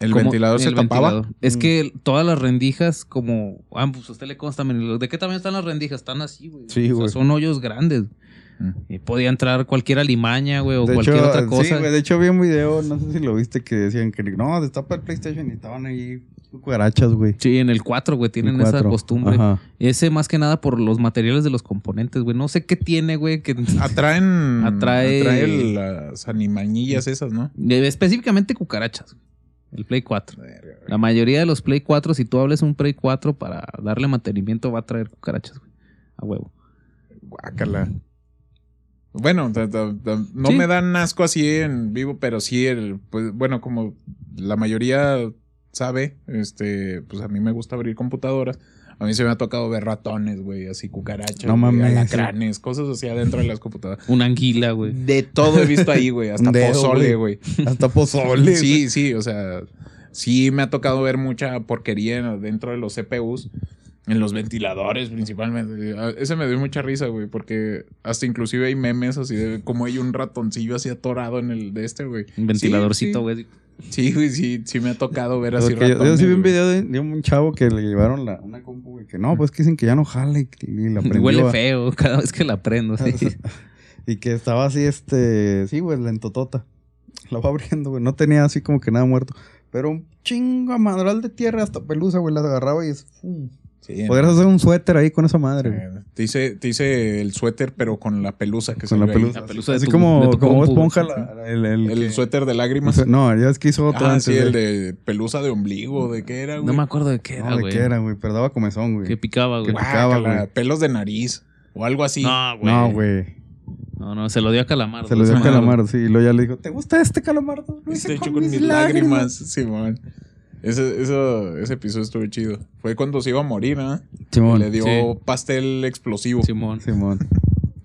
[SPEAKER 2] ¿El
[SPEAKER 3] Como-
[SPEAKER 2] ventilador se
[SPEAKER 3] el
[SPEAKER 2] tapaba?
[SPEAKER 3] ventilador. Es
[SPEAKER 1] Mm.
[SPEAKER 3] que todas las rendijas, como. Ah, pues a usted le consta, ¿de qué tamaño están las rendijas? Están así, güey.
[SPEAKER 1] Sí,
[SPEAKER 3] O sea, son hoyos grandes.
[SPEAKER 2] Mm.
[SPEAKER 3] Y podía entrar cualquier alimaña, güey, o
[SPEAKER 1] De
[SPEAKER 3] cualquier
[SPEAKER 1] hecho,
[SPEAKER 3] otra cosa.
[SPEAKER 1] Sí, güey, de hecho vi un video, no sé si lo viste, que decían que no, destapa el PlayStation y estaban ahí cucarachas, güey.
[SPEAKER 3] Sí, en el 4, güey, tienen esa costumbre.
[SPEAKER 1] Ajá.
[SPEAKER 3] Ese más que nada por los materiales de los componentes, güey. No sé qué tiene, güey, que
[SPEAKER 2] Atraen.
[SPEAKER 3] Atrae-
[SPEAKER 2] atrae las animañillas esas, ¿no?
[SPEAKER 3] Eh, específicamente cucarachas. güey. El Play 4. La mayoría de los Play 4, si tú hables un Play 4 para darle mantenimiento, va a traer cucarachas, güey. A huevo.
[SPEAKER 2] Guácala. Bueno, no
[SPEAKER 3] Sí.
[SPEAKER 2] me dan asco así en vivo, pero sí, el, pues, bueno, como la mayoría sabe, este, pues a mí me gusta abrir computadoras. A mí se me ha tocado ver ratones, güey, así cucarachas,
[SPEAKER 1] No
[SPEAKER 2] güey,
[SPEAKER 1] mames.
[SPEAKER 2] alacranes, cosas así adentro de las computadoras.
[SPEAKER 3] Una anguila, güey.
[SPEAKER 2] De todo he visto ahí, güey, hasta
[SPEAKER 1] dedo,
[SPEAKER 2] pozole, güey.
[SPEAKER 1] Hasta pozole.
[SPEAKER 2] Sí, sí, o sea, sí me ha tocado ver mucha porquería dentro de los CPUs, en los ventiladores principalmente. Ah, Ese me dio mucha risa, güey, porque hasta inclusive hay memes así de como hay un ratoncillo así atorado en el de este, güey.
[SPEAKER 3] Un ventiladorcito,
[SPEAKER 2] Sí,
[SPEAKER 3] güey.
[SPEAKER 2] Sí, güey, sí, sí me ha tocado ver así
[SPEAKER 1] Porque yo, yo
[SPEAKER 2] ratones,
[SPEAKER 1] sí vi un video de, de un chavo que le llevaron la, una compu, güey, que no, pues que dicen que ya no jala y, y la prendió.
[SPEAKER 3] Huele
[SPEAKER 1] a-
[SPEAKER 3] feo cada vez que la prendo, sí.
[SPEAKER 1] y que estaba así, este, sí, güey, lentotota. La va abriendo, güey. No tenía así como que nada muerto. Pero un chingo madral de tierra hasta pelusa, güey, la agarraba y es.
[SPEAKER 2] Sí,
[SPEAKER 1] Podrías hacer un suéter ahí con esa madre,
[SPEAKER 2] eh, te hice, te hice el suéter, pero con la pelusa que
[SPEAKER 1] Con la pelusa.
[SPEAKER 3] La pelusa de
[SPEAKER 1] así
[SPEAKER 3] tu-
[SPEAKER 1] como,
[SPEAKER 3] de tu
[SPEAKER 1] como
[SPEAKER 3] compu,
[SPEAKER 1] esponja, la- el, el,
[SPEAKER 2] El
[SPEAKER 1] que-
[SPEAKER 2] suéter de lágrimas.
[SPEAKER 1] No, ya es que hizo otro
[SPEAKER 2] Ah,
[SPEAKER 1] antes.
[SPEAKER 2] sí, el de pelusa de ombligo, ¿de qué era, güey?
[SPEAKER 3] No me acuerdo de qué era,
[SPEAKER 1] No, ¿de
[SPEAKER 3] güey.
[SPEAKER 1] qué era, güey? Pero daba comezón, güey.
[SPEAKER 3] Que picaba, güey.
[SPEAKER 1] Que picaba, güey.
[SPEAKER 2] pelos de nariz o algo así.
[SPEAKER 3] No, güey.
[SPEAKER 1] No, güey.
[SPEAKER 3] No, no, se lo dio a Calamardo.
[SPEAKER 1] Se lo dio a. Calamardo, sí. Y luego ya le dijo, ¿te gusta este calamardo? Lo hice
[SPEAKER 2] hecho con mis lágrimas, Simón. Ese, eso, ese episodio estuvo chido. Fue cuando se iba a morir, ¿ah?
[SPEAKER 1] Simón.
[SPEAKER 2] Le dio
[SPEAKER 3] Sí.
[SPEAKER 2] pastel explosivo.
[SPEAKER 3] Simón.
[SPEAKER 1] Simón.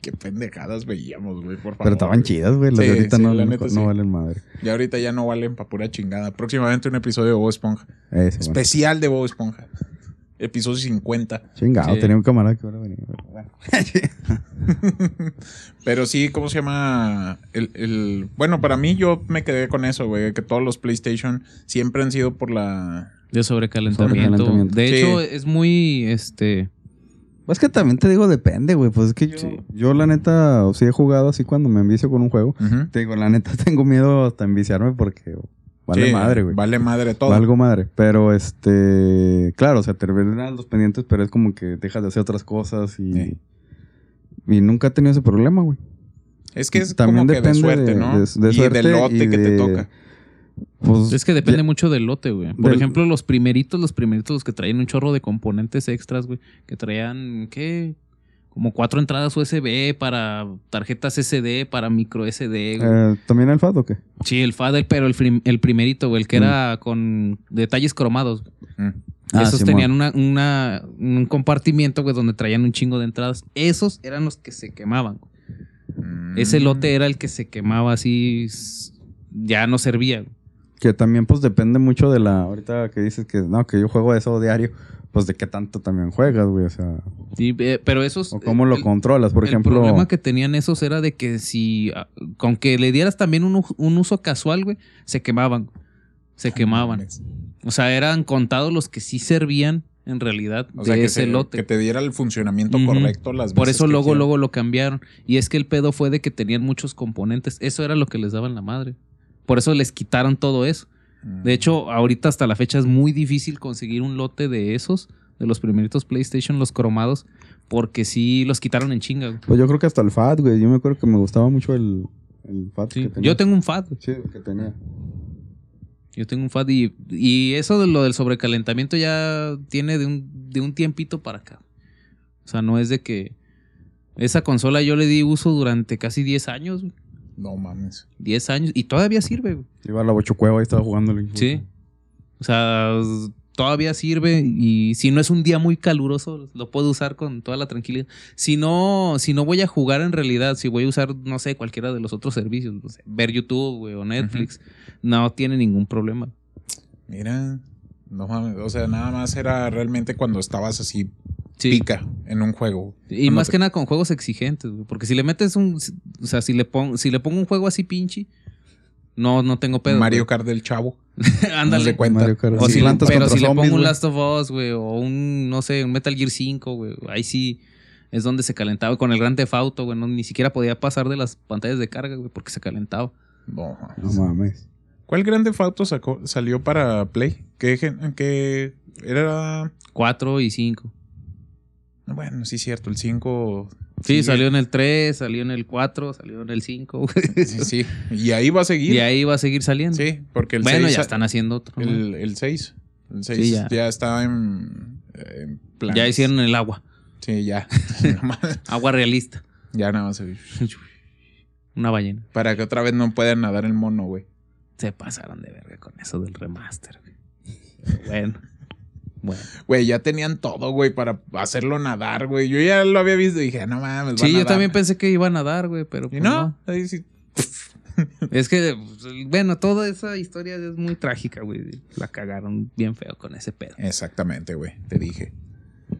[SPEAKER 2] Qué pendejadas veíamos, güey, por favor.
[SPEAKER 1] Pero estaban chidas, güey. Las
[SPEAKER 2] Sí,
[SPEAKER 1] de ahorita
[SPEAKER 2] sí,
[SPEAKER 1] no,
[SPEAKER 2] la
[SPEAKER 1] no-
[SPEAKER 2] neta
[SPEAKER 1] no
[SPEAKER 2] sí.
[SPEAKER 1] valen madre.
[SPEAKER 2] Ya ahorita ya no valen pa' pura chingada. Próximamente un episodio de Bob Esponja.
[SPEAKER 1] Ese, bueno.
[SPEAKER 2] Especial de Bob Esponja. Episodio 50.
[SPEAKER 1] Chingado,
[SPEAKER 3] Sí.
[SPEAKER 1] tenía un camarada que hubiera venido. pero bueno.
[SPEAKER 2] Pero sí, ¿cómo se llama? El, el- Bueno, para mí yo me quedé con eso, güey. Que todos los PlayStation siempre han sido por la...
[SPEAKER 3] De sobrecalentamiento.
[SPEAKER 1] Sobrecalentamiento.
[SPEAKER 3] De
[SPEAKER 2] Sí.
[SPEAKER 3] hecho, es muy, este...
[SPEAKER 1] Pues que también te digo, depende, güey. Pues es que yo,
[SPEAKER 3] Sí.
[SPEAKER 1] yo la neta, sí he jugado así cuando me envicio con un juego.
[SPEAKER 2] Ujú.
[SPEAKER 1] Te digo, la neta tengo miedo hasta enviciarme porque vale
[SPEAKER 2] Sí,
[SPEAKER 1] madre, güey.
[SPEAKER 2] Vale madre todo.
[SPEAKER 1] Valgo madre. Pero este, claro, o sea, te a los pendientes, pero es como que dejas de hacer otras cosas y,
[SPEAKER 2] Sí.
[SPEAKER 1] y nunca he tenido ese problema, güey.
[SPEAKER 2] Es que es
[SPEAKER 1] También
[SPEAKER 2] como que de
[SPEAKER 1] depende
[SPEAKER 2] suerte,
[SPEAKER 1] de-
[SPEAKER 2] ¿no?
[SPEAKER 1] de- de
[SPEAKER 2] y
[SPEAKER 1] suerte
[SPEAKER 2] del lote
[SPEAKER 1] y
[SPEAKER 2] que te toca.
[SPEAKER 1] Pues,
[SPEAKER 3] Es que depende
[SPEAKER 1] ya-
[SPEAKER 3] mucho del lote, güey. Por
[SPEAKER 1] Del-
[SPEAKER 3] ejemplo, los primeritos, los primeritos, los que traían un chorro de componentes extras, güey. Que traían, ¿qué? Como cuatro entradas USB para tarjetas SD, para micro SD, güey.
[SPEAKER 1] eh, ¿También el FAT o qué?
[SPEAKER 3] Sí, el FAD, pero el, primerito, güey, el que era con detalles cromados.
[SPEAKER 2] Mm.
[SPEAKER 1] Ah,
[SPEAKER 3] Esos tenían una, una- un compartimiento, güey, donde traían un chingo de entradas. Esos eran los que se quemaban.
[SPEAKER 2] Mm.
[SPEAKER 3] Ese lote era el que se quemaba así, ya no servía.
[SPEAKER 1] Que también pues depende mucho de la, ahorita que dices que no, que yo juego eso diario, pues de qué tanto también juegas, güey, o sea,
[SPEAKER 3] Sí, eh, pero esos...
[SPEAKER 1] o cómo lo
[SPEAKER 3] el-
[SPEAKER 1] controlas, por
[SPEAKER 3] el
[SPEAKER 1] ejemplo.
[SPEAKER 3] problema que tenían esos era de que si, ah, con que le dieras también un, uso casual, güey, se quemaban. Se quemaban. O sea, eran contados los que sí servían en realidad
[SPEAKER 2] O sea, que,
[SPEAKER 3] ese
[SPEAKER 2] se-
[SPEAKER 3] lote.
[SPEAKER 2] que te diera el funcionamiento correcto las
[SPEAKER 3] Por
[SPEAKER 2] veces
[SPEAKER 3] eso
[SPEAKER 2] que
[SPEAKER 3] luego, luego lo cambiaron. Y es que el pedo fue de que tenían muchos componentes. Eso era lo que les daban la madre. Por eso les quitaron todo eso. De hecho, ahorita hasta la fecha es muy difícil conseguir un lote de esos, de los primeritos PlayStation, los cromados, porque sí los quitaron en chinga. güey.
[SPEAKER 1] Pues yo creo que hasta el FAT, güey, yo me acuerdo que me gustaba mucho el, el FAT
[SPEAKER 3] Sí.
[SPEAKER 1] que tenía.
[SPEAKER 3] Yo tengo un FAT.
[SPEAKER 1] Sí, que tenía.
[SPEAKER 3] Yo tengo un FAT y, y eso de lo del sobrecalentamiento ya tiene de un, de un tiempito para acá. O sea, no es de que esa consola yo le di uso durante casi 10 años, güey.
[SPEAKER 2] No mames.
[SPEAKER 3] 10 años y todavía sirve, güey.
[SPEAKER 1] Iba a la bocho cueva y estaba jugando.
[SPEAKER 3] Sí. O sea, todavía sirve y si no es un día muy caluroso, lo puedo usar con toda la tranquilidad. Si no, si no voy a jugar en realidad, si voy a usar, no sé, cualquiera de los otros servicios, no sé, ver YouTube, güey, o Netflix, no tiene ningún problema.
[SPEAKER 2] Mira. No mames. O sea, nada más era realmente cuando estabas así
[SPEAKER 3] Sí.
[SPEAKER 2] pica en un juego.
[SPEAKER 3] Y más que nada con juegos exigentes, güey. Porque si le metes un. O sea, si le pongo, si le pongo un juego así pinche, no, no tengo pedo.
[SPEAKER 2] Mario Kart del Chavo.
[SPEAKER 3] Ándale.
[SPEAKER 2] No se cuenta.
[SPEAKER 1] Mario Kart.
[SPEAKER 3] O
[SPEAKER 1] Sí,
[SPEAKER 3] si,
[SPEAKER 1] Plantas
[SPEAKER 3] pero
[SPEAKER 1] contra
[SPEAKER 3] si le pongo un. Last of Us, güey, o un, no sé, un Metal Gear 5, güey, ahí sí es donde se calentaba. Con el Gran Theft Auto, güey, no, ni siquiera podía pasar de las pantallas de carga, güey, porque se calentaba.
[SPEAKER 2] No,
[SPEAKER 1] No mames.
[SPEAKER 2] ¿Cuál Grande Auto sacó, salió para Play? ¿Qué, qué era?
[SPEAKER 3] 4 y 5.
[SPEAKER 2] Bueno, sí, cierto. El 5.
[SPEAKER 3] Sí, salió en el 3, salió en el 4, salió en el 5, güey.
[SPEAKER 2] Sí, sí. Y ahí va a seguir.
[SPEAKER 3] Y ahí va a seguir saliendo.
[SPEAKER 2] Sí, porque el
[SPEAKER 3] bueno,
[SPEAKER 2] 6
[SPEAKER 3] ya están haciendo otro.
[SPEAKER 2] El, el 6. El 6
[SPEAKER 3] Sí,
[SPEAKER 2] ya.
[SPEAKER 3] ya.
[SPEAKER 2] está en, en planes.
[SPEAKER 3] Ya hicieron el agua.
[SPEAKER 2] Sí, ya.
[SPEAKER 3] Agua realista.
[SPEAKER 2] ya nada más.
[SPEAKER 3] Una ballena.
[SPEAKER 2] Para que otra vez no puedan nadar el mono, güey.
[SPEAKER 3] Se pasaron de verga con eso del remaster, güey. Bueno. Bueno.
[SPEAKER 2] Güey, ya tenían todo, güey, para hacerlo nadar, güey. Yo ya lo había visto y dije, no mames. va a
[SPEAKER 3] Sí, yo
[SPEAKER 2] nadar".
[SPEAKER 3] también pensé que iba a nadar, güey, pero
[SPEAKER 2] Y
[SPEAKER 3] pues
[SPEAKER 2] no,
[SPEAKER 3] no.
[SPEAKER 2] ahí sí.
[SPEAKER 3] Es que, pues, bueno, toda esa historia es muy trágica, güey. La cagaron bien feo con ese pedo.
[SPEAKER 2] Exactamente, güey. Te dije.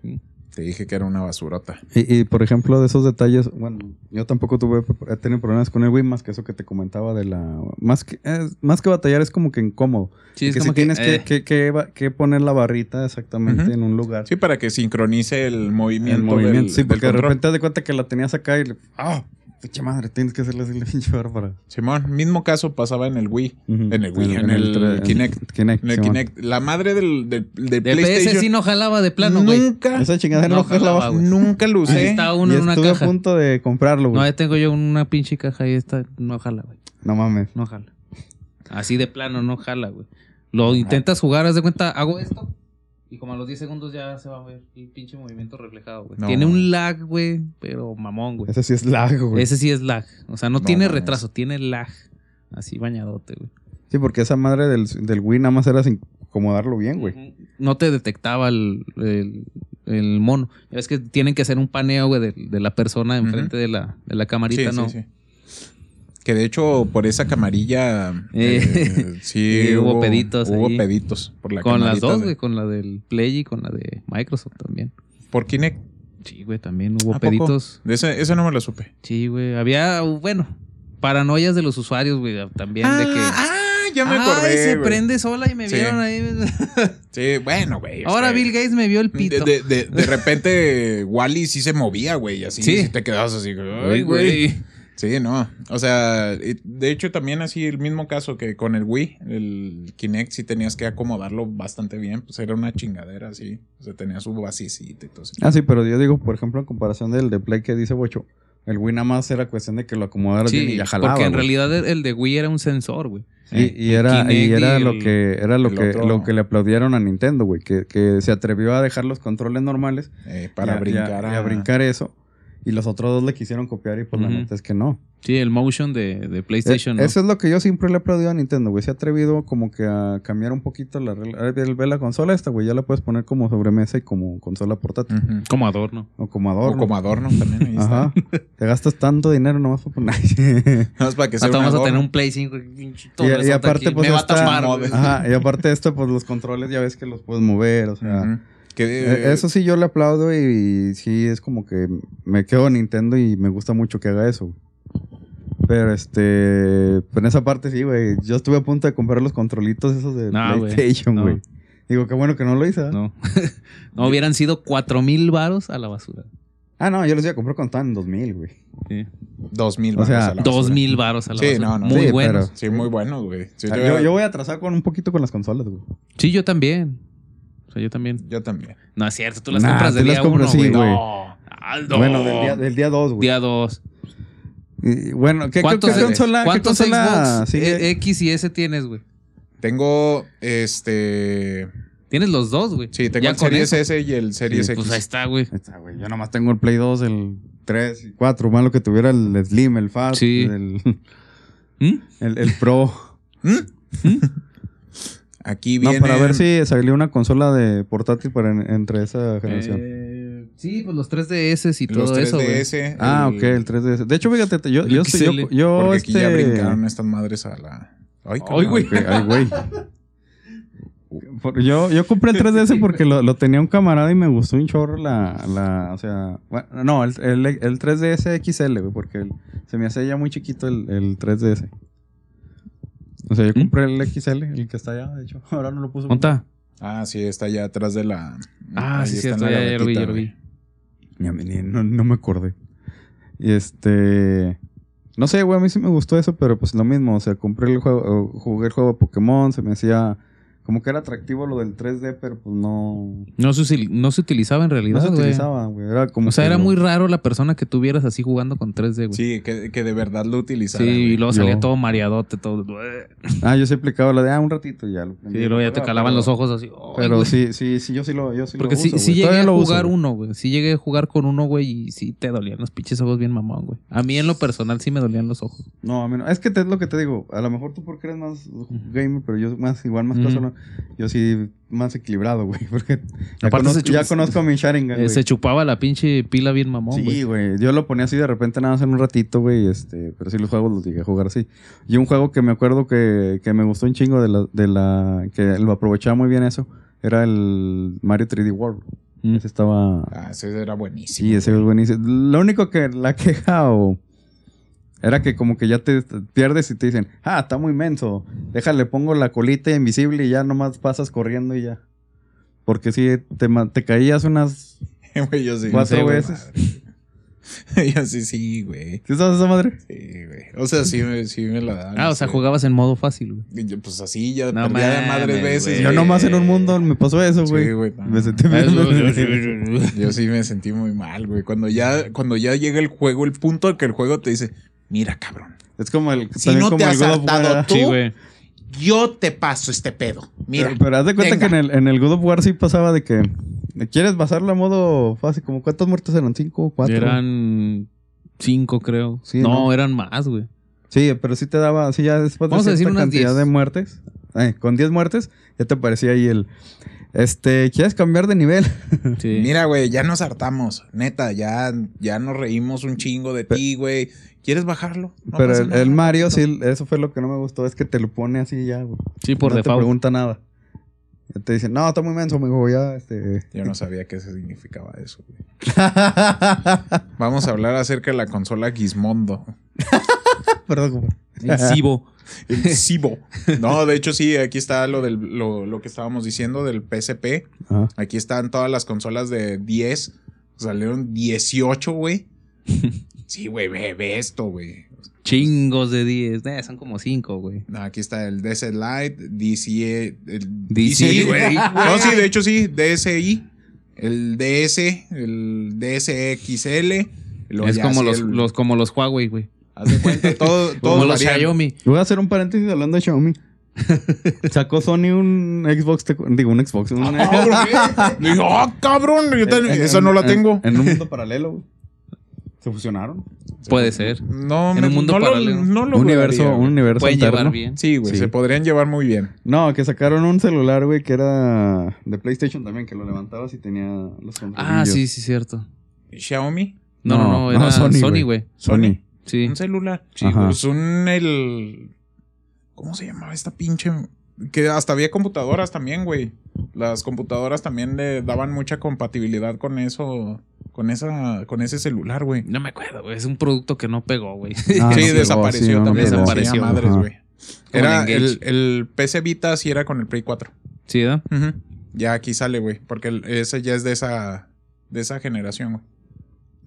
[SPEAKER 3] Sí.
[SPEAKER 2] Te dije que era una basurota.
[SPEAKER 1] Y, y, por ejemplo, de esos detalles, bueno, yo tampoco tuve, he tenido problemas con el Wii, más que eso que te comentaba de la... Más que, es- más que batallar es como que incómodo.
[SPEAKER 3] Sí, es
[SPEAKER 1] que
[SPEAKER 3] como
[SPEAKER 1] si tienes que,
[SPEAKER 3] eh,
[SPEAKER 1] que, que que poner la barrita exactamente en un lugar.
[SPEAKER 2] Sí, para que sincronice el movimiento.
[SPEAKER 1] el movimiento,
[SPEAKER 2] del-
[SPEAKER 1] sí,
[SPEAKER 2] del
[SPEAKER 1] porque de repente te das cuenta que la tenías acá y le... ¡Ah! pinche madre! Tienes que hacerle así la pinche barra para...
[SPEAKER 2] Simón, mismo caso pasaba en el Wii. En el Wii, en el Kinect.
[SPEAKER 1] Kinect,
[SPEAKER 2] En el. Kinect. La madre del, del, del
[SPEAKER 3] de
[SPEAKER 2] PlayStation.
[SPEAKER 3] PS sí no jalaba de plano, güey.
[SPEAKER 2] nunca,
[SPEAKER 1] Esa chingadera
[SPEAKER 3] No
[SPEAKER 1] no,
[SPEAKER 3] jalaba,
[SPEAKER 2] nunca lo
[SPEAKER 3] Ahí
[SPEAKER 2] usé.
[SPEAKER 3] está uno
[SPEAKER 1] Y
[SPEAKER 3] en una
[SPEAKER 1] estuve
[SPEAKER 3] caja.
[SPEAKER 1] a punto de comprarlo,
[SPEAKER 3] No,
[SPEAKER 1] güey.
[SPEAKER 3] ahí tengo yo una pinche caja y esta no jala, güey.
[SPEAKER 1] No, mames.
[SPEAKER 3] No jala. Así de plano no jala, güey. Lo intentas jugar, haz de cuenta, hago esto y como a los 10 segundos ya se va a ver el pinche movimiento reflejado, güey.
[SPEAKER 2] No.
[SPEAKER 3] Tiene un lag, güey, pero mamón, güey.
[SPEAKER 1] Ese sí es largo, güey.
[SPEAKER 3] Ese sí es lag. O sea, no,
[SPEAKER 2] No
[SPEAKER 3] tiene
[SPEAKER 2] mames.
[SPEAKER 3] retraso, tiene lag. Así bañadote, güey.
[SPEAKER 1] Sí, porque esa madre del, del Wii nada más era sin acomodarlo bien, güey.
[SPEAKER 3] No te detectaba el, el- el mono. Es que tienen que hacer un paneo, güey, de, de la persona enfrente de, la, de la
[SPEAKER 2] Sí,
[SPEAKER 3] camarita,
[SPEAKER 2] sí,
[SPEAKER 3] ¿no?
[SPEAKER 2] sí. Que de hecho, por esa camarilla.
[SPEAKER 3] Eh,
[SPEAKER 2] eh, sí,
[SPEAKER 3] eh, hubo peditos
[SPEAKER 2] Hubo
[SPEAKER 3] ahí.
[SPEAKER 2] peditos. Por la
[SPEAKER 3] con las dos,
[SPEAKER 2] de-
[SPEAKER 3] güey, con la del Play y con la de Microsoft también.
[SPEAKER 2] Por Kinect.
[SPEAKER 3] Sí, güey, también hubo peditos.
[SPEAKER 2] De ese, ese no me lo supe.
[SPEAKER 3] Sí, güey. Había, bueno, paranoias de los usuarios, güey, también de que.
[SPEAKER 2] ah, ya me
[SPEAKER 3] "Ay,
[SPEAKER 2] acordé.
[SPEAKER 3] se prende sola y me
[SPEAKER 2] Sí.
[SPEAKER 3] vieron ahí.
[SPEAKER 2] Sí, bueno, güey.
[SPEAKER 3] Ahora Bill Gates me vio el pito.
[SPEAKER 2] de, de, de repente, Wally sí se movía, güey. y Así
[SPEAKER 3] Sí.
[SPEAKER 2] te quedabas así. Ay, güey. Sí, no. O sea, de hecho también así el mismo caso que con el Wii, el Kinect sí tenías que acomodarlo bastante bien, pues era una chingadera así, o sea, tenía su basicita y todo eso.
[SPEAKER 1] Ah, sí, pero yo digo, por ejemplo, en comparación del de Play que dice Bocho, el Wii nada más era cuestión de que lo acomodaras bien y ya jalaba.
[SPEAKER 3] porque en realidad el de Wii era un sensor, güey.
[SPEAKER 1] Y, y era, y era lo que era lo que
[SPEAKER 2] otro-
[SPEAKER 1] lo que le aplaudieron a Nintendo, güey, que, que se atrevió a dejar los controles normales
[SPEAKER 2] Eh, para
[SPEAKER 1] y a-
[SPEAKER 2] brincar
[SPEAKER 1] y a, y
[SPEAKER 2] a,
[SPEAKER 1] a brincar eso. Y los otros dos le quisieron copiar y pues la neta es que no.
[SPEAKER 3] Sí, el motion de, de PlayStation.
[SPEAKER 1] Eh,
[SPEAKER 3] ¿no?
[SPEAKER 1] Eso es lo que yo siempre le he aplaudido a Nintendo, güey. Se ha atrevido como que a cambiar un poquito la regla. A ver, ve la consola esta, güey. Ya la puedes poner como sobremesa y como consola portátil.
[SPEAKER 3] Como adorno.
[SPEAKER 1] O como
[SPEAKER 2] O
[SPEAKER 1] adorno.
[SPEAKER 2] como adorno también, ahí
[SPEAKER 1] Ajá. Te gastas tanto dinero nomás para poner.
[SPEAKER 2] está. Nada más para que sea
[SPEAKER 3] Hasta
[SPEAKER 2] un
[SPEAKER 3] vamos a tener un Play 5. pinche todo
[SPEAKER 1] y, y aparte,
[SPEAKER 3] aquí.
[SPEAKER 1] pues
[SPEAKER 3] Me va a tapar. güey.
[SPEAKER 1] Ajá. Y aparte esto, pues los controles ya ves que los puedes mover. O sea.
[SPEAKER 2] Que,
[SPEAKER 1] eh, Eso sí yo le aplaudo y, sí es como que me quedo en Nintendo y me gusta mucho que haga eso. Pero este, pues en esa parte sí, güey. Yo estuve a punto de comprar los controlitos esos de
[SPEAKER 3] No, güey.
[SPEAKER 1] PlayStation,
[SPEAKER 3] No.
[SPEAKER 1] güey. Digo, qué bueno que no lo hice. ¿eh?
[SPEAKER 3] No. no hubieran sido 4 mil varos a la basura.
[SPEAKER 1] Ah, no, yo los iba a comprar cuando estaban en 2000, güey.
[SPEAKER 3] Sí.
[SPEAKER 2] Dos mil
[SPEAKER 1] O sea,
[SPEAKER 2] varos a la
[SPEAKER 3] 2
[SPEAKER 2] basura.
[SPEAKER 3] mil varos a la
[SPEAKER 2] Sí,
[SPEAKER 3] basura.
[SPEAKER 2] no, no.
[SPEAKER 3] Muy
[SPEAKER 1] Sí,
[SPEAKER 3] buenos.
[SPEAKER 1] pero-
[SPEAKER 2] Sí, muy buenos, güey. Sí,
[SPEAKER 1] Ah, yo, yo voy a atrasar con un poquito con las consolas, güey.
[SPEAKER 3] Sí, yo también. O sea, yo también.
[SPEAKER 2] yo también.
[SPEAKER 3] No es cierto, tú las
[SPEAKER 1] Nah,
[SPEAKER 3] compras del
[SPEAKER 1] las
[SPEAKER 3] día
[SPEAKER 1] compras,
[SPEAKER 3] 1,
[SPEAKER 1] sí,
[SPEAKER 3] güey. No. No.
[SPEAKER 1] Bueno, del día, del día 2, güey.
[SPEAKER 3] Día 2.
[SPEAKER 1] Y, bueno, ¿qué,
[SPEAKER 3] ¿Cuántos,
[SPEAKER 1] qué consola, qué
[SPEAKER 3] ¿cuántos
[SPEAKER 1] consola
[SPEAKER 3] Xbox
[SPEAKER 1] sigue?
[SPEAKER 3] eh, X y S tienes, güey?
[SPEAKER 2] Tengo este.
[SPEAKER 3] Tienes los dos, güey.
[SPEAKER 2] Sí, tengo
[SPEAKER 3] Ya
[SPEAKER 2] el Series
[SPEAKER 3] eso.
[SPEAKER 2] S y el Series
[SPEAKER 3] Sí,
[SPEAKER 2] X.
[SPEAKER 3] Pues ahí está, güey.
[SPEAKER 1] Ahí está, güey. Yo nomás tengo el Play 2, el 3 y 4. Malo que tuviera el Slim, el Fast,
[SPEAKER 3] Sí.
[SPEAKER 1] el,
[SPEAKER 3] ¿Mm?
[SPEAKER 1] el, el Pro.
[SPEAKER 2] ¿Mm? Aquí
[SPEAKER 1] No,
[SPEAKER 2] viene.
[SPEAKER 1] para ver si salió una consola de portátil para en- entre esa generación.
[SPEAKER 3] Eh, sí, pues los 3DS y
[SPEAKER 2] los
[SPEAKER 3] todo eso, güey.
[SPEAKER 2] 3DS.
[SPEAKER 1] ah,
[SPEAKER 2] el-
[SPEAKER 1] ok, el 3DS. De hecho, fíjate, te- yo, yo, yo,
[SPEAKER 3] XL.
[SPEAKER 1] yo,
[SPEAKER 2] Porque aquí ya
[SPEAKER 1] este-
[SPEAKER 2] brincaron estas madres a la. Ay,
[SPEAKER 3] güey.
[SPEAKER 1] Ay, güey. Yo, yo compré el 3DS porque lo, lo tenía un camarada y me gustó un chorro la, la o sea, bueno, no, el, el, el 3DS XL, güey, porque el- se me hacía ya muy chiquito el, el 3DS. O sea, yo
[SPEAKER 3] ¿Mm?
[SPEAKER 1] compré el XL, el que está allá, de hecho, ahora no lo puso.
[SPEAKER 3] ¿Dónde está?
[SPEAKER 2] Ah, sí, está allá atrás de la.
[SPEAKER 3] Ah,
[SPEAKER 2] ahí
[SPEAKER 3] sí,
[SPEAKER 2] está en
[SPEAKER 3] cierto.
[SPEAKER 2] la
[SPEAKER 3] Ya, ya lo vi, ya lo
[SPEAKER 2] güey.
[SPEAKER 3] vi.
[SPEAKER 1] No me acordé. Y este. No sé, güey, a mí sí me gustó eso, pero pues lo mismo. O sea, compré el juego, jugué el juego de Pokémon, se me hacía. Como que era atractivo lo del 3D, pero pues no.
[SPEAKER 3] No se, no se utilizaba en
[SPEAKER 1] No
[SPEAKER 3] realidad,
[SPEAKER 1] se
[SPEAKER 3] güey.
[SPEAKER 1] utilizaba, güey. Era como.
[SPEAKER 3] O sea, era
[SPEAKER 1] lo-
[SPEAKER 3] muy raro la persona que tuvieras así jugando con 3D, güey. Sí,
[SPEAKER 2] Sí, que, que de verdad lo utilizara.
[SPEAKER 3] y
[SPEAKER 2] güey.
[SPEAKER 3] luego
[SPEAKER 1] Yo-
[SPEAKER 3] salía todo mareadote, todo.
[SPEAKER 1] Ah, yo sí aplicaba la de, ah, un ratito y ya. Lo
[SPEAKER 3] Sí, y luego ya te
[SPEAKER 1] pero-
[SPEAKER 3] calaban los ojos así.
[SPEAKER 1] Pero sí, sí, sí, yo sí lo, yo sí
[SPEAKER 3] Porque
[SPEAKER 1] lo
[SPEAKER 3] sí,
[SPEAKER 1] uso,
[SPEAKER 3] sí
[SPEAKER 1] güey.
[SPEAKER 3] llegué
[SPEAKER 1] Todavía
[SPEAKER 3] a
[SPEAKER 1] uso,
[SPEAKER 3] jugar uno, güey. Sí llegué a jugar con uno, güey, y sí te dolían los pinches ojos bien mamón, güey. A mí en lo personal sí me dolían los ojos.
[SPEAKER 1] No, a mí no. Es que te, es lo que te digo. A lo mejor tú porque eres más gamer, pero yo más, igual más
[SPEAKER 3] Ujú.
[SPEAKER 1] casual. Yo sí más equilibrado, güey. Porque ya,
[SPEAKER 3] Aparte
[SPEAKER 1] conozco, ya conozco a mi Sharingan,
[SPEAKER 3] Eh,
[SPEAKER 1] güey.
[SPEAKER 3] se chupaba la pinche pila bien mamón, güey.
[SPEAKER 1] Sí, güey. Yo lo ponía así de repente nada más en un ratito, güey. Este, pero sí los juegos los llegué a jugar así. Y un juego que me acuerdo que, que me gustó un chingo de la, de la. que lo aprovechaba muy bien eso. Era el Mario 3D World.
[SPEAKER 3] Mm.
[SPEAKER 1] Ese estaba.
[SPEAKER 2] Ah, ese era buenísimo.
[SPEAKER 1] Sí, ese es buenísimo. Lo único que la queja o. Era que como que ya te pierdes y te dicen, ah, está muy menso. Déjale, pongo la colita invisible y ya nomás pasas corriendo y ya. Porque si te, caías unas
[SPEAKER 2] Güey, yo sí.
[SPEAKER 1] cuatro
[SPEAKER 3] sé,
[SPEAKER 1] veces.
[SPEAKER 2] yo sí, sí, güey.
[SPEAKER 1] ¿Sí sabes esa madre?
[SPEAKER 2] Sí, güey. O sea, sí me, sí me la dan.
[SPEAKER 3] Ah, o sea, jugabas en modo fácil, güey.
[SPEAKER 2] Pues así, ya
[SPEAKER 3] No
[SPEAKER 2] perdía de madres veces.
[SPEAKER 1] Yo nomás en un mundo me pasó eso, güey.
[SPEAKER 2] Sí, güey. no.
[SPEAKER 1] Me sentí
[SPEAKER 2] Yo sí me sentí muy mal, güey. Cuando ya, cuando ya llega el juego, el punto en que el juego te dice, mira, cabrón,
[SPEAKER 1] Es como el.
[SPEAKER 2] Si no
[SPEAKER 1] como
[SPEAKER 2] te has
[SPEAKER 1] God of
[SPEAKER 2] saltado
[SPEAKER 1] War.
[SPEAKER 2] tú,
[SPEAKER 3] Sí,
[SPEAKER 2] yo te paso este pedo. Mira.
[SPEAKER 1] Pero, pero haz de cuenta
[SPEAKER 2] venga.
[SPEAKER 1] que en el, en el God of War sí pasaba de que. ¿Quieres pasarlo a modo fácil? ¿Como cuántos muertos eran? ¿Cinco? ¿Cuatro?
[SPEAKER 3] Eran cinco, creo.
[SPEAKER 1] Sí,
[SPEAKER 3] no,
[SPEAKER 1] ¿no?
[SPEAKER 3] eran más, güey.
[SPEAKER 1] Sí, pero sí te daba, sí ya después
[SPEAKER 3] Vamos
[SPEAKER 1] de cierta cantidad
[SPEAKER 3] 10.
[SPEAKER 1] de muertes, eh, con 10 muertes, ya te aparecía ahí el, Este, ¿quieres cambiar de nivel?
[SPEAKER 3] Sí.
[SPEAKER 2] Mira, güey, ya nos hartamos. Neta, ya, ya nos reímos un chingo de ti, güey. ¿Quieres bajarlo? No
[SPEAKER 1] Pero el, Mario, sí, eso fue lo que no me gustó, es que te lo pone así ya, güey.
[SPEAKER 3] Sí, por
[SPEAKER 1] no te
[SPEAKER 3] default.
[SPEAKER 1] pregunta nada. Te dicen, no, está muy menso, amigo, ya, este...
[SPEAKER 2] Yo no sabía qué significaba eso, güey. Vamos a hablar acerca de la consola Gizmondo.
[SPEAKER 1] Perdón.
[SPEAKER 3] El Cibo.
[SPEAKER 2] El Cibo. No, de hecho sí, aquí está lo, del, lo, lo que estábamos diciendo del PSP.
[SPEAKER 1] Ajá.
[SPEAKER 2] Aquí están todas las consolas de 10. Salieron 18, güey. Sí, güey, ve, ve esto, güey.
[SPEAKER 3] Chingos de 10. Eh, son como 5, güey.
[SPEAKER 2] No, aquí está el DS Lite, DCE, el
[SPEAKER 3] DC, güey.
[SPEAKER 2] No, sí, de hecho sí, DSi, el DS, el DSXL.
[SPEAKER 3] Es como los,
[SPEAKER 2] el-
[SPEAKER 3] los, como los Huawei, güey.
[SPEAKER 2] Haz de cuenta, todo,
[SPEAKER 3] Como
[SPEAKER 2] todos
[SPEAKER 3] los. Xiaomi.
[SPEAKER 1] Voy a hacer un paréntesis hablando de Xiaomi. Sacó Sony un Xbox, te- digo, un Xbox. Un,
[SPEAKER 2] Ah, Digo, ah, cabrón, yo también-
[SPEAKER 1] en-
[SPEAKER 2] esa no la
[SPEAKER 1] en-
[SPEAKER 2] tengo.
[SPEAKER 1] En, un mundo paralelo, güey. Se fusionaron.
[SPEAKER 3] Puede ser.
[SPEAKER 2] No,
[SPEAKER 3] En
[SPEAKER 2] me-
[SPEAKER 3] un mundo
[SPEAKER 2] no lo-
[SPEAKER 3] paralelo.
[SPEAKER 2] no lo
[SPEAKER 1] Un universo, un universo
[SPEAKER 3] Pueden
[SPEAKER 1] alterno.
[SPEAKER 3] llevar bien.
[SPEAKER 2] Sí, güey,
[SPEAKER 1] Sí.
[SPEAKER 2] se podrían llevar muy bien.
[SPEAKER 1] No, que sacaron un celular, güey, que era de PlayStation también, que lo levantabas y tenía los
[SPEAKER 3] Ah,
[SPEAKER 1] controlillos.
[SPEAKER 3] sí, sí, cierto.
[SPEAKER 2] Xiaomi,
[SPEAKER 3] No, no,
[SPEAKER 1] No,
[SPEAKER 3] no,
[SPEAKER 1] no,
[SPEAKER 3] era
[SPEAKER 1] Sony,
[SPEAKER 3] Sony,
[SPEAKER 1] güey. Sony.
[SPEAKER 3] Sí.
[SPEAKER 2] un celular.
[SPEAKER 3] Sí.
[SPEAKER 2] Pues un el. ¿Cómo se llamaba esta pinche? Que hasta había computadoras también, güey. Las computadoras también le daban mucha compatibilidad con eso. Con esa. Con ese celular, güey.
[SPEAKER 3] No me acuerdo, güey. Es un producto que no pegó, güey.
[SPEAKER 1] Ah,
[SPEAKER 2] sí,
[SPEAKER 1] no pegó,
[SPEAKER 2] desapareció
[SPEAKER 1] sí, no
[SPEAKER 2] también. Desapareció. Madres, güey. Era
[SPEAKER 3] el
[SPEAKER 2] el, PC Vita sí era con el Play 4.
[SPEAKER 3] Sí, ¿verdad?
[SPEAKER 2] Ujú. Ya aquí sale, güey. Porque el- ese ya es de esa. De esa generación, güey.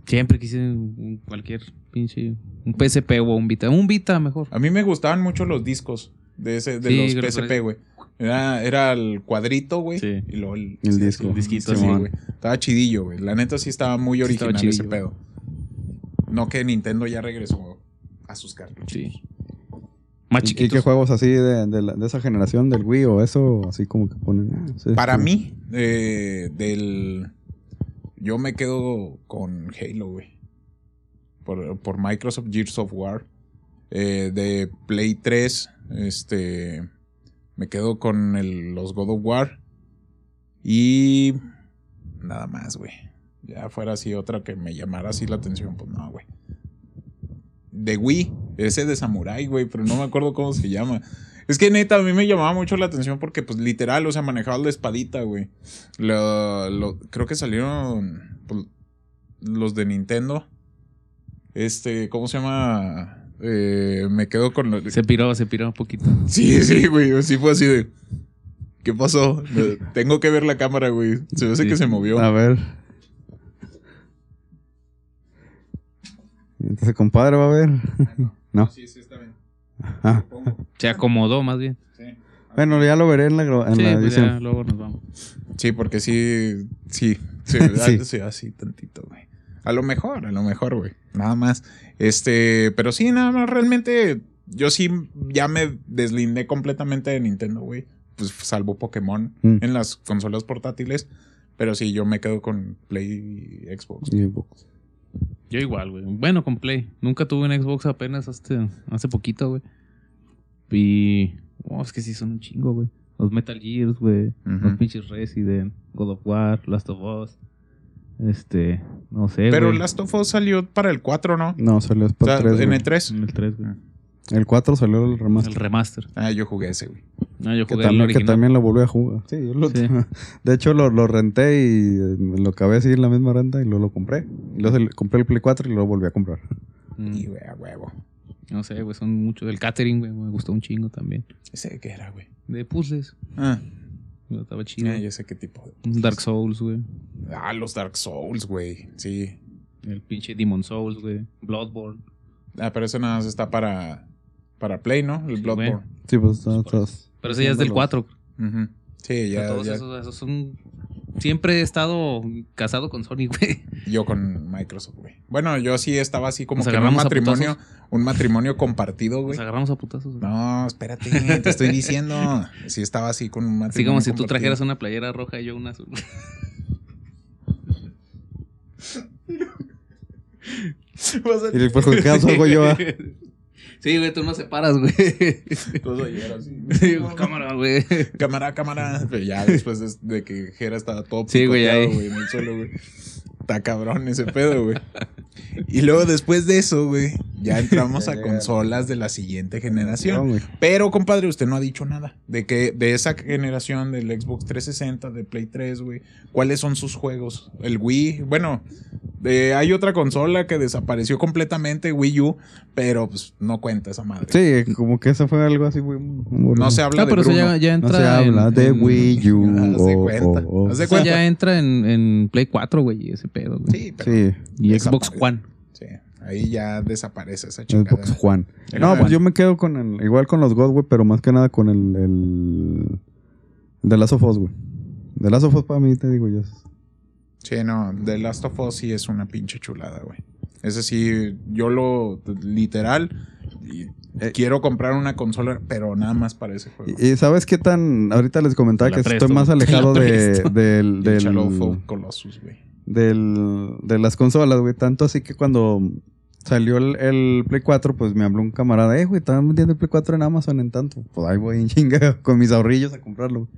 [SPEAKER 3] Siempre quise un- cualquier pinche. Un PSP o un Vita. Un Vita mejor.
[SPEAKER 2] A mí me gustaban mucho los discos de ese, de
[SPEAKER 3] Sí,
[SPEAKER 2] los PSP,
[SPEAKER 3] parece.
[SPEAKER 2] güey. Era, era el cuadrito, güey.
[SPEAKER 3] Sí.
[SPEAKER 2] Y luego el,
[SPEAKER 1] El
[SPEAKER 2] sí,
[SPEAKER 1] disco.
[SPEAKER 2] El disquito, sí, güey. Estaba chidillo, güey. La neta sí estaba muy original
[SPEAKER 3] estaba
[SPEAKER 2] ese pedo. No que Nintendo ya regresó a sus cartuchos.
[SPEAKER 3] Sí. Más
[SPEAKER 1] ¿Y- ¿Y
[SPEAKER 3] chiquitos.
[SPEAKER 1] qué juegos así de, de, la- de esa generación del Wii o eso? Así como que ponen. ah, sí,
[SPEAKER 2] Para
[SPEAKER 1] sí.
[SPEAKER 2] mí, eh, del. Yo me quedo con Halo, güey. Por, por Microsoft Gears of War. Eh, de Play 3, este. Me quedo con los God of War. Y. Nada más, güey. Ya fuera así otra que me llamara así la atención, pues no, güey. De Wii, ese de Samurai, güey, pero no me acuerdo cómo se llama. Es que neta, a mí me llamaba mucho la atención porque, pues, literal, o sea, manejaba la espadita, güey. Lo- creo que salieron pues, los de Nintendo. Este, ¿cómo se llama? Eh, me quedo con lo-
[SPEAKER 3] Se piró, se piró un poquito.
[SPEAKER 2] Sí, sí, güey. Sí fue así de. ¿Qué pasó? Tengo que ver la cámara, güey. Se ve
[SPEAKER 3] Sí.
[SPEAKER 2] que se movió.
[SPEAKER 1] A ver. Entonces, compadre, va a ver. no.
[SPEAKER 2] Sí, sí, está bien.
[SPEAKER 1] Ah.
[SPEAKER 3] Se acomodó más bien.
[SPEAKER 2] Sí.
[SPEAKER 1] Bueno, ya lo veré en la, en
[SPEAKER 3] sí,
[SPEAKER 1] la
[SPEAKER 3] pues
[SPEAKER 1] edición.
[SPEAKER 3] ya luego nos vamos.
[SPEAKER 2] Sí, porque sí, sí, sí,
[SPEAKER 1] Sí.
[SPEAKER 2] sí, así tantito, güey. A lo mejor, a lo mejor, güey. Nada más. Este, pero sí, nada más, realmente, yo sí ya me deslindé completamente de Nintendo, güey. Pues salvo Pokémon
[SPEAKER 1] Mm.
[SPEAKER 2] en las consolas portátiles. Pero sí, yo me quedo con Play y Xbox.
[SPEAKER 1] Y Xbox.
[SPEAKER 3] Yo igual, güey. Bueno, con Play. Nunca tuve un Xbox apenas hasta hace poquito, güey. Y. Oh, es que sí son un chingo, güey. Los Metal Gears, güey. Los pinches Resident, God of War, Last of Us. Este. No sé,
[SPEAKER 2] Pero
[SPEAKER 3] güey.
[SPEAKER 2] Last of Us salió para el 4, ¿no?
[SPEAKER 1] No, salió
[SPEAKER 2] O
[SPEAKER 1] para
[SPEAKER 2] sea,
[SPEAKER 1] 3.
[SPEAKER 2] en el 3.
[SPEAKER 3] En el 3, güey.
[SPEAKER 1] El 4 salió el remaster.
[SPEAKER 3] El remaster.
[SPEAKER 2] Ah, yo jugué ese, güey.
[SPEAKER 3] No, yo
[SPEAKER 1] Que
[SPEAKER 3] jugué el
[SPEAKER 1] también, que
[SPEAKER 3] original.
[SPEAKER 1] también lo volví a jugar. Sí, yo lo-
[SPEAKER 3] Sí.
[SPEAKER 1] De hecho, lo, lo renté y eh, me lo acabé así en la misma renta y luego lo compré. Y luego compré el Play 4 y luego volví a comprar.
[SPEAKER 3] Mm,
[SPEAKER 2] Y, güey, a huevo.
[SPEAKER 3] No sé, güey. Son muchos. El catering, güey. Me gustó un chingo también.
[SPEAKER 2] ¿Ese qué era, güey?
[SPEAKER 3] De puzzles.
[SPEAKER 2] Ah,
[SPEAKER 3] Estaba chido.
[SPEAKER 2] ah, ya sé qué tipo de.
[SPEAKER 3] Un Dark Souls, güey.
[SPEAKER 2] Ah, los Dark Souls, güey. Sí.
[SPEAKER 3] El pinche Demon Souls, güey. Bloodborne.
[SPEAKER 2] Ah, pero eso nada más está para, para Play, ¿no? El
[SPEAKER 3] Sí,
[SPEAKER 2] Bloodborne.
[SPEAKER 1] Sí, pues
[SPEAKER 3] Pues,
[SPEAKER 1] estás.
[SPEAKER 3] Pero ese ya es del 4.
[SPEAKER 2] Ujú. Sí, ya,
[SPEAKER 3] todos
[SPEAKER 2] ya.
[SPEAKER 3] Esos, esos son. Siempre he estado casado con Sony, güey.
[SPEAKER 2] Yo con Microsoft, güey. Bueno, yo sí estaba así como
[SPEAKER 3] Nos
[SPEAKER 2] que un matrimonio, un matrimonio compartido, güey.
[SPEAKER 3] Nos agarramos a putazos. güey.
[SPEAKER 2] No, espérate, te estoy diciendo. Sí estaba así con un matrimonio.
[SPEAKER 3] Así como si tú
[SPEAKER 2] compartido.
[SPEAKER 3] trajeras una playera roja y yo una azul.
[SPEAKER 1] Y el perjudicado salgo yo.
[SPEAKER 3] Sí, güey, tú no separas, güey. Sí, güey, cámara, güey.
[SPEAKER 2] Cámara, cámara. Pero ya después de, de que Jera estaba todo
[SPEAKER 3] Sí, güey, ahí.
[SPEAKER 2] güey, en el suelo, güey. Está cabrón ese pedo, güey. Y luego después de eso, güey, ya entramos a consolas de la siguiente generación. Pero, compadre, usted no ha dicho nada de que de esa generación del Xbox 360, de Play 3, güey. ¿Cuáles son sus juegos? El Wii, bueno, eh, hay otra consola que desapareció completamente, Wii U, pero pues no cuenta esa madre.
[SPEAKER 1] Sí, como que eso fue algo así, güey. muy-
[SPEAKER 2] No se habla
[SPEAKER 3] No,
[SPEAKER 2] de
[SPEAKER 3] pero eso
[SPEAKER 2] Bruno.
[SPEAKER 3] ya, ya
[SPEAKER 1] No se habla de
[SPEAKER 3] en-
[SPEAKER 1] Wii U.
[SPEAKER 2] Haz de
[SPEAKER 1] oh,
[SPEAKER 2] cuenta.
[SPEAKER 1] oh, oh.
[SPEAKER 2] Haz de
[SPEAKER 3] Eso ya entra en, en Play 4, güey, ese pedo, güey.
[SPEAKER 2] Sí, pero
[SPEAKER 1] Sí,
[SPEAKER 3] Y Xbox. One.
[SPEAKER 2] Sí, ahí ya desaparece esa chica.
[SPEAKER 1] Xbox Juan.
[SPEAKER 2] El
[SPEAKER 1] No, pues yo me quedo con el. Igual con los God, güey, pero más que nada con el. El, el de Last of Us, güey. De Last of Us para mí, te digo yo.
[SPEAKER 2] Sí, no, The Last of Us sí es una pinche chulada, güey. Ese sí, yo lo literal y
[SPEAKER 1] Eh.
[SPEAKER 2] quiero comprar una consola, pero nada más para ese juego.
[SPEAKER 1] Y, ¿sabes qué tan. Ahorita les comentaba que
[SPEAKER 3] presto,
[SPEAKER 1] estoy más alejado de, del. Del
[SPEAKER 2] Shadow of Colossus, güey.
[SPEAKER 1] Del, de las consolas, güey. Tanto así que cuando salió el, el Play 4, pues me habló un camarada, eh, güey, estaban vendiendo el Play 4 en Amazon en tanto. Pues ahí voy en chinga con mis ahorrillos a comprarlo, güey.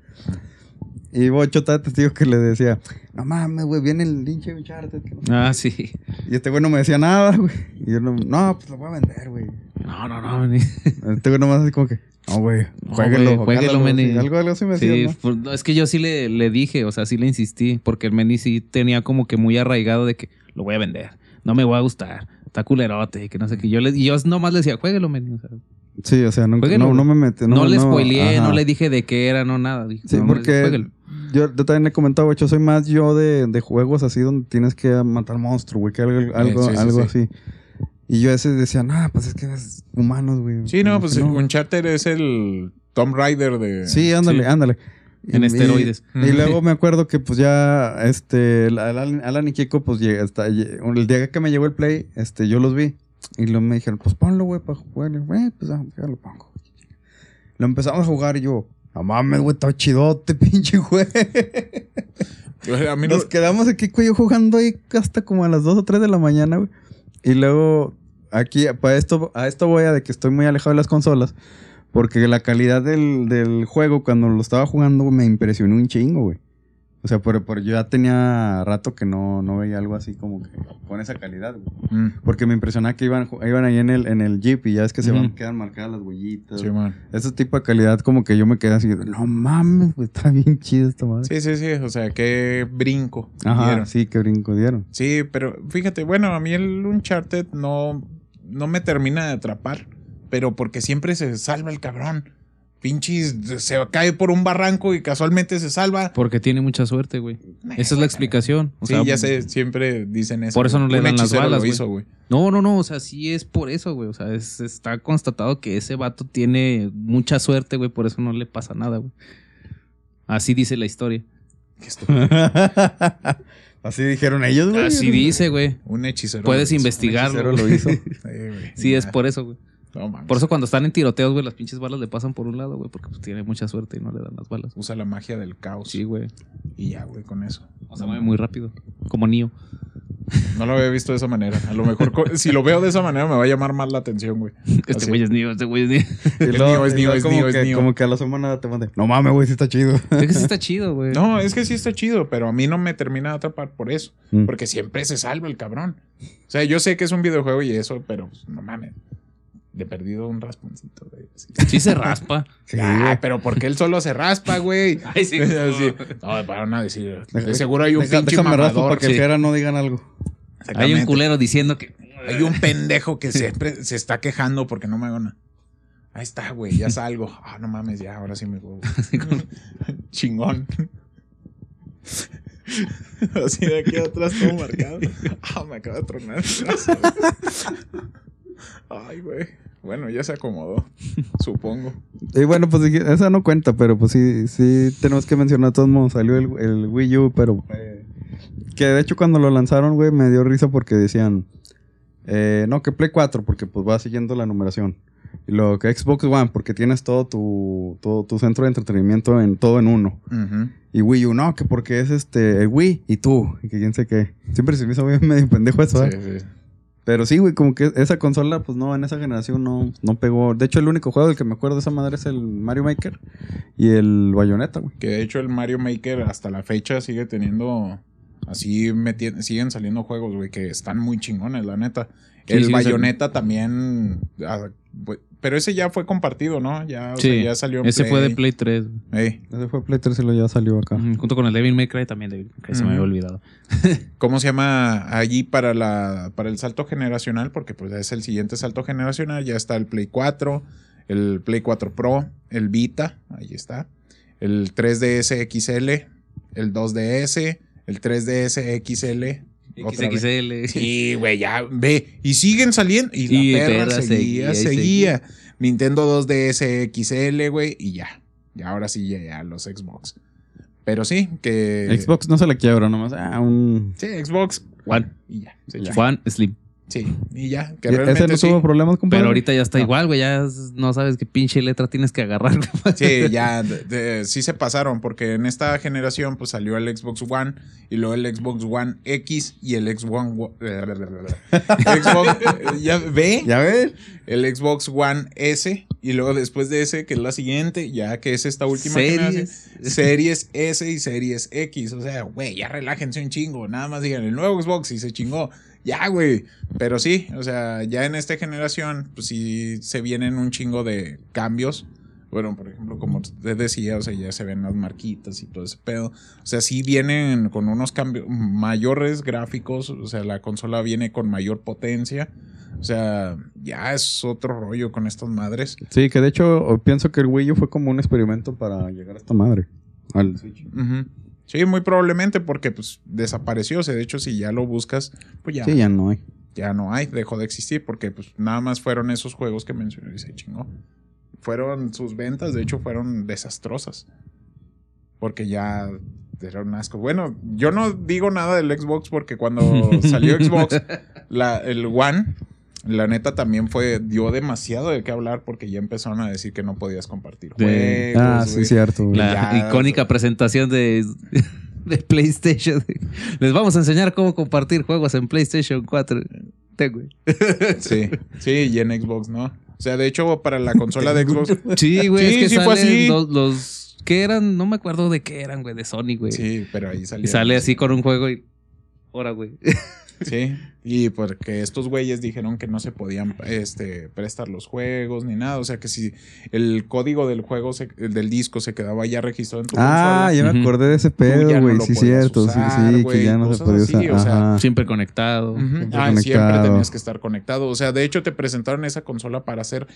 [SPEAKER 1] Y Bocho estaba testigo que le decía, no mames, güey, viene el pinche Uncharted. no
[SPEAKER 3] Ah, sí.
[SPEAKER 1] qué". Y este güey no me decía nada, güey. Y yo no, no, pues lo voy a vender, güey.
[SPEAKER 3] No, no, no. ni-
[SPEAKER 1] Este güey nomás así como que, no, güey,
[SPEAKER 3] No,
[SPEAKER 1] jueguelo,
[SPEAKER 3] juéguelo,
[SPEAKER 1] jálalo",
[SPEAKER 3] meni.
[SPEAKER 1] Algo, algo así me decía,
[SPEAKER 3] Sí,
[SPEAKER 1] ¿no?
[SPEAKER 3] no, es que yo sí le, le dije, o sea, sí le insistí, porque el Meni sí tenía como que muy arraigado de que lo voy a vender, no me va a gustar, está culerote, que no sé qué. Yo le, y yo nomás le decía, jueguelo, Meni. O sea,
[SPEAKER 1] Sí, o sea, no,
[SPEAKER 3] Juéguelo,
[SPEAKER 1] no, no me metí.
[SPEAKER 3] no, le spoileé,
[SPEAKER 1] ajá.
[SPEAKER 3] no le dije de qué era, no nada. Dije,
[SPEAKER 1] Sí,
[SPEAKER 3] no,
[SPEAKER 1] porque
[SPEAKER 3] juéguelo.
[SPEAKER 1] yo, yo también he comentado, güey, yo soy más yo de, de juegos así donde tienes que matar monstruos, güey, que algo, algo,
[SPEAKER 2] sí,
[SPEAKER 1] algo
[SPEAKER 2] sí.
[SPEAKER 1] así. Y yo a veces decía, no, pues es que es humanos, güey.
[SPEAKER 2] Sí, no, pues
[SPEAKER 1] no.
[SPEAKER 2] Uncharted es el Tomb Raider de...
[SPEAKER 1] Sí, ándale,
[SPEAKER 3] Sí.
[SPEAKER 1] ándale.
[SPEAKER 3] En
[SPEAKER 1] Y-
[SPEAKER 3] esteroides.
[SPEAKER 1] Y, y luego me acuerdo que pues ya, este, Alan, Alan y Kiko, pues llega, hasta, el día que me llegó el play, este, yo los vi. Y luego me dijeron, pues ponlo, güey, para jugar. Güey, pues ah, ya lo pongo. Lo empezamos a jugar y yo, no mames, güey, está chidote, pinche güey.
[SPEAKER 2] A mí no-
[SPEAKER 1] Nos quedamos aquí, güey, yo jugando ahí hasta como a las 2 o 3 de la mañana, güey. Y luego, aquí, para esto, a esto voy a de que estoy muy alejado de las consolas. Porque la calidad del, del juego, cuando lo estaba jugando, me impresionó un chingo, güey. O sea, pero, pero yo ya tenía rato que no, no veía algo así como que con esa calidad, güey.
[SPEAKER 2] Mm,
[SPEAKER 1] Porque me impresionaba que iban, iban ahí en el, en el Jeep y ya es que se van, quedan marcadas las huellitas.
[SPEAKER 2] sí, man.
[SPEAKER 1] Ese tipo de calidad como que yo me quedé así, no mames, güey, está bien chido esta madre.
[SPEAKER 2] Sí, sí, sí, o sea, qué brinco.
[SPEAKER 1] Ajá,
[SPEAKER 2] dieron.
[SPEAKER 1] sí, qué brinco dieron.
[SPEAKER 2] Sí, pero fíjate, bueno, a mí el Uncharted no, no me termina de atrapar, pero porque siempre se salva el cabrón. Pinches, se cae por un barranco y casualmente se salva.
[SPEAKER 3] Porque tiene mucha suerte, güey. Esa es la explicación. O
[SPEAKER 2] sí,
[SPEAKER 3] sea,
[SPEAKER 2] ya sé, siempre dicen eso.
[SPEAKER 3] por eso no le dan las balas,
[SPEAKER 2] lo
[SPEAKER 3] güey.
[SPEAKER 2] hizo, güey.
[SPEAKER 3] No, no, no, o sea, sí es por eso, güey. O sea, es- está constatado que ese vato tiene mucha suerte, güey, por eso no le pasa nada, güey. Así dice la historia.
[SPEAKER 2] Qué estúpido.
[SPEAKER 1] Así dijeron ellos, güey.
[SPEAKER 3] Así dice, güey.
[SPEAKER 2] Un hechicero.
[SPEAKER 3] Puedes investigarlo.
[SPEAKER 1] Hechicero lo hizo.
[SPEAKER 2] Sí, güey.
[SPEAKER 3] Sí, es por eso, güey.
[SPEAKER 2] No.
[SPEAKER 3] Por eso cuando están en tiroteos, güey, las pinches balas le pasan por un lado, güey, porque pues tiene mucha suerte y no le dan las balas.
[SPEAKER 2] Usa la magia del caos.
[SPEAKER 3] Sí, güey.
[SPEAKER 2] Y ya, güey, con eso.
[SPEAKER 3] O sea, mueve muy rápido. Como Neo.
[SPEAKER 2] No lo había visto de esa manera. A lo mejor, si lo veo de esa manera, me va a llamar más la atención, güey.
[SPEAKER 3] Este güey es Neo, este güey es.
[SPEAKER 1] Y
[SPEAKER 2] Es Neo, es
[SPEAKER 1] luego
[SPEAKER 2] es Neo, es Neo.
[SPEAKER 1] Como que a la semana te mandé. No mames, güey, sí está chido.
[SPEAKER 3] Es que sí está chido, güey.
[SPEAKER 2] No, es que sí está chido, pero a mí no me termina de atrapar por eso.
[SPEAKER 1] Mm.
[SPEAKER 2] Porque siempre se salva el cabrón. O sea, yo sé que es un videojuego y eso, pero pues, no mames. De perdido un rasponcito, güey. Sí.
[SPEAKER 3] Sí se raspa.
[SPEAKER 1] Sí,
[SPEAKER 2] Ah, pero porque él solo se raspa, güey.
[SPEAKER 3] Ay, sí.
[SPEAKER 2] Así. No, para no decir. De seguro hay un
[SPEAKER 1] deja-
[SPEAKER 2] pinche
[SPEAKER 1] Déjame raspo
[SPEAKER 2] mamador.
[SPEAKER 1] para que
[SPEAKER 3] sí.
[SPEAKER 1] el Jera no digan algo.
[SPEAKER 3] Hay un culero diciendo que.
[SPEAKER 2] Hay un pendejo que siempre se está quejando porque no me hago nada. Ahí está, güey, ya salgo. Ah, no mames, ya, ahora sí me voy. Chingón. Así de aquí atrás todo marcado. Ah, me acaba de tronar. Ay, güey. Bueno, ya se acomodó, supongo.
[SPEAKER 1] Y bueno, pues esa no cuenta, pero pues sí, sí tenemos que mencionar todos modos. Salió el, el Wii U, pero eh, que de hecho cuando lo lanzaron, güey, me dio risa porque decían, eh, no, que Play 4, porque pues va siguiendo la numeración. Y luego que Xbox One, porque tienes todo tu, todo tu centro de entretenimiento en todo en uno. Y Wii U, no, que porque es este, el Wii y tú, y que quién sé qué. Siempre se me hizo bien medio pendejo eso, ¿eh?
[SPEAKER 2] Sí, sí.
[SPEAKER 1] Pero sí, güey, como que esa consola, pues no, en esa generación no, no pegó. De hecho, el único juego del que me acuerdo de esa madre es el Mario Maker y el Bayonetta, güey.
[SPEAKER 2] Que de hecho el Mario Maker hasta la fecha sigue teniendo. Así siguen saliendo juegos, güey, que están muy chingones, la neta.
[SPEAKER 3] Sí,
[SPEAKER 2] el
[SPEAKER 3] sí,
[SPEAKER 2] Bayonetta también. ah, pero ese ya fue compartido, ¿no? Ya, o
[SPEAKER 3] Sí,
[SPEAKER 2] sea, ya salió en
[SPEAKER 3] ese fue de Play 3. güey.
[SPEAKER 2] Ey,
[SPEAKER 1] Ese fue Play 3 y lo ya salió acá.
[SPEAKER 3] Junto con el Devil May Cry también, Devil May Cry, se me había olvidado.
[SPEAKER 2] ¿Cómo se llama allí para la para el salto generacional? Porque pues es el siguiente salto generacional. Ya está el Play 4, el Play 4 Pro, el Vita, ahí está. El 3DS XL, el 2DS, el 3DS XL.
[SPEAKER 3] XXL.
[SPEAKER 2] Sí, güey, ya ve. Y siguen saliendo. Y la perra,
[SPEAKER 3] perra
[SPEAKER 2] seguía,
[SPEAKER 3] seguía y
[SPEAKER 2] seguía. Nintendo 2DS XL, güey, y ya. Y ahora sí ya los Xbox. Pero sí, que.
[SPEAKER 1] Xbox no se le quiebra nomás. Ah, un...
[SPEAKER 2] Sí, Xbox
[SPEAKER 3] One.
[SPEAKER 2] Y ya.
[SPEAKER 3] One Slim.
[SPEAKER 2] Sí, y ya. Que
[SPEAKER 1] Ese
[SPEAKER 2] realmente
[SPEAKER 1] no
[SPEAKER 2] sí.
[SPEAKER 1] tuvo problemas, compadre.
[SPEAKER 3] Pero ahorita ya está
[SPEAKER 1] No.
[SPEAKER 3] igual, güey. Ya no sabes qué pinche letra tienes que agarrar. güey.
[SPEAKER 2] Sí, ya, de- de- sí se pasaron, porque en esta generación pues salió el Xbox One y luego el Xbox One X y el Xbox One... Xbox, ya ve,
[SPEAKER 1] ¿Ya ves?
[SPEAKER 2] el Xbox One S y luego después de ese, que es la siguiente, ya que es esta última
[SPEAKER 3] Series.
[SPEAKER 2] generación, Series S y Series X. O sea, güey, ya relájense un chingo, nada más digan el nuevo Xbox y se chingó. Ya, güey. Pero sí, o sea, ya en esta generación, pues sí se vienen un chingo de cambios. Bueno, por ejemplo, como te decía, o sea, ya se ven las marquitas y todo ese pedo. O sea, sí vienen con unos cambios mayores gráficos. O sea, la consola viene con mayor potencia. O sea, ya es otro rollo con estas madres.
[SPEAKER 1] Sí, que de hecho pienso que el Wii U fue como un experimento para llegar a esta madre. Al Switch.
[SPEAKER 2] Sí, muy probablemente porque pues desapareció. O sea, de hecho, si ya lo buscas, pues ya,
[SPEAKER 1] Sí, ya no hay.
[SPEAKER 2] ya no hay, dejó de existir porque pues nada más fueron esos juegos que mencioné y se chingó. Fueron sus ventas, de hecho, fueron desastrosas. Porque ya era un asco. Bueno, yo no digo nada del Xbox porque cuando salió Xbox, la, el One, la neta también fue, dio demasiado de qué hablar porque ya empezaron a decir que no podías compartir
[SPEAKER 3] De-
[SPEAKER 2] juegos.
[SPEAKER 1] Ah, sí,
[SPEAKER 2] güey.
[SPEAKER 1] cierto. güey.
[SPEAKER 3] La
[SPEAKER 2] Ya,
[SPEAKER 3] icónica presentación de, de PlayStation. Les vamos a enseñar cómo compartir juegos en PlayStation 4. Ten, güey.
[SPEAKER 2] Sí, sí, y en Xbox, ¿no? O sea, de hecho, para la consola de Xbox.
[SPEAKER 3] Sí, güey.
[SPEAKER 2] Sí,
[SPEAKER 3] es que
[SPEAKER 2] sí fue
[SPEAKER 3] salen
[SPEAKER 2] así.
[SPEAKER 3] Los, los- ¿Qué eran? No me acuerdo de qué eran, güey. De Sony, güey.
[SPEAKER 2] Sí, pero ahí salió.
[SPEAKER 3] y sale así con un juego y. Ahora, güey.
[SPEAKER 2] Sí, y porque estos güeyes dijeron que no se podían este, prestar los juegos ni nada. O sea, que si el código del juego, se- del disco, se quedaba ya registrado en tu
[SPEAKER 1] Ah,
[SPEAKER 2] consola.
[SPEAKER 1] ya me acordé de ese pedo, güey. sí, cierto.
[SPEAKER 2] usar,
[SPEAKER 1] sí, sí,
[SPEAKER 2] güey,
[SPEAKER 1] que ya no se podía
[SPEAKER 2] así,
[SPEAKER 1] usar.
[SPEAKER 2] o sea.
[SPEAKER 3] Siempre conectado.
[SPEAKER 2] Ujú.
[SPEAKER 1] Siempre
[SPEAKER 2] Ah, siempre tenías que estar conectado. O sea, de hecho, te presentaron esa consola para hacer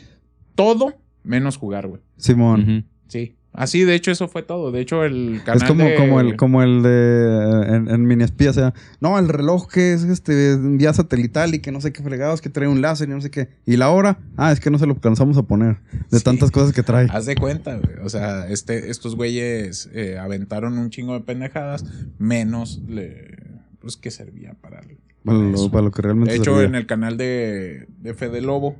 [SPEAKER 2] todo menos jugar, güey.
[SPEAKER 1] Simón.
[SPEAKER 2] Sí. Así, de hecho, eso fue todo. De hecho, el canal.
[SPEAKER 1] Es como,
[SPEAKER 2] de-
[SPEAKER 1] como el, como el de en, en mini espía, o sea, no, el reloj que es este vía satelital y que no sé qué fregados, que trae un láser y no sé qué. Y la hora, ah, es que no se lo alcanzamos a poner. De
[SPEAKER 2] Sí.
[SPEAKER 1] tantas cosas que trae.
[SPEAKER 2] Haz de cuenta, güey. O sea, este, estos güeyes eh, aventaron un chingo de pendejadas, menos le, pues que servía para, el-
[SPEAKER 1] Para
[SPEAKER 2] para
[SPEAKER 1] lo, para lo que realmente
[SPEAKER 2] De hecho,
[SPEAKER 1] servía.
[SPEAKER 2] en el canal de, de Fede Lobo,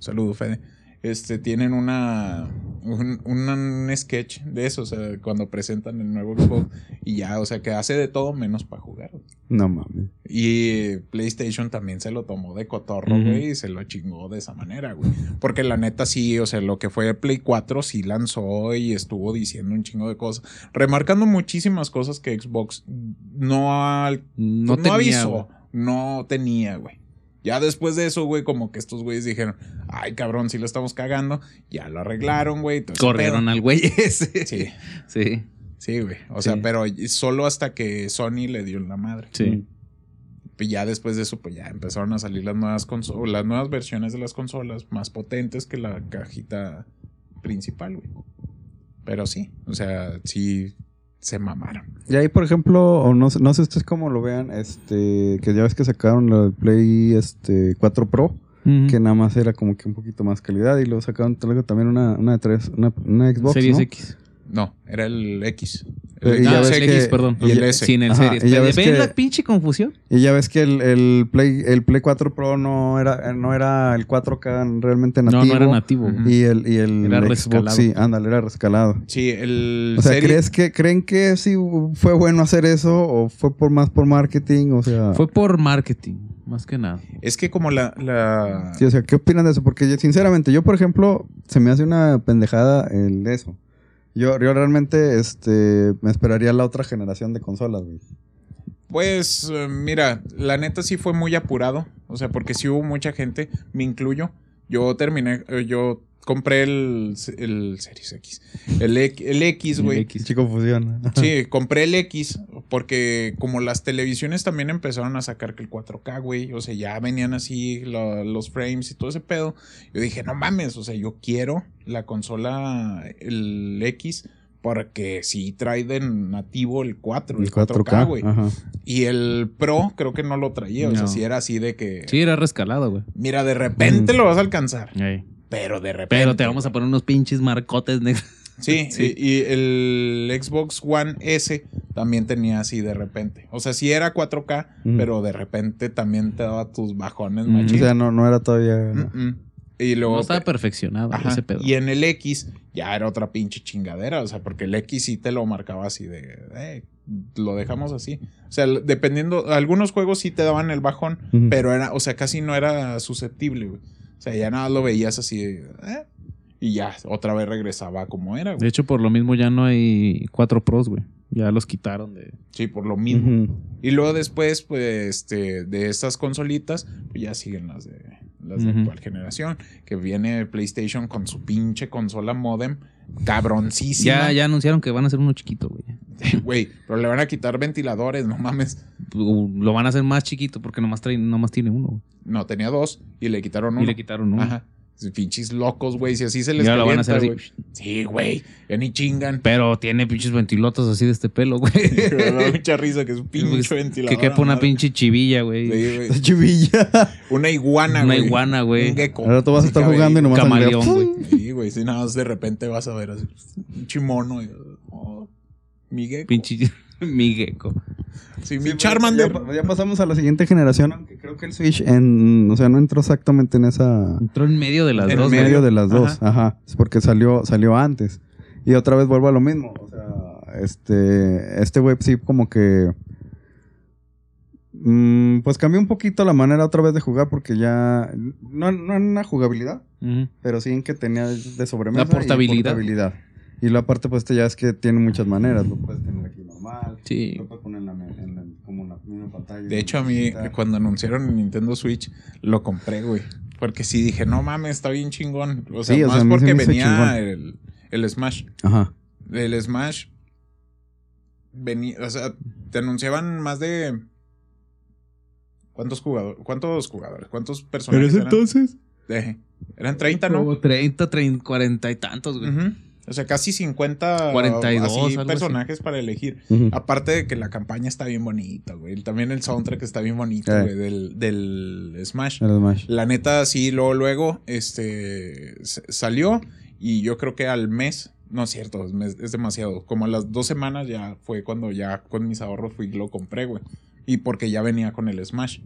[SPEAKER 2] saludo Fede, este, tienen una, un, un- sketch de eso, o sea, cuando presentan el nuevo Xbox y ya, o sea, que hace de todo menos para jugar. güey.
[SPEAKER 1] No mames.
[SPEAKER 2] Y PlayStation también se lo tomó de cotorro, güey, y se lo chingó de esa manera, güey. Porque la neta sí, o sea, lo que fue Play 4 sí lanzó y estuvo diciendo un chingo de cosas, remarcando muchísimas cosas que Xbox no, ha-
[SPEAKER 3] No,
[SPEAKER 2] no,
[SPEAKER 3] tenía,
[SPEAKER 2] avisó,
[SPEAKER 3] güey.
[SPEAKER 2] no tenía, güey. Ya después de eso, güey, como que estos güeyes dijeron, ay, cabrón, si lo estamos cagando, ya lo arreglaron, güey.
[SPEAKER 3] Corrieron al güey ese.
[SPEAKER 2] Sí,
[SPEAKER 3] Sí.
[SPEAKER 2] sí, güey. O
[SPEAKER 3] Sí.
[SPEAKER 2] sea, pero solo hasta que Sony le dio en la madre.
[SPEAKER 3] Sí.
[SPEAKER 2] Y ya después de eso, pues ya empezaron a salir las nuevas consolas, las nuevas versiones de las consolas más potentes que la cajita principal, güey. Pero sí, o sea, sí se mamaron.
[SPEAKER 1] Y ahí, por ejemplo, o no, sé- no sé ustedes cómo lo vean, este, que ya ves que sacaron la Play este, 4 Pro, que nada más era como que un poquito más calidad, y luego sacaron luego también una, una de tres, una, una Xbox,
[SPEAKER 3] Series
[SPEAKER 1] ¿no?
[SPEAKER 3] X.
[SPEAKER 2] No, era el X. El
[SPEAKER 3] Ah,
[SPEAKER 1] ves
[SPEAKER 3] el
[SPEAKER 1] que-
[SPEAKER 3] X, perdón.
[SPEAKER 2] y el S.
[SPEAKER 3] Sin el
[SPEAKER 1] Ajá,
[SPEAKER 3] Series. ¿Ven
[SPEAKER 1] ves que-
[SPEAKER 3] la pinche confusión?
[SPEAKER 1] Y ya ves que el, el Play el Play 4 Pro no era no era el 4K realmente nativo.
[SPEAKER 3] No, no era nativo.
[SPEAKER 1] Y el, y el
[SPEAKER 3] Era
[SPEAKER 1] Xbox,
[SPEAKER 3] rescalado.
[SPEAKER 1] sí, ándale, era rescalado.
[SPEAKER 2] Sí, el
[SPEAKER 1] O sea,
[SPEAKER 2] serie-
[SPEAKER 1] ¿crees que, ¿creen que sí fue bueno hacer eso o fue por más por marketing? O sea,
[SPEAKER 3] Fue por marketing. Más que nada.
[SPEAKER 2] Es que como la... la...
[SPEAKER 1] Sí, o sea, ¿qué opinan de eso? Porque yo, sinceramente, yo, por ejemplo, se me hace una pendejada el de eso. Yo, yo realmente este, me esperaría la otra generación de consolas, güey.
[SPEAKER 2] Pues eh, mira, la neta sí fue muy apurado. O sea, porque sí hubo mucha gente, me incluyo. Yo terminé, eh, yo compré el, el Series X. El, X- el X, güey.
[SPEAKER 3] X.
[SPEAKER 1] Chico fusión.
[SPEAKER 2] Sí, compré el X porque como las televisiones también empezaron a sacar que el 4K, güey, o sea, ya venían así lo- los frames y todo ese pedo. Yo dije, no mames, o sea, yo quiero la consola, el X, porque sí trae de nativo el 4, el,
[SPEAKER 1] El
[SPEAKER 2] 4K,
[SPEAKER 1] 4K,
[SPEAKER 2] güey. Y el Pro creo que no lo traía, o sea, sí era así de que,
[SPEAKER 3] Sí, era rescalado, güey.
[SPEAKER 2] mira, de repente
[SPEAKER 1] Mm.
[SPEAKER 2] lo vas a alcanzar,
[SPEAKER 3] Ey.
[SPEAKER 2] Pero de repente.
[SPEAKER 3] Pero te vamos a poner unos pinches marcotes negros.
[SPEAKER 2] Sí,
[SPEAKER 3] Sí.
[SPEAKER 2] Y, y el Xbox One S también tenía así de repente. O sea, sí era 4K,
[SPEAKER 1] Mm.
[SPEAKER 2] pero de repente también te daba tus bajones,
[SPEAKER 3] Mm.
[SPEAKER 1] O sea, no, no era todavía.
[SPEAKER 2] Mm, mm. Y luego.
[SPEAKER 3] No estaba perfeccionado
[SPEAKER 2] Ajá,
[SPEAKER 3] ese pedo.
[SPEAKER 2] Y en el X ya era otra pinche chingadera. O sea, porque el X sí te lo marcaba así de. eh, lo dejamos así. O sea, dependiendo. Algunos juegos sí te daban el bajón, pero era. O sea, casi no era susceptible, güey. O sea, ya nada lo veías así de. eh, y ya, otra vez regresaba como era,
[SPEAKER 3] De
[SPEAKER 2] güey.
[SPEAKER 3] hecho, por lo mismo ya no hay 4 Pros, güey. Ya los quitaron de.
[SPEAKER 2] Sí, por lo mismo. Y luego después, pues, este, de estas consolitas, pues ya siguen las de las de actual generación. Que viene PlayStation con su pinche consola modem cabroncísima.
[SPEAKER 3] Ya, ya anunciaron que van a hacer uno chiquito, güey.
[SPEAKER 2] Güey, pero le van a quitar ventiladores, no mames.
[SPEAKER 3] Uh, Lo van a hacer más chiquito porque nomás, trae, nomás tiene uno.
[SPEAKER 2] No, tenía dos y le quitaron uno.
[SPEAKER 3] Y le quitaron uno.
[SPEAKER 2] Ajá. Pinches locos, güey. Si así se les
[SPEAKER 3] lo van a
[SPEAKER 2] calienta,
[SPEAKER 3] hacer
[SPEAKER 2] güey.
[SPEAKER 3] así.
[SPEAKER 2] Sí, güey. Ya ni chingan.
[SPEAKER 3] Pero tiene pinches ventilotos así de este pelo, güey.
[SPEAKER 2] Me da mucha risa que es un pinche ventilador.
[SPEAKER 3] que quepa una
[SPEAKER 2] madre.
[SPEAKER 3] pinche chivilla, güey.
[SPEAKER 2] Sí, güey.
[SPEAKER 1] Chivilla.
[SPEAKER 2] Una iguana,
[SPEAKER 3] Una
[SPEAKER 2] güey.
[SPEAKER 3] iguana, güey.
[SPEAKER 2] Un gecko.
[SPEAKER 1] Ahora tú vas a estar jugando y nomás
[SPEAKER 3] Camaleón, güey.
[SPEAKER 2] Sí, güey, si nada más de repente vas a ver así, un chimono. y, oh, mi gecko.
[SPEAKER 3] Pinche mi gecko.
[SPEAKER 2] Sí, mi Charmander.
[SPEAKER 1] Ya, pa- ya pasamos a la siguiente generación, aunque creo que el Switch en, o sea, no entró exactamente en esa
[SPEAKER 3] Entró en medio de las
[SPEAKER 2] En
[SPEAKER 1] en
[SPEAKER 3] dos,
[SPEAKER 2] medio.
[SPEAKER 1] de las dos, ajá. Es porque salió salió antes. Y otra vez vuelvo a lo mismo, o sea, este este web sí como que mm, pues cambió un poquito la manera otra vez de jugar porque ya no no en una jugabilidad, pero sí en que tenía de sobremesa
[SPEAKER 3] La portabilidad.
[SPEAKER 1] y portabilidad. Y la parte pues este ya es que tiene muchas maneras, lo puedes tener aquí normal,
[SPEAKER 3] Sí.
[SPEAKER 1] lo puedes poner en la, en la- como una misma pantalla.
[SPEAKER 2] De hecho, a mí,
[SPEAKER 1] Digital.
[SPEAKER 2] cuando anunciaron el Nintendo Switch, lo compré, güey. Porque sí dije, no mames, está bien chingón. O sea,
[SPEAKER 1] Sí, o
[SPEAKER 2] más
[SPEAKER 1] sea,
[SPEAKER 2] porque venía el, el Smash.
[SPEAKER 1] Ajá.
[SPEAKER 2] El Smash venía, o sea, te anunciaban más de. ¿Cuántos jugadores? ¿Cuántos jugadores? ¿Cuántos personajes? eran?
[SPEAKER 1] entonces?
[SPEAKER 2] Eh, eran 30, ¿no?
[SPEAKER 3] Como 30, 30, 40 y tantos, güey.
[SPEAKER 2] Ujú. O sea, casi 50
[SPEAKER 3] 42,
[SPEAKER 2] así,
[SPEAKER 3] algo así.
[SPEAKER 2] personajes para elegir. Aparte de que la campaña está bien bonita, güey. También el soundtrack está bien bonito,
[SPEAKER 1] Eh.
[SPEAKER 2] güey, del, del Smash.
[SPEAKER 1] El Smash.
[SPEAKER 2] La neta, sí, luego, luego, este, salió y yo creo que al mes, no es cierto, es, mes- es demasiado. Como a las dos semanas ya fue cuando ya con mis ahorros fui y lo compré, güey. Y porque ya venía con el Smash.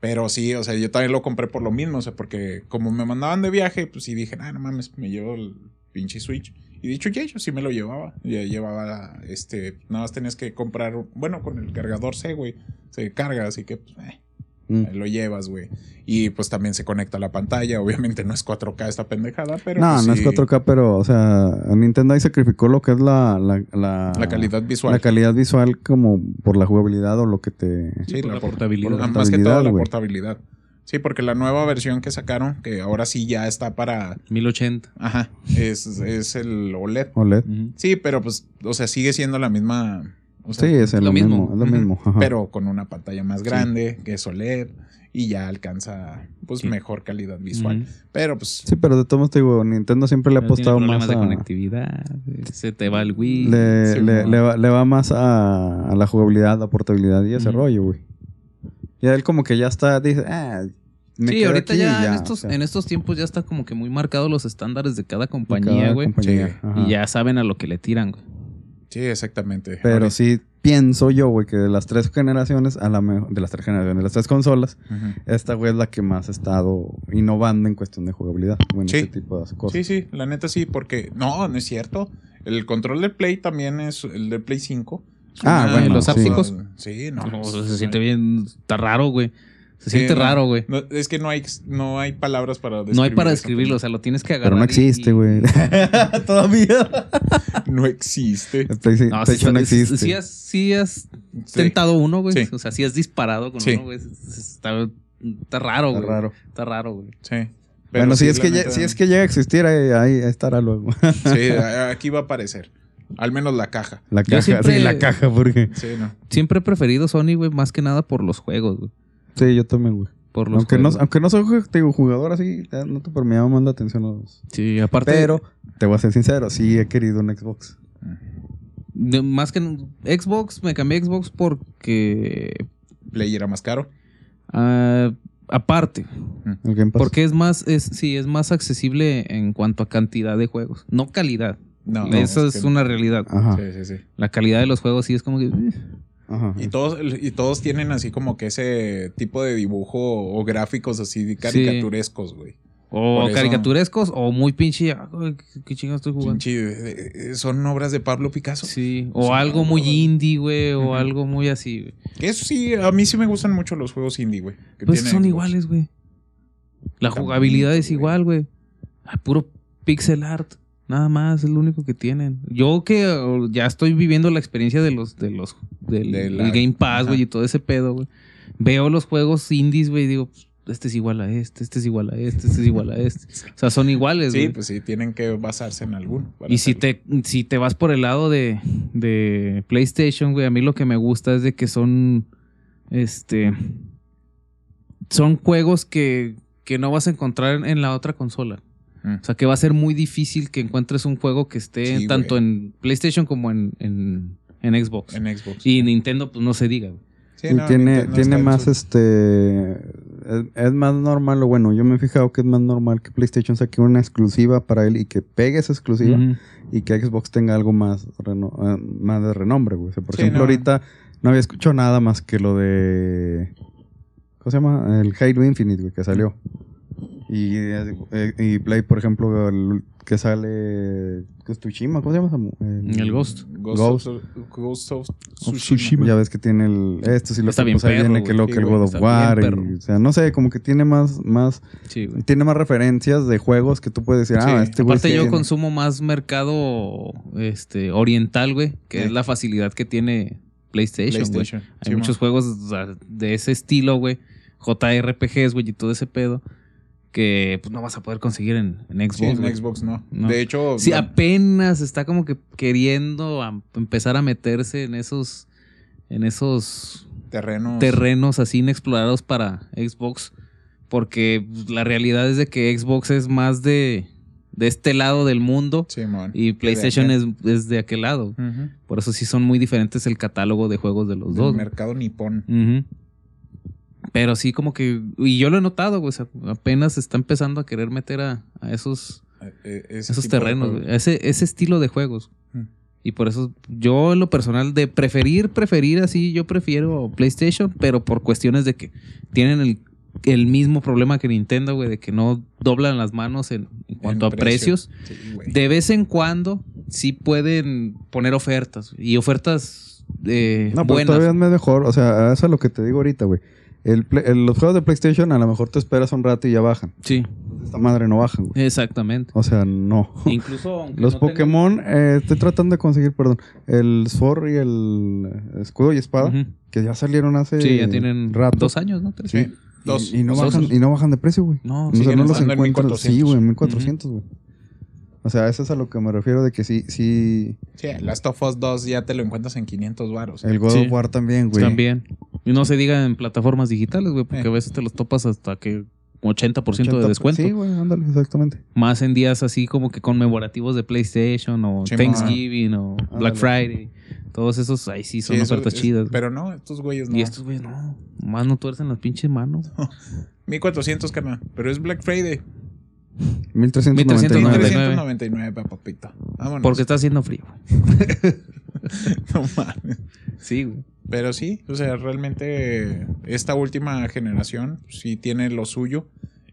[SPEAKER 2] Pero sí, o sea, yo también lo compré por lo mismo, o sea, porque como me mandaban de viaje, pues sí dije, ah, no mames, me llevo el pinche Switch. Y dicho ya, yo sí me lo llevaba. Ya llevaba, este, nada más tenías que comprar, bueno, con el cargador C, güey, se carga, así que, pues, eh,
[SPEAKER 1] Mm.
[SPEAKER 2] Lo llevas, güey. Y pues también se conecta a la pantalla. Obviamente no es 4K esta pendejada, pero.
[SPEAKER 1] no,
[SPEAKER 2] pues,
[SPEAKER 1] no
[SPEAKER 2] sí,
[SPEAKER 1] es 4K, pero, o sea, Nintendo ahí sacrificó lo que es la, la, la,
[SPEAKER 2] La calidad visual.
[SPEAKER 1] La calidad visual como por la jugabilidad o lo que te...
[SPEAKER 2] Sí,
[SPEAKER 3] por la
[SPEAKER 2] por-
[SPEAKER 3] portabilidad.
[SPEAKER 2] por-
[SPEAKER 1] La
[SPEAKER 2] más que todo la portabilidad. Sí, porque la nueva versión que sacaron, que ahora sí ya está para.
[SPEAKER 3] 1080.
[SPEAKER 2] Ajá. Es, es el OLED.
[SPEAKER 1] OLED.
[SPEAKER 2] Sí, pero pues, o sea, sigue siendo la misma. o sea,
[SPEAKER 1] Sí, es
[SPEAKER 3] lo
[SPEAKER 1] lo
[SPEAKER 3] mismo.
[SPEAKER 1] mismo. Es lo mismo. ajá.
[SPEAKER 2] Pero con una pantalla más grande, que es OLED. Y ya alcanza, pues,
[SPEAKER 3] Sí.
[SPEAKER 2] mejor calidad visual. Pero pues.
[SPEAKER 1] Sí, pero de todos modos te digo, Nintendo siempre le ha apostado
[SPEAKER 3] problemas
[SPEAKER 1] más
[SPEAKER 3] de
[SPEAKER 1] a...
[SPEAKER 3] conectividad. güey. Se te va el Wii.
[SPEAKER 1] Le,
[SPEAKER 2] Sí,
[SPEAKER 1] le, va, le va más a, a la jugabilidad, la portabilidad y ese
[SPEAKER 3] Ujú.
[SPEAKER 1] rollo, güey. Y él como que ya está, dice, ah, me
[SPEAKER 3] Sí,
[SPEAKER 1] quedo
[SPEAKER 3] ahorita
[SPEAKER 1] aquí y
[SPEAKER 3] ya, en,
[SPEAKER 1] o
[SPEAKER 3] estos,
[SPEAKER 1] sea,
[SPEAKER 3] en estos tiempos ya está como que muy marcados los estándares de cada
[SPEAKER 1] de
[SPEAKER 3] compañía, güey.
[SPEAKER 2] Sí.
[SPEAKER 3] Y ya saben a lo que le tiran, güey.
[SPEAKER 2] Sí, exactamente.
[SPEAKER 1] Pero sí pienso yo, güey, que de las tres generaciones, a la mejor, de las tres generaciones, de las tres consolas, esta güey es la que más ha estado innovando en cuestión de jugabilidad. Bueno,
[SPEAKER 2] Sí.
[SPEAKER 1] ese tipo de cosas.
[SPEAKER 2] Sí, sí, la neta sí, porque no, no es cierto. El control del Play también es el del Play 5.
[SPEAKER 1] Ah,
[SPEAKER 2] una-
[SPEAKER 1] bueno,
[SPEAKER 3] los
[SPEAKER 1] sí.
[SPEAKER 3] ápticos.
[SPEAKER 2] Sí, no.
[SPEAKER 3] No, se siente bien. Está raro, güey. Se siente
[SPEAKER 2] no,
[SPEAKER 3] raro, güey.
[SPEAKER 2] no, es que no hay, no hay palabras para
[SPEAKER 3] No hay para describirlo, o sea, lo tienes que agarrar.
[SPEAKER 1] Pero no existe, güey. Todavía.
[SPEAKER 2] No existe.
[SPEAKER 3] No,
[SPEAKER 1] no,
[SPEAKER 3] sí, sí,
[SPEAKER 1] existe.
[SPEAKER 3] sí has, sí has
[SPEAKER 2] Sí.
[SPEAKER 3] tentado uno, güey.
[SPEAKER 2] Sí.
[SPEAKER 3] O sea, sí has disparado con
[SPEAKER 2] Sí.
[SPEAKER 3] uno, güey. Está, está raro,
[SPEAKER 1] Está
[SPEAKER 3] güey.
[SPEAKER 1] raro.
[SPEAKER 3] Está raro, güey.
[SPEAKER 2] Sí. Pero
[SPEAKER 1] bueno, si, es que si es que llega a existir, ahí, ahí estará luego.
[SPEAKER 2] Sí, aquí va a aparecer. Al menos la caja.
[SPEAKER 1] La caja,
[SPEAKER 3] siempre-
[SPEAKER 1] sí, la caja, porque.
[SPEAKER 2] Sí, no.
[SPEAKER 3] Siempre he preferido Sony, güey, más que nada por los juegos, güey.
[SPEAKER 1] Sí, yo también, güey.
[SPEAKER 3] Por los
[SPEAKER 1] Aunque no,
[SPEAKER 3] juegos.
[SPEAKER 1] aunque no soy digo, jugador así, no te por me llama la atención a los.
[SPEAKER 3] Sí, aparte.
[SPEAKER 1] Pero, te voy a ser sincero, sí he querido un Xbox.
[SPEAKER 3] de- más que Xbox, me cambié a Xbox porque.
[SPEAKER 2] Play era más caro.
[SPEAKER 3] ah, aparte, porque es más, es, sí, es más accesible en cuanto a cantidad de juegos, no calidad.
[SPEAKER 2] No,
[SPEAKER 3] Eso es,
[SPEAKER 2] que-
[SPEAKER 3] una realidad.
[SPEAKER 1] Ajá.
[SPEAKER 2] Sí, sí, sí.
[SPEAKER 3] La calidad de los juegos sí es como que. eh,
[SPEAKER 1] Ajá.
[SPEAKER 2] Y todos, y todos tienen así como que ese tipo de dibujo o gráficos así caricaturescos, güey.
[SPEAKER 3] O
[SPEAKER 2] Por eso-
[SPEAKER 3] caricaturescos o muy pinche. ah, ¿Qué, chingados estoy jugando?
[SPEAKER 2] Pinche, eh, son obras de Pablo Picasso.
[SPEAKER 3] Sí, o algo muy indie, güey, o algo muy así, güey.
[SPEAKER 2] Eso sí, a mí sí me gustan mucho los juegos indie, güey.
[SPEAKER 3] Pues son
[SPEAKER 2] Xbox.
[SPEAKER 3] iguales, güey. La jugabilidad es igual, güey. Puro pixel art. Nada más, es lo único que tienen. Yo que oh, ya estoy viviendo la experiencia de los, de los, del,
[SPEAKER 2] De la-
[SPEAKER 3] del Game Pass, güey, y todo ese pedo, güey. Veo los juegos indies, güey, y digo, pues, este es igual a este, este es igual a este, este es igual a este. O sea, son iguales,
[SPEAKER 2] Sí,
[SPEAKER 3] güey.
[SPEAKER 2] pues sí, tienen que basarse en alguno.
[SPEAKER 3] Y si te, si te vas por el lado de, de PlayStation, güey, a mí lo que me gusta es de que son, este, son juegos que, que no vas a encontrar en, en la otra consola.
[SPEAKER 2] Mm.
[SPEAKER 3] O sea, que va a ser muy difícil que encuentres un juego que esté
[SPEAKER 2] Sí,
[SPEAKER 3] tanto
[SPEAKER 2] güey.
[SPEAKER 3] en PlayStation como en, en, en Xbox.
[SPEAKER 2] En Xbox.
[SPEAKER 3] Y Nintendo, pues no se diga, güey.
[SPEAKER 2] Sí,
[SPEAKER 1] Y
[SPEAKER 2] no,
[SPEAKER 1] tiene,
[SPEAKER 2] Nintendo
[SPEAKER 1] tiene más este. Es, es más normal, o bueno, yo me he fijado que es más normal que PlayStation saque una exclusiva para él y que pegue esa exclusiva y que Xbox tenga algo más, reno- eh, más de renombre, güey. O sea, por
[SPEAKER 2] Sí,
[SPEAKER 1] ejemplo,
[SPEAKER 2] no.
[SPEAKER 1] ahorita no había escuchado nada más que lo de. ¿Cómo se llama? El Halo Infinite, güey, que salió. Y, eh, y Play, por ejemplo, el que sale. ¿qué es Tsushima? ¿Cómo se llama? mu-
[SPEAKER 3] El Ghost.
[SPEAKER 2] Ghost,
[SPEAKER 1] Ghost.
[SPEAKER 2] of, Ghost of
[SPEAKER 1] Of
[SPEAKER 2] Tsushima.
[SPEAKER 1] Ya ves que tiene el. Esto sí lo
[SPEAKER 3] Está
[SPEAKER 1] que,
[SPEAKER 3] bien
[SPEAKER 1] pues,
[SPEAKER 3] perro,
[SPEAKER 1] viene que lo que el God of War. y- o sea, no sé, como que tiene más, más.
[SPEAKER 3] Sí.
[SPEAKER 1] Tiene más referencias de juegos que tú puedes decir, ah,
[SPEAKER 2] Sí.
[SPEAKER 1] este güey.
[SPEAKER 3] Aparte yo
[SPEAKER 1] tiene".
[SPEAKER 3] consumo más mercado este oriental, güey, que
[SPEAKER 2] Sí.
[SPEAKER 3] es la facilidad que tiene PlayStation, güey. Hay
[SPEAKER 2] Sí,
[SPEAKER 3] muchos juegos de ese estilo, güey. JRPGs, güey, y todo ese pedo. Que pues no vas a poder conseguir en, en Xbox.
[SPEAKER 2] Sí, en
[SPEAKER 3] güey.
[SPEAKER 2] Xbox no.
[SPEAKER 3] No.
[SPEAKER 2] De hecho,
[SPEAKER 3] Sí, apenas está como que queriendo a- empezar a meterse en esos. En esos
[SPEAKER 2] terrenos.
[SPEAKER 3] terrenos así inexplorados para Xbox. Porque pues, la realidad es de que Xbox es más de, de este lado del mundo.
[SPEAKER 2] Simón.
[SPEAKER 3] Y PlayStation es, es de aquel lado. Por eso sí son muy diferentes el catálogo de juegos de los
[SPEAKER 2] Del
[SPEAKER 3] dos.
[SPEAKER 2] mercado nipón.
[SPEAKER 3] Ujú. Pero sí como que... Y yo lo he notado, güey. o sea, apenas está empezando a querer meter a, a esos,
[SPEAKER 2] ese
[SPEAKER 3] esos terrenos, güey. Ese, ese estilo de juegos.
[SPEAKER 2] Mm.
[SPEAKER 3] Y por eso yo en lo personal de preferir, preferir así, yo prefiero PlayStation, pero por cuestiones de que tienen el, el mismo problema que Nintendo, güey, de que no doblan las manos en, en cuanto
[SPEAKER 2] En
[SPEAKER 3] a
[SPEAKER 2] precio.
[SPEAKER 3] precios.
[SPEAKER 2] Sí.
[SPEAKER 3] De vez en cuando sí pueden poner ofertas y ofertas eh,
[SPEAKER 1] No, pero
[SPEAKER 3] buenas.
[SPEAKER 1] todavía es mejor. O sea, eso es lo que te digo ahorita, güey. El los juegos de PlayStation a lo mejor te esperas un rato y ya bajan.
[SPEAKER 3] Sí,
[SPEAKER 1] Esta madre no bajan, güey.
[SPEAKER 3] exactamente.
[SPEAKER 1] O sea, no.
[SPEAKER 3] Incluso aunque
[SPEAKER 1] Los
[SPEAKER 3] no
[SPEAKER 1] Pokémon, eh, estoy tratando de conseguir, perdón, el Sword y el Escudo y Espada, que ya salieron hace
[SPEAKER 3] Sí, ya tienen
[SPEAKER 1] rato.
[SPEAKER 3] dos años, ¿no? Tres.
[SPEAKER 1] Sí.
[SPEAKER 2] Sí. Dos.
[SPEAKER 1] Y, y no
[SPEAKER 2] dos.
[SPEAKER 1] bajan, y no bajan de precio, güey.
[SPEAKER 3] No,
[SPEAKER 1] O sea, no los
[SPEAKER 2] en
[SPEAKER 1] encuentras.
[SPEAKER 2] 1400.
[SPEAKER 1] Sí, güey, en 1400, güey. O sea, eso es a lo que me refiero de que sí, sí.
[SPEAKER 2] Sí, Last of Us 2 ya te lo encuentras en 500 varos.
[SPEAKER 1] El God
[SPEAKER 3] Sí.
[SPEAKER 1] of War también, güey.
[SPEAKER 3] También. Y no se diga en plataformas digitales, güey, porque
[SPEAKER 2] Eh.
[SPEAKER 3] a veces te los topas hasta que 80%, de
[SPEAKER 1] 80,
[SPEAKER 3] descuento.
[SPEAKER 1] Sí, güey, ándale, exactamente.
[SPEAKER 3] Más en días así como que conmemorativos de PlayStation o Thanksgiving o Black. Friday. Todos esos ahí sí son
[SPEAKER 2] Sí,
[SPEAKER 3] ofertas
[SPEAKER 2] es-
[SPEAKER 3] chidas.
[SPEAKER 2] Pero no, estos güeyes no.
[SPEAKER 3] Y estos güeyes no. Más no tuercen las pinches manos.
[SPEAKER 2] 1400, carnal. Pero es Black Friday.
[SPEAKER 1] 1399.
[SPEAKER 2] 1399, papito. Vámonos.
[SPEAKER 3] Porque está haciendo frío.
[SPEAKER 2] No mames.
[SPEAKER 3] Sí, güey.
[SPEAKER 2] Pero sí, o sea, realmente esta última generación sí tiene lo suyo.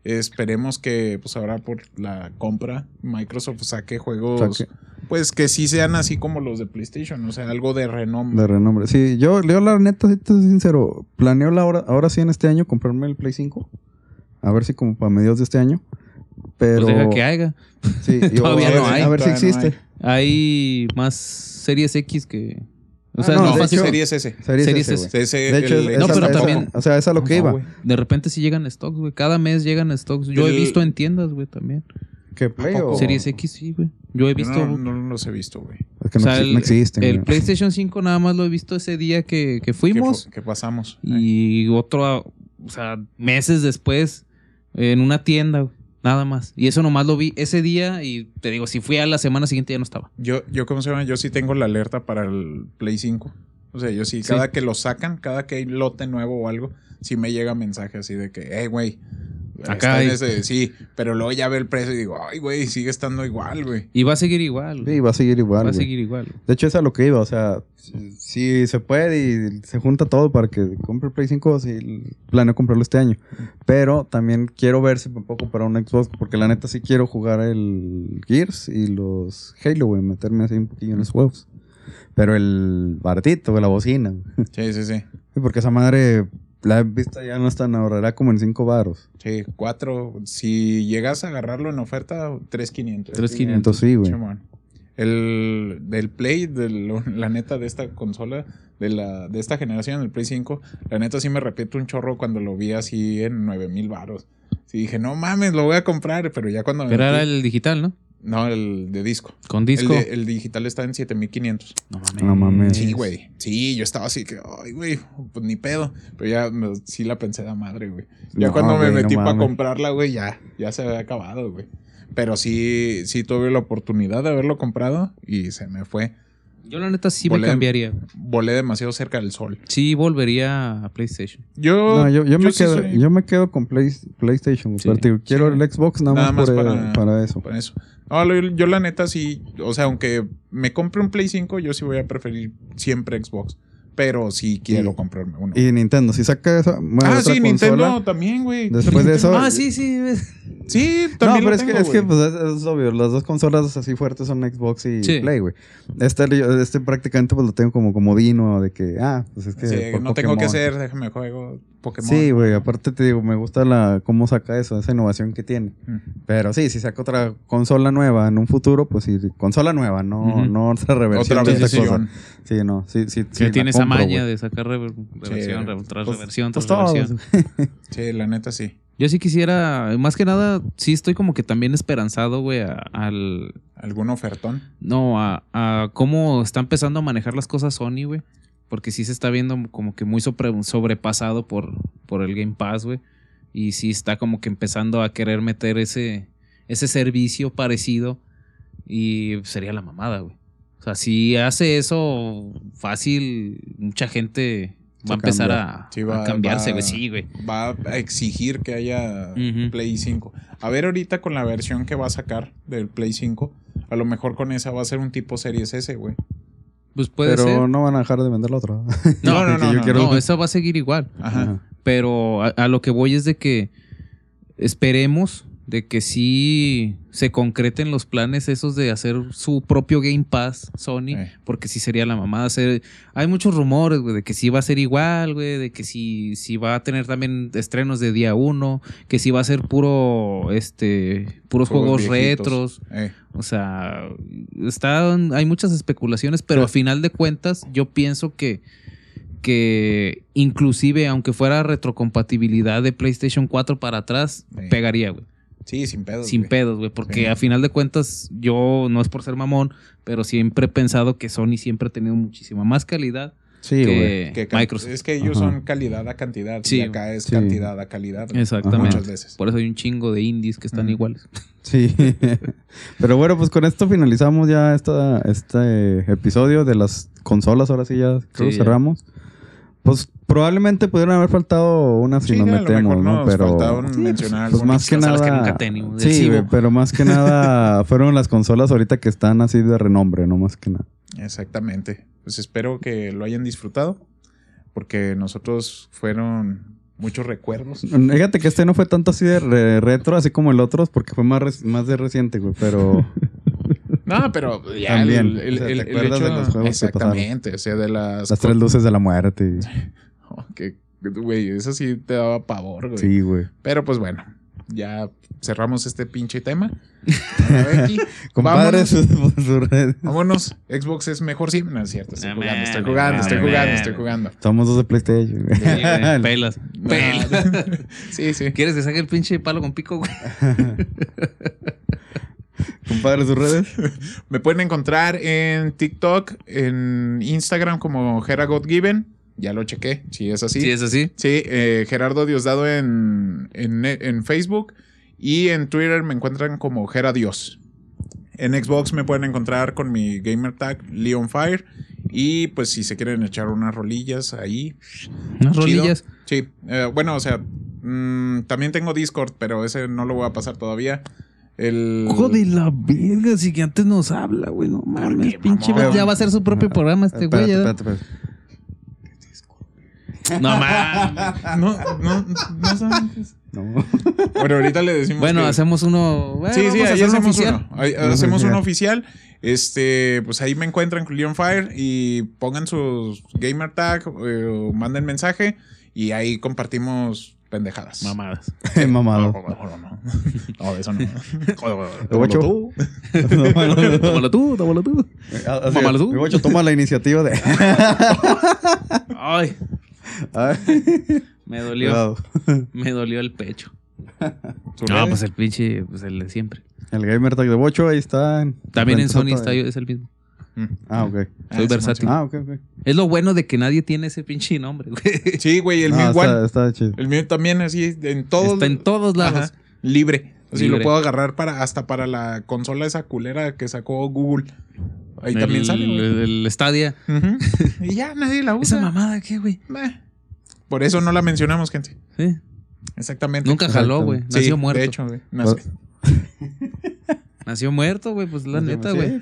[SPEAKER 2] Esperemos que, pues ahora por la compra, Microsoft saque juegos,
[SPEAKER 1] Saque.
[SPEAKER 2] pues que sí sean así como los de PlayStation, o sea, algo de renombre.
[SPEAKER 1] De renombre. Sí, yo, yo la neta, si te soy sincero, planeo la hora, ahora sí en este año comprarme el Play 5. A ver si como para mediados de este año. Pero.
[SPEAKER 3] Pues deja que haya.
[SPEAKER 1] Sí,
[SPEAKER 3] Todavía
[SPEAKER 1] a ver,
[SPEAKER 3] no hay.
[SPEAKER 1] A ver si
[SPEAKER 2] no
[SPEAKER 1] existe.
[SPEAKER 3] Hay más series X que. O
[SPEAKER 1] Ah,
[SPEAKER 3] sea,
[SPEAKER 1] no,
[SPEAKER 3] no,
[SPEAKER 1] de
[SPEAKER 3] fácil.
[SPEAKER 1] hecho-
[SPEAKER 2] Series S.
[SPEAKER 1] Series
[SPEAKER 3] Series
[SPEAKER 1] S,
[SPEAKER 3] S.
[SPEAKER 1] De hecho,
[SPEAKER 2] el-
[SPEAKER 1] es-
[SPEAKER 3] No,
[SPEAKER 1] esa-
[SPEAKER 3] pero
[SPEAKER 1] esa-
[SPEAKER 3] también-
[SPEAKER 1] O sea, es a lo que
[SPEAKER 2] No,
[SPEAKER 1] iba.
[SPEAKER 2] güey.
[SPEAKER 3] De repente sí llegan stocks, güey. Cada mes llegan stocks. Yo he visto en tiendas, güey, también.
[SPEAKER 1] ¿Qué Play o.?
[SPEAKER 3] Series X, sí, güey. Yo he visto.
[SPEAKER 2] no, no los he visto, güey.
[SPEAKER 1] Es que
[SPEAKER 3] o
[SPEAKER 1] no,
[SPEAKER 3] sea,
[SPEAKER 1] exi- no existen.
[SPEAKER 3] el
[SPEAKER 1] güey.
[SPEAKER 3] PlayStation 5 nada más lo he visto ese día que, que
[SPEAKER 2] ¿Qué,
[SPEAKER 3] fuimos.
[SPEAKER 2] fu- qué pasamos?
[SPEAKER 3] Y otro, o sea, meses después, en una tienda, güey, nada más. Y eso nomás lo vi ese día y te digo, si fui a la semana siguiente ya no estaba.
[SPEAKER 2] Yo, yo, ¿cómo se llama? Yo sí tengo la alerta para el Play 5. O sea, yo sí,
[SPEAKER 3] Sí.
[SPEAKER 2] cada que lo sacan, cada que hay lote nuevo o algo, sí me llega mensaje así de que, hey, güey.
[SPEAKER 3] Acá
[SPEAKER 2] está en
[SPEAKER 3] hay-
[SPEAKER 2] ese- sí, pero luego ya ve el precio y digo, ay, güey, sigue estando igual, güey.
[SPEAKER 3] Y va a seguir igual. güey.
[SPEAKER 1] Sí, va a seguir igual.
[SPEAKER 3] va a seguir igual.
[SPEAKER 1] De hecho, es a lo que iba. O sea, si, si se puede y se junta todo para que compre el Play 5, sí, planeo comprarlo este año. Pero también quiero ver si me puedo comprar un Xbox, porque la neta sí quiero jugar el Gears y los Halo, güey, meterme así un poquillo en los juegos. Pero el baratito, la bocina.
[SPEAKER 2] sí, sí. Sí,
[SPEAKER 1] porque esa madre, la vista ya no es tan ahorrará como en 5 varos.
[SPEAKER 2] Sí, cuatro. Si llegas a agarrarlo en oferta, 3.500.
[SPEAKER 3] 3,500.
[SPEAKER 1] sí, güey.
[SPEAKER 2] El del Play, de lo- la neta de esta consola, de la de esta generación, el Play 5, la neta sí me repito un chorro cuando lo vi así en 9000 varos. Sí dije, no mames, lo voy a comprar, pero ya cuando me
[SPEAKER 3] Pero
[SPEAKER 2] metí-
[SPEAKER 3] era el digital, ¿no?
[SPEAKER 2] No, el de disco.
[SPEAKER 3] Con disco.
[SPEAKER 2] El, de- el digital está en 7500.
[SPEAKER 3] No mames.
[SPEAKER 1] No mames.
[SPEAKER 2] Sí, güey. Sí, yo estaba así que, ay, güey, pues ni pedo. Pero ya me- sí la pensé de madre, güey. Ya
[SPEAKER 1] No,
[SPEAKER 2] cuando me
[SPEAKER 1] güey, no
[SPEAKER 2] metí para comprarla, güey, ya, ya se había acabado, güey. Pero sí, sí tuve la oportunidad de haberlo comprado y se me fue.
[SPEAKER 3] Yo la neta sí
[SPEAKER 2] Volé-
[SPEAKER 3] me cambiaría.
[SPEAKER 2] Volé demasiado cerca del sol.
[SPEAKER 3] Sí volvería a PlayStation.
[SPEAKER 2] Yo,
[SPEAKER 1] No, yo, yo me,
[SPEAKER 2] sí
[SPEAKER 1] quedo,
[SPEAKER 2] soy-
[SPEAKER 1] yo me quedo con Play- PlayStation.
[SPEAKER 3] Sí,
[SPEAKER 1] quiero
[SPEAKER 2] sí.
[SPEAKER 1] el Xbox nada,
[SPEAKER 2] Nada
[SPEAKER 1] más, por,
[SPEAKER 2] para-
[SPEAKER 1] para eso.
[SPEAKER 2] Por eso. No, yo la neta sí, o sea, aunque me compre un Play 5, yo sí voy a preferir siempre Xbox. Pero sí quiero
[SPEAKER 1] Y-
[SPEAKER 2] comprarme uno.
[SPEAKER 1] Y Nintendo, si saca esa. Bueno,
[SPEAKER 2] ah,
[SPEAKER 1] otra
[SPEAKER 2] sí,
[SPEAKER 1] consola,
[SPEAKER 2] Nintendo también, güey.
[SPEAKER 1] Después de eso-
[SPEAKER 3] Ah, sí, sí.
[SPEAKER 2] Sí,
[SPEAKER 1] No,
[SPEAKER 2] también
[SPEAKER 1] pero
[SPEAKER 2] lo
[SPEAKER 1] es que,
[SPEAKER 2] tengo,
[SPEAKER 1] es que pues, es, es obvio. Las dos consolas así fuertes son Xbox y
[SPEAKER 3] Sí.
[SPEAKER 1] Play, güey. Este, este prácticamente pues lo tengo como comodino de que, ah, pues es que.
[SPEAKER 2] Sí,
[SPEAKER 1] por
[SPEAKER 2] no tengo que hacer, déjame juego Pokémon.
[SPEAKER 1] Sí, güey. Aparte te digo, me gusta la cómo saca eso, esa innovación que tiene.
[SPEAKER 2] Mm.
[SPEAKER 1] Pero sí, si saca otra consola nueva en un futuro, pues sí, consola nueva, no,
[SPEAKER 3] Ujú.
[SPEAKER 1] no otra reversión
[SPEAKER 2] Otra
[SPEAKER 1] de esta cosa. Sí, no, sí, sí. sí,
[SPEAKER 3] Que
[SPEAKER 1] la
[SPEAKER 3] maña de sacar rever- reversión, re- tras
[SPEAKER 1] Pues-
[SPEAKER 3] reversión,
[SPEAKER 1] pues
[SPEAKER 3] tras reversión.
[SPEAKER 2] Sí, la neta sí.
[SPEAKER 3] Yo sí quisiera, más que nada, sí estoy como que también esperanzado, güey, al...
[SPEAKER 2] ¿Algún ofertón?
[SPEAKER 3] No, a, a cómo está empezando a manejar las cosas Sony, güey. Porque sí se está viendo como que muy sobre- sobrepasado por, por el Game Pass, güey. Y sí está como que empezando a querer meter ese, ese servicio parecido. Y sería la mamada, güey. O sea, si hace eso fácil, mucha gente va a empezar a,
[SPEAKER 2] Sí, va-
[SPEAKER 3] a cambiarse,
[SPEAKER 2] va-
[SPEAKER 3] güey. Sí, güey.
[SPEAKER 2] Va a exigir que haya. Play 5. A ver ahorita con la versión que va a sacar del Play 5, a lo mejor con esa va a ser un tipo Series S, güey.
[SPEAKER 3] Pues puede
[SPEAKER 1] Pero
[SPEAKER 3] ser.
[SPEAKER 1] no van a dejar de vender la otra.
[SPEAKER 3] No,
[SPEAKER 2] no, no,
[SPEAKER 1] yo
[SPEAKER 2] no,
[SPEAKER 1] quiero-
[SPEAKER 3] No, esa va a seguir igual.
[SPEAKER 2] Ajá.
[SPEAKER 1] Ajá.
[SPEAKER 3] Pero a, a lo que voy es de que esperemos de que sí se concreten los planes esos de hacer su propio Game Pass Sony,
[SPEAKER 2] Eh.
[SPEAKER 3] porque sí sería la mamada hacer... Hay muchos rumores, güey, de que sí va a ser igual, güey, de que sí, sí va a tener también estrenos de día uno, que sí va a ser puro, este, puros juegos, retros.
[SPEAKER 2] Eh,
[SPEAKER 3] O sea, están, hay muchas especulaciones, pero
[SPEAKER 1] Sí.
[SPEAKER 3] a final de cuentas yo pienso que, que inclusive aunque fuera retrocompatibilidad de PlayStation 4 para atrás,
[SPEAKER 2] Sí.
[SPEAKER 3] pegaría, güey.
[SPEAKER 2] Sí, sin pedos.
[SPEAKER 3] Sin pedos, güey. Porque
[SPEAKER 2] Sí.
[SPEAKER 3] a final de cuentas yo no es por ser mamón, pero siempre he pensado que Sony siempre ha tenido muchísima más calidad
[SPEAKER 1] Sí, güey.
[SPEAKER 3] que Microsoft.
[SPEAKER 2] Es que ellos
[SPEAKER 1] Ajá.
[SPEAKER 2] son calidad a cantidad.
[SPEAKER 3] Sí.
[SPEAKER 2] Y acá es
[SPEAKER 1] Sí.
[SPEAKER 2] cantidad a calidad.
[SPEAKER 3] Exactamente.
[SPEAKER 2] Muchas veces.
[SPEAKER 3] Por eso hay un chingo de indies que están iguales.
[SPEAKER 1] Sí. Pero bueno, pues con esto finalizamos ya esta, este episodio de las consolas. Ahora sí ya creo
[SPEAKER 3] Sí, ya.
[SPEAKER 1] Pues probablemente pudieron haber faltado unas si
[SPEAKER 2] Sí,
[SPEAKER 1] nos metemos, ¿no?
[SPEAKER 2] nos
[SPEAKER 1] Pero.
[SPEAKER 2] faltaron
[SPEAKER 3] Sí,
[SPEAKER 2] mencionar
[SPEAKER 1] Pues
[SPEAKER 2] algunas.
[SPEAKER 1] más que
[SPEAKER 3] consolas
[SPEAKER 1] nada.
[SPEAKER 3] que nunca tenemos, del
[SPEAKER 1] sí, pero más que nada fueron las consolas ahorita que están así de renombre, no más que nada.
[SPEAKER 2] Exactamente. Pues espero que lo hayan disfrutado. Porque nosotros fueron muchos recuerdos.
[SPEAKER 1] Fíjate que este no fue tanto así de re- retro, así como el otro, porque fue más, más de reciente, güey. Pero
[SPEAKER 2] No, pero ya
[SPEAKER 1] También,
[SPEAKER 2] el, el-
[SPEAKER 1] o sea, ¿te
[SPEAKER 2] el- el
[SPEAKER 1] acuerdas de
[SPEAKER 2] hecho-
[SPEAKER 1] los juegos que?
[SPEAKER 2] Exactamente, o sea, de las...
[SPEAKER 1] las tres luces de la muerte.
[SPEAKER 2] Oh, que, güey, eso sí te daba pavor, güey.
[SPEAKER 1] Sí, güey.
[SPEAKER 2] Pero pues bueno, ya cerramos este pinche tema. A ver, aquí,
[SPEAKER 1] Compadres,
[SPEAKER 2] vámonos.
[SPEAKER 1] por su red.
[SPEAKER 2] Vámonos, Xbox es mejor sí. No es cierto, estoy
[SPEAKER 3] No
[SPEAKER 2] jugando, estoy jugando, estoy jugando, estoy jugando.
[SPEAKER 1] Somos dos de PlayStation. güey.
[SPEAKER 3] Sí, güey, Pelas. Pelas.
[SPEAKER 2] No. Sí, sí.
[SPEAKER 3] ¿Quieres que saque el pinche palo con pico, güey?
[SPEAKER 1] Compadres, sus redes.
[SPEAKER 2] Me pueden encontrar en TikTok, en Instagram como Gera Given. Ya lo chequé, si es así.
[SPEAKER 3] Sí, es así.
[SPEAKER 2] Sí, eh, Gerardo Diosdado en, en, en Facebook y en Twitter me encuentran como Gera Dios. En Xbox me pueden encontrar con mi gamer tag Leon Fire y pues si se quieren echar unas rolillas ahí.
[SPEAKER 3] Unas
[SPEAKER 2] chido.
[SPEAKER 3] rolillas.
[SPEAKER 2] Sí, eh, bueno, o sea, mm, también tengo Discord, pero ese no lo voy a pasar todavía. El...
[SPEAKER 3] Hijo de la verga, si que antes nos habla, güey. No mames,
[SPEAKER 2] qué,
[SPEAKER 3] pinche. Ya va a ser su propio programa este güey.
[SPEAKER 1] Espérate,
[SPEAKER 3] ya.
[SPEAKER 1] espérate, espérate.
[SPEAKER 3] No mames.
[SPEAKER 2] No, no, no saben qué es.
[SPEAKER 1] No.
[SPEAKER 2] Bueno, ahorita le decimos
[SPEAKER 3] Bueno,
[SPEAKER 2] que-
[SPEAKER 3] hacemos uno. bueno,
[SPEAKER 2] Sí, sí, ahí hacemos
[SPEAKER 3] oficial.
[SPEAKER 2] uno. Ahí hacemos uno
[SPEAKER 1] oficial.
[SPEAKER 2] oficial. Este, pues ahí me encuentran con Leon Fire y pongan sus gamer tag eh, o manden mensaje y ahí compartimos pendejadas.
[SPEAKER 3] Mamadas.
[SPEAKER 1] Mamado.
[SPEAKER 2] No, no, no. Eso no. Tú.
[SPEAKER 3] Tómalo tú, tómalo tú.
[SPEAKER 1] Así,
[SPEAKER 3] Mámalo tú.
[SPEAKER 1] toma la iniciativa de.
[SPEAKER 3] Ay,
[SPEAKER 1] Ay,
[SPEAKER 3] me dolió.
[SPEAKER 1] cuidado.
[SPEAKER 3] Me dolió el pecho.
[SPEAKER 2] ¿Sus
[SPEAKER 3] No, pues el pinche, pues el de siempre.
[SPEAKER 1] El gamer tag de Bocho ahí está.
[SPEAKER 3] También en Sony está,
[SPEAKER 1] de-
[SPEAKER 3] es el mismo.
[SPEAKER 2] Mm.
[SPEAKER 1] Ah, ok.
[SPEAKER 2] Ah,
[SPEAKER 3] Soy
[SPEAKER 2] sí,
[SPEAKER 3] versátil.
[SPEAKER 1] Ah, ok, ok.
[SPEAKER 3] Es lo bueno de que nadie tiene ese pinche nombre, güey.
[SPEAKER 2] Sí, güey, el
[SPEAKER 1] No,
[SPEAKER 2] mío igual.
[SPEAKER 1] está, está chido.
[SPEAKER 2] El mío también así en todos.
[SPEAKER 3] Está en todos lados.
[SPEAKER 2] Ajá, libre. Así
[SPEAKER 3] Libre.
[SPEAKER 2] lo puedo agarrar para hasta para la consola esa culera que sacó Google. Ahí también sale. güey.
[SPEAKER 3] El, el Stadia.
[SPEAKER 2] Y ya nadie la usa.
[SPEAKER 3] Esa mamada, ¿qué, güey?
[SPEAKER 2] Meh. Por eso no la mencionamos, gente.
[SPEAKER 3] Sí.
[SPEAKER 2] Exactamente.
[SPEAKER 3] Nunca jaló, güey.
[SPEAKER 2] Sí,
[SPEAKER 3] Nació muerto.
[SPEAKER 2] De hecho, güey. Nació-
[SPEAKER 3] Nació muerto, güey. Pues la
[SPEAKER 1] Sí,
[SPEAKER 3] neta,
[SPEAKER 1] sí.
[SPEAKER 3] güey.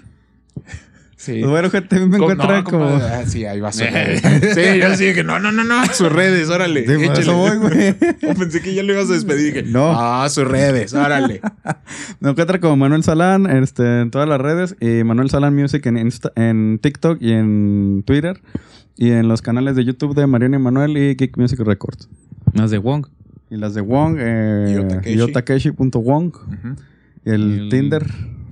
[SPEAKER 2] Sí.
[SPEAKER 1] Pues bueno, gente, a mí me
[SPEAKER 2] Co-
[SPEAKER 1] encuentra
[SPEAKER 2] no,
[SPEAKER 1] como.
[SPEAKER 2] compadre. Ah, sí, ahí va sus redes. Sí, yo sí que no, no, no, no. Sus redes, órale.
[SPEAKER 1] Sí, por
[SPEAKER 2] échale.
[SPEAKER 1] eso voy, güey.
[SPEAKER 2] Oh, pensé que ya lo ibas a despedir. Dije,
[SPEAKER 1] No.
[SPEAKER 2] Ah, sus redes, órale.
[SPEAKER 1] Me encuentra como Manuel Salán este, en todas las redes y Manuel Salán Music en, Insta- en TikTok y en Twitter y en los canales de YouTube de Mariana y Manuel y Geek Music Records.
[SPEAKER 3] Más de Wong.
[SPEAKER 1] Y las de Wong, eh,
[SPEAKER 2] Yotakeshi.
[SPEAKER 1] yotakeshi.wong
[SPEAKER 2] Ujú.
[SPEAKER 1] y el,
[SPEAKER 3] Y el-
[SPEAKER 1] Tinder.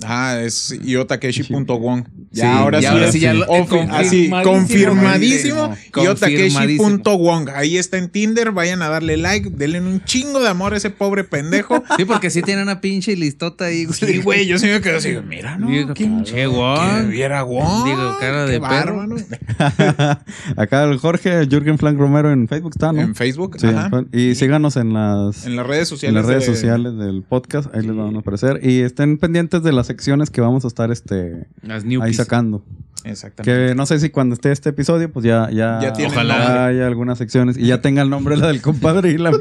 [SPEAKER 2] Ah, es iotakeshi.wong. Ya,
[SPEAKER 3] Sí,
[SPEAKER 2] ahora
[SPEAKER 3] y
[SPEAKER 2] sí.
[SPEAKER 3] ahora sí ya lo-
[SPEAKER 2] Ofi- así,
[SPEAKER 3] confirmadísimo.
[SPEAKER 2] confirmadísimo.
[SPEAKER 3] Confirmadísimo.
[SPEAKER 2] Yotakeshi.wong. Ahí está en Tinder. Vayan a darle like. Denle un chingo de amor a ese pobre pendejo.
[SPEAKER 3] Sí, porque sí tiene una pinche listota ahí, güey.
[SPEAKER 2] Sí, güey. Yo sí me quedo así. Mira, no.
[SPEAKER 3] Digo,
[SPEAKER 2] qué
[SPEAKER 3] pinche Wong.
[SPEAKER 2] Que viera Wong.
[SPEAKER 3] Digo, cara de perro.
[SPEAKER 2] bárbaro.
[SPEAKER 1] Acá el Jorge, Jürgen Flank Romero en Facebook está, ¿no?
[SPEAKER 2] En Facebook.
[SPEAKER 1] Sí,
[SPEAKER 2] ajá.
[SPEAKER 1] y síganos en las,
[SPEAKER 2] En las redes
[SPEAKER 1] en
[SPEAKER 2] sociales.
[SPEAKER 1] las redes
[SPEAKER 2] de-
[SPEAKER 1] sociales del podcast, ahí les van a aparecer. Y estén pendientes de las secciones que vamos a estar este,
[SPEAKER 3] Las
[SPEAKER 1] ahí
[SPEAKER 3] newbies.
[SPEAKER 1] Sacando.
[SPEAKER 2] Exactamente.
[SPEAKER 1] Que no sé si cuando esté este episodio, pues ya, ya,
[SPEAKER 2] Ya tiene
[SPEAKER 3] Ojalá.
[SPEAKER 1] haya algunas secciones y ya tenga el nombre la del compadre y la mía.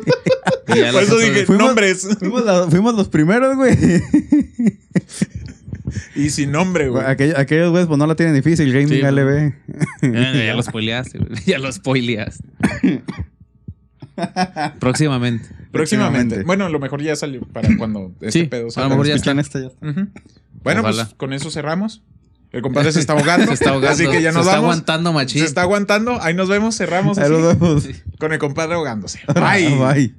[SPEAKER 3] Ya
[SPEAKER 2] Por eso dije
[SPEAKER 1] Fuimos-
[SPEAKER 2] nombres.
[SPEAKER 1] fuimos, la- fuimos los primeros, güey.
[SPEAKER 2] Y sin nombre, güey.
[SPEAKER 1] Aquell- aquellos güeyes pues no la tienen difícil, Gaming
[SPEAKER 3] Sí,
[SPEAKER 1] LB.
[SPEAKER 3] Ya, ya lo spoileaste, güey. Ya lo spoileaste. Próximamente.
[SPEAKER 2] Próximamente. Bueno, a lo mejor ya salió para cuando este
[SPEAKER 3] Sí,
[SPEAKER 2] pedo
[SPEAKER 3] a lo
[SPEAKER 2] salga.
[SPEAKER 3] mejor ya
[SPEAKER 1] esta ya está.
[SPEAKER 2] Ujú. Bueno,
[SPEAKER 3] Ojalá.
[SPEAKER 2] pues con eso cerramos. El compadre se está ahogando.
[SPEAKER 3] Se está ahogando.
[SPEAKER 2] Así que ya nos
[SPEAKER 3] se está
[SPEAKER 2] vamos.
[SPEAKER 3] aguantando, machín.
[SPEAKER 2] Se está aguantando. Ahí nos vemos. Cerramos
[SPEAKER 1] Ahí
[SPEAKER 2] así,
[SPEAKER 1] nos vemos.
[SPEAKER 2] con el compadre ahogándose. Bye.
[SPEAKER 1] Bye.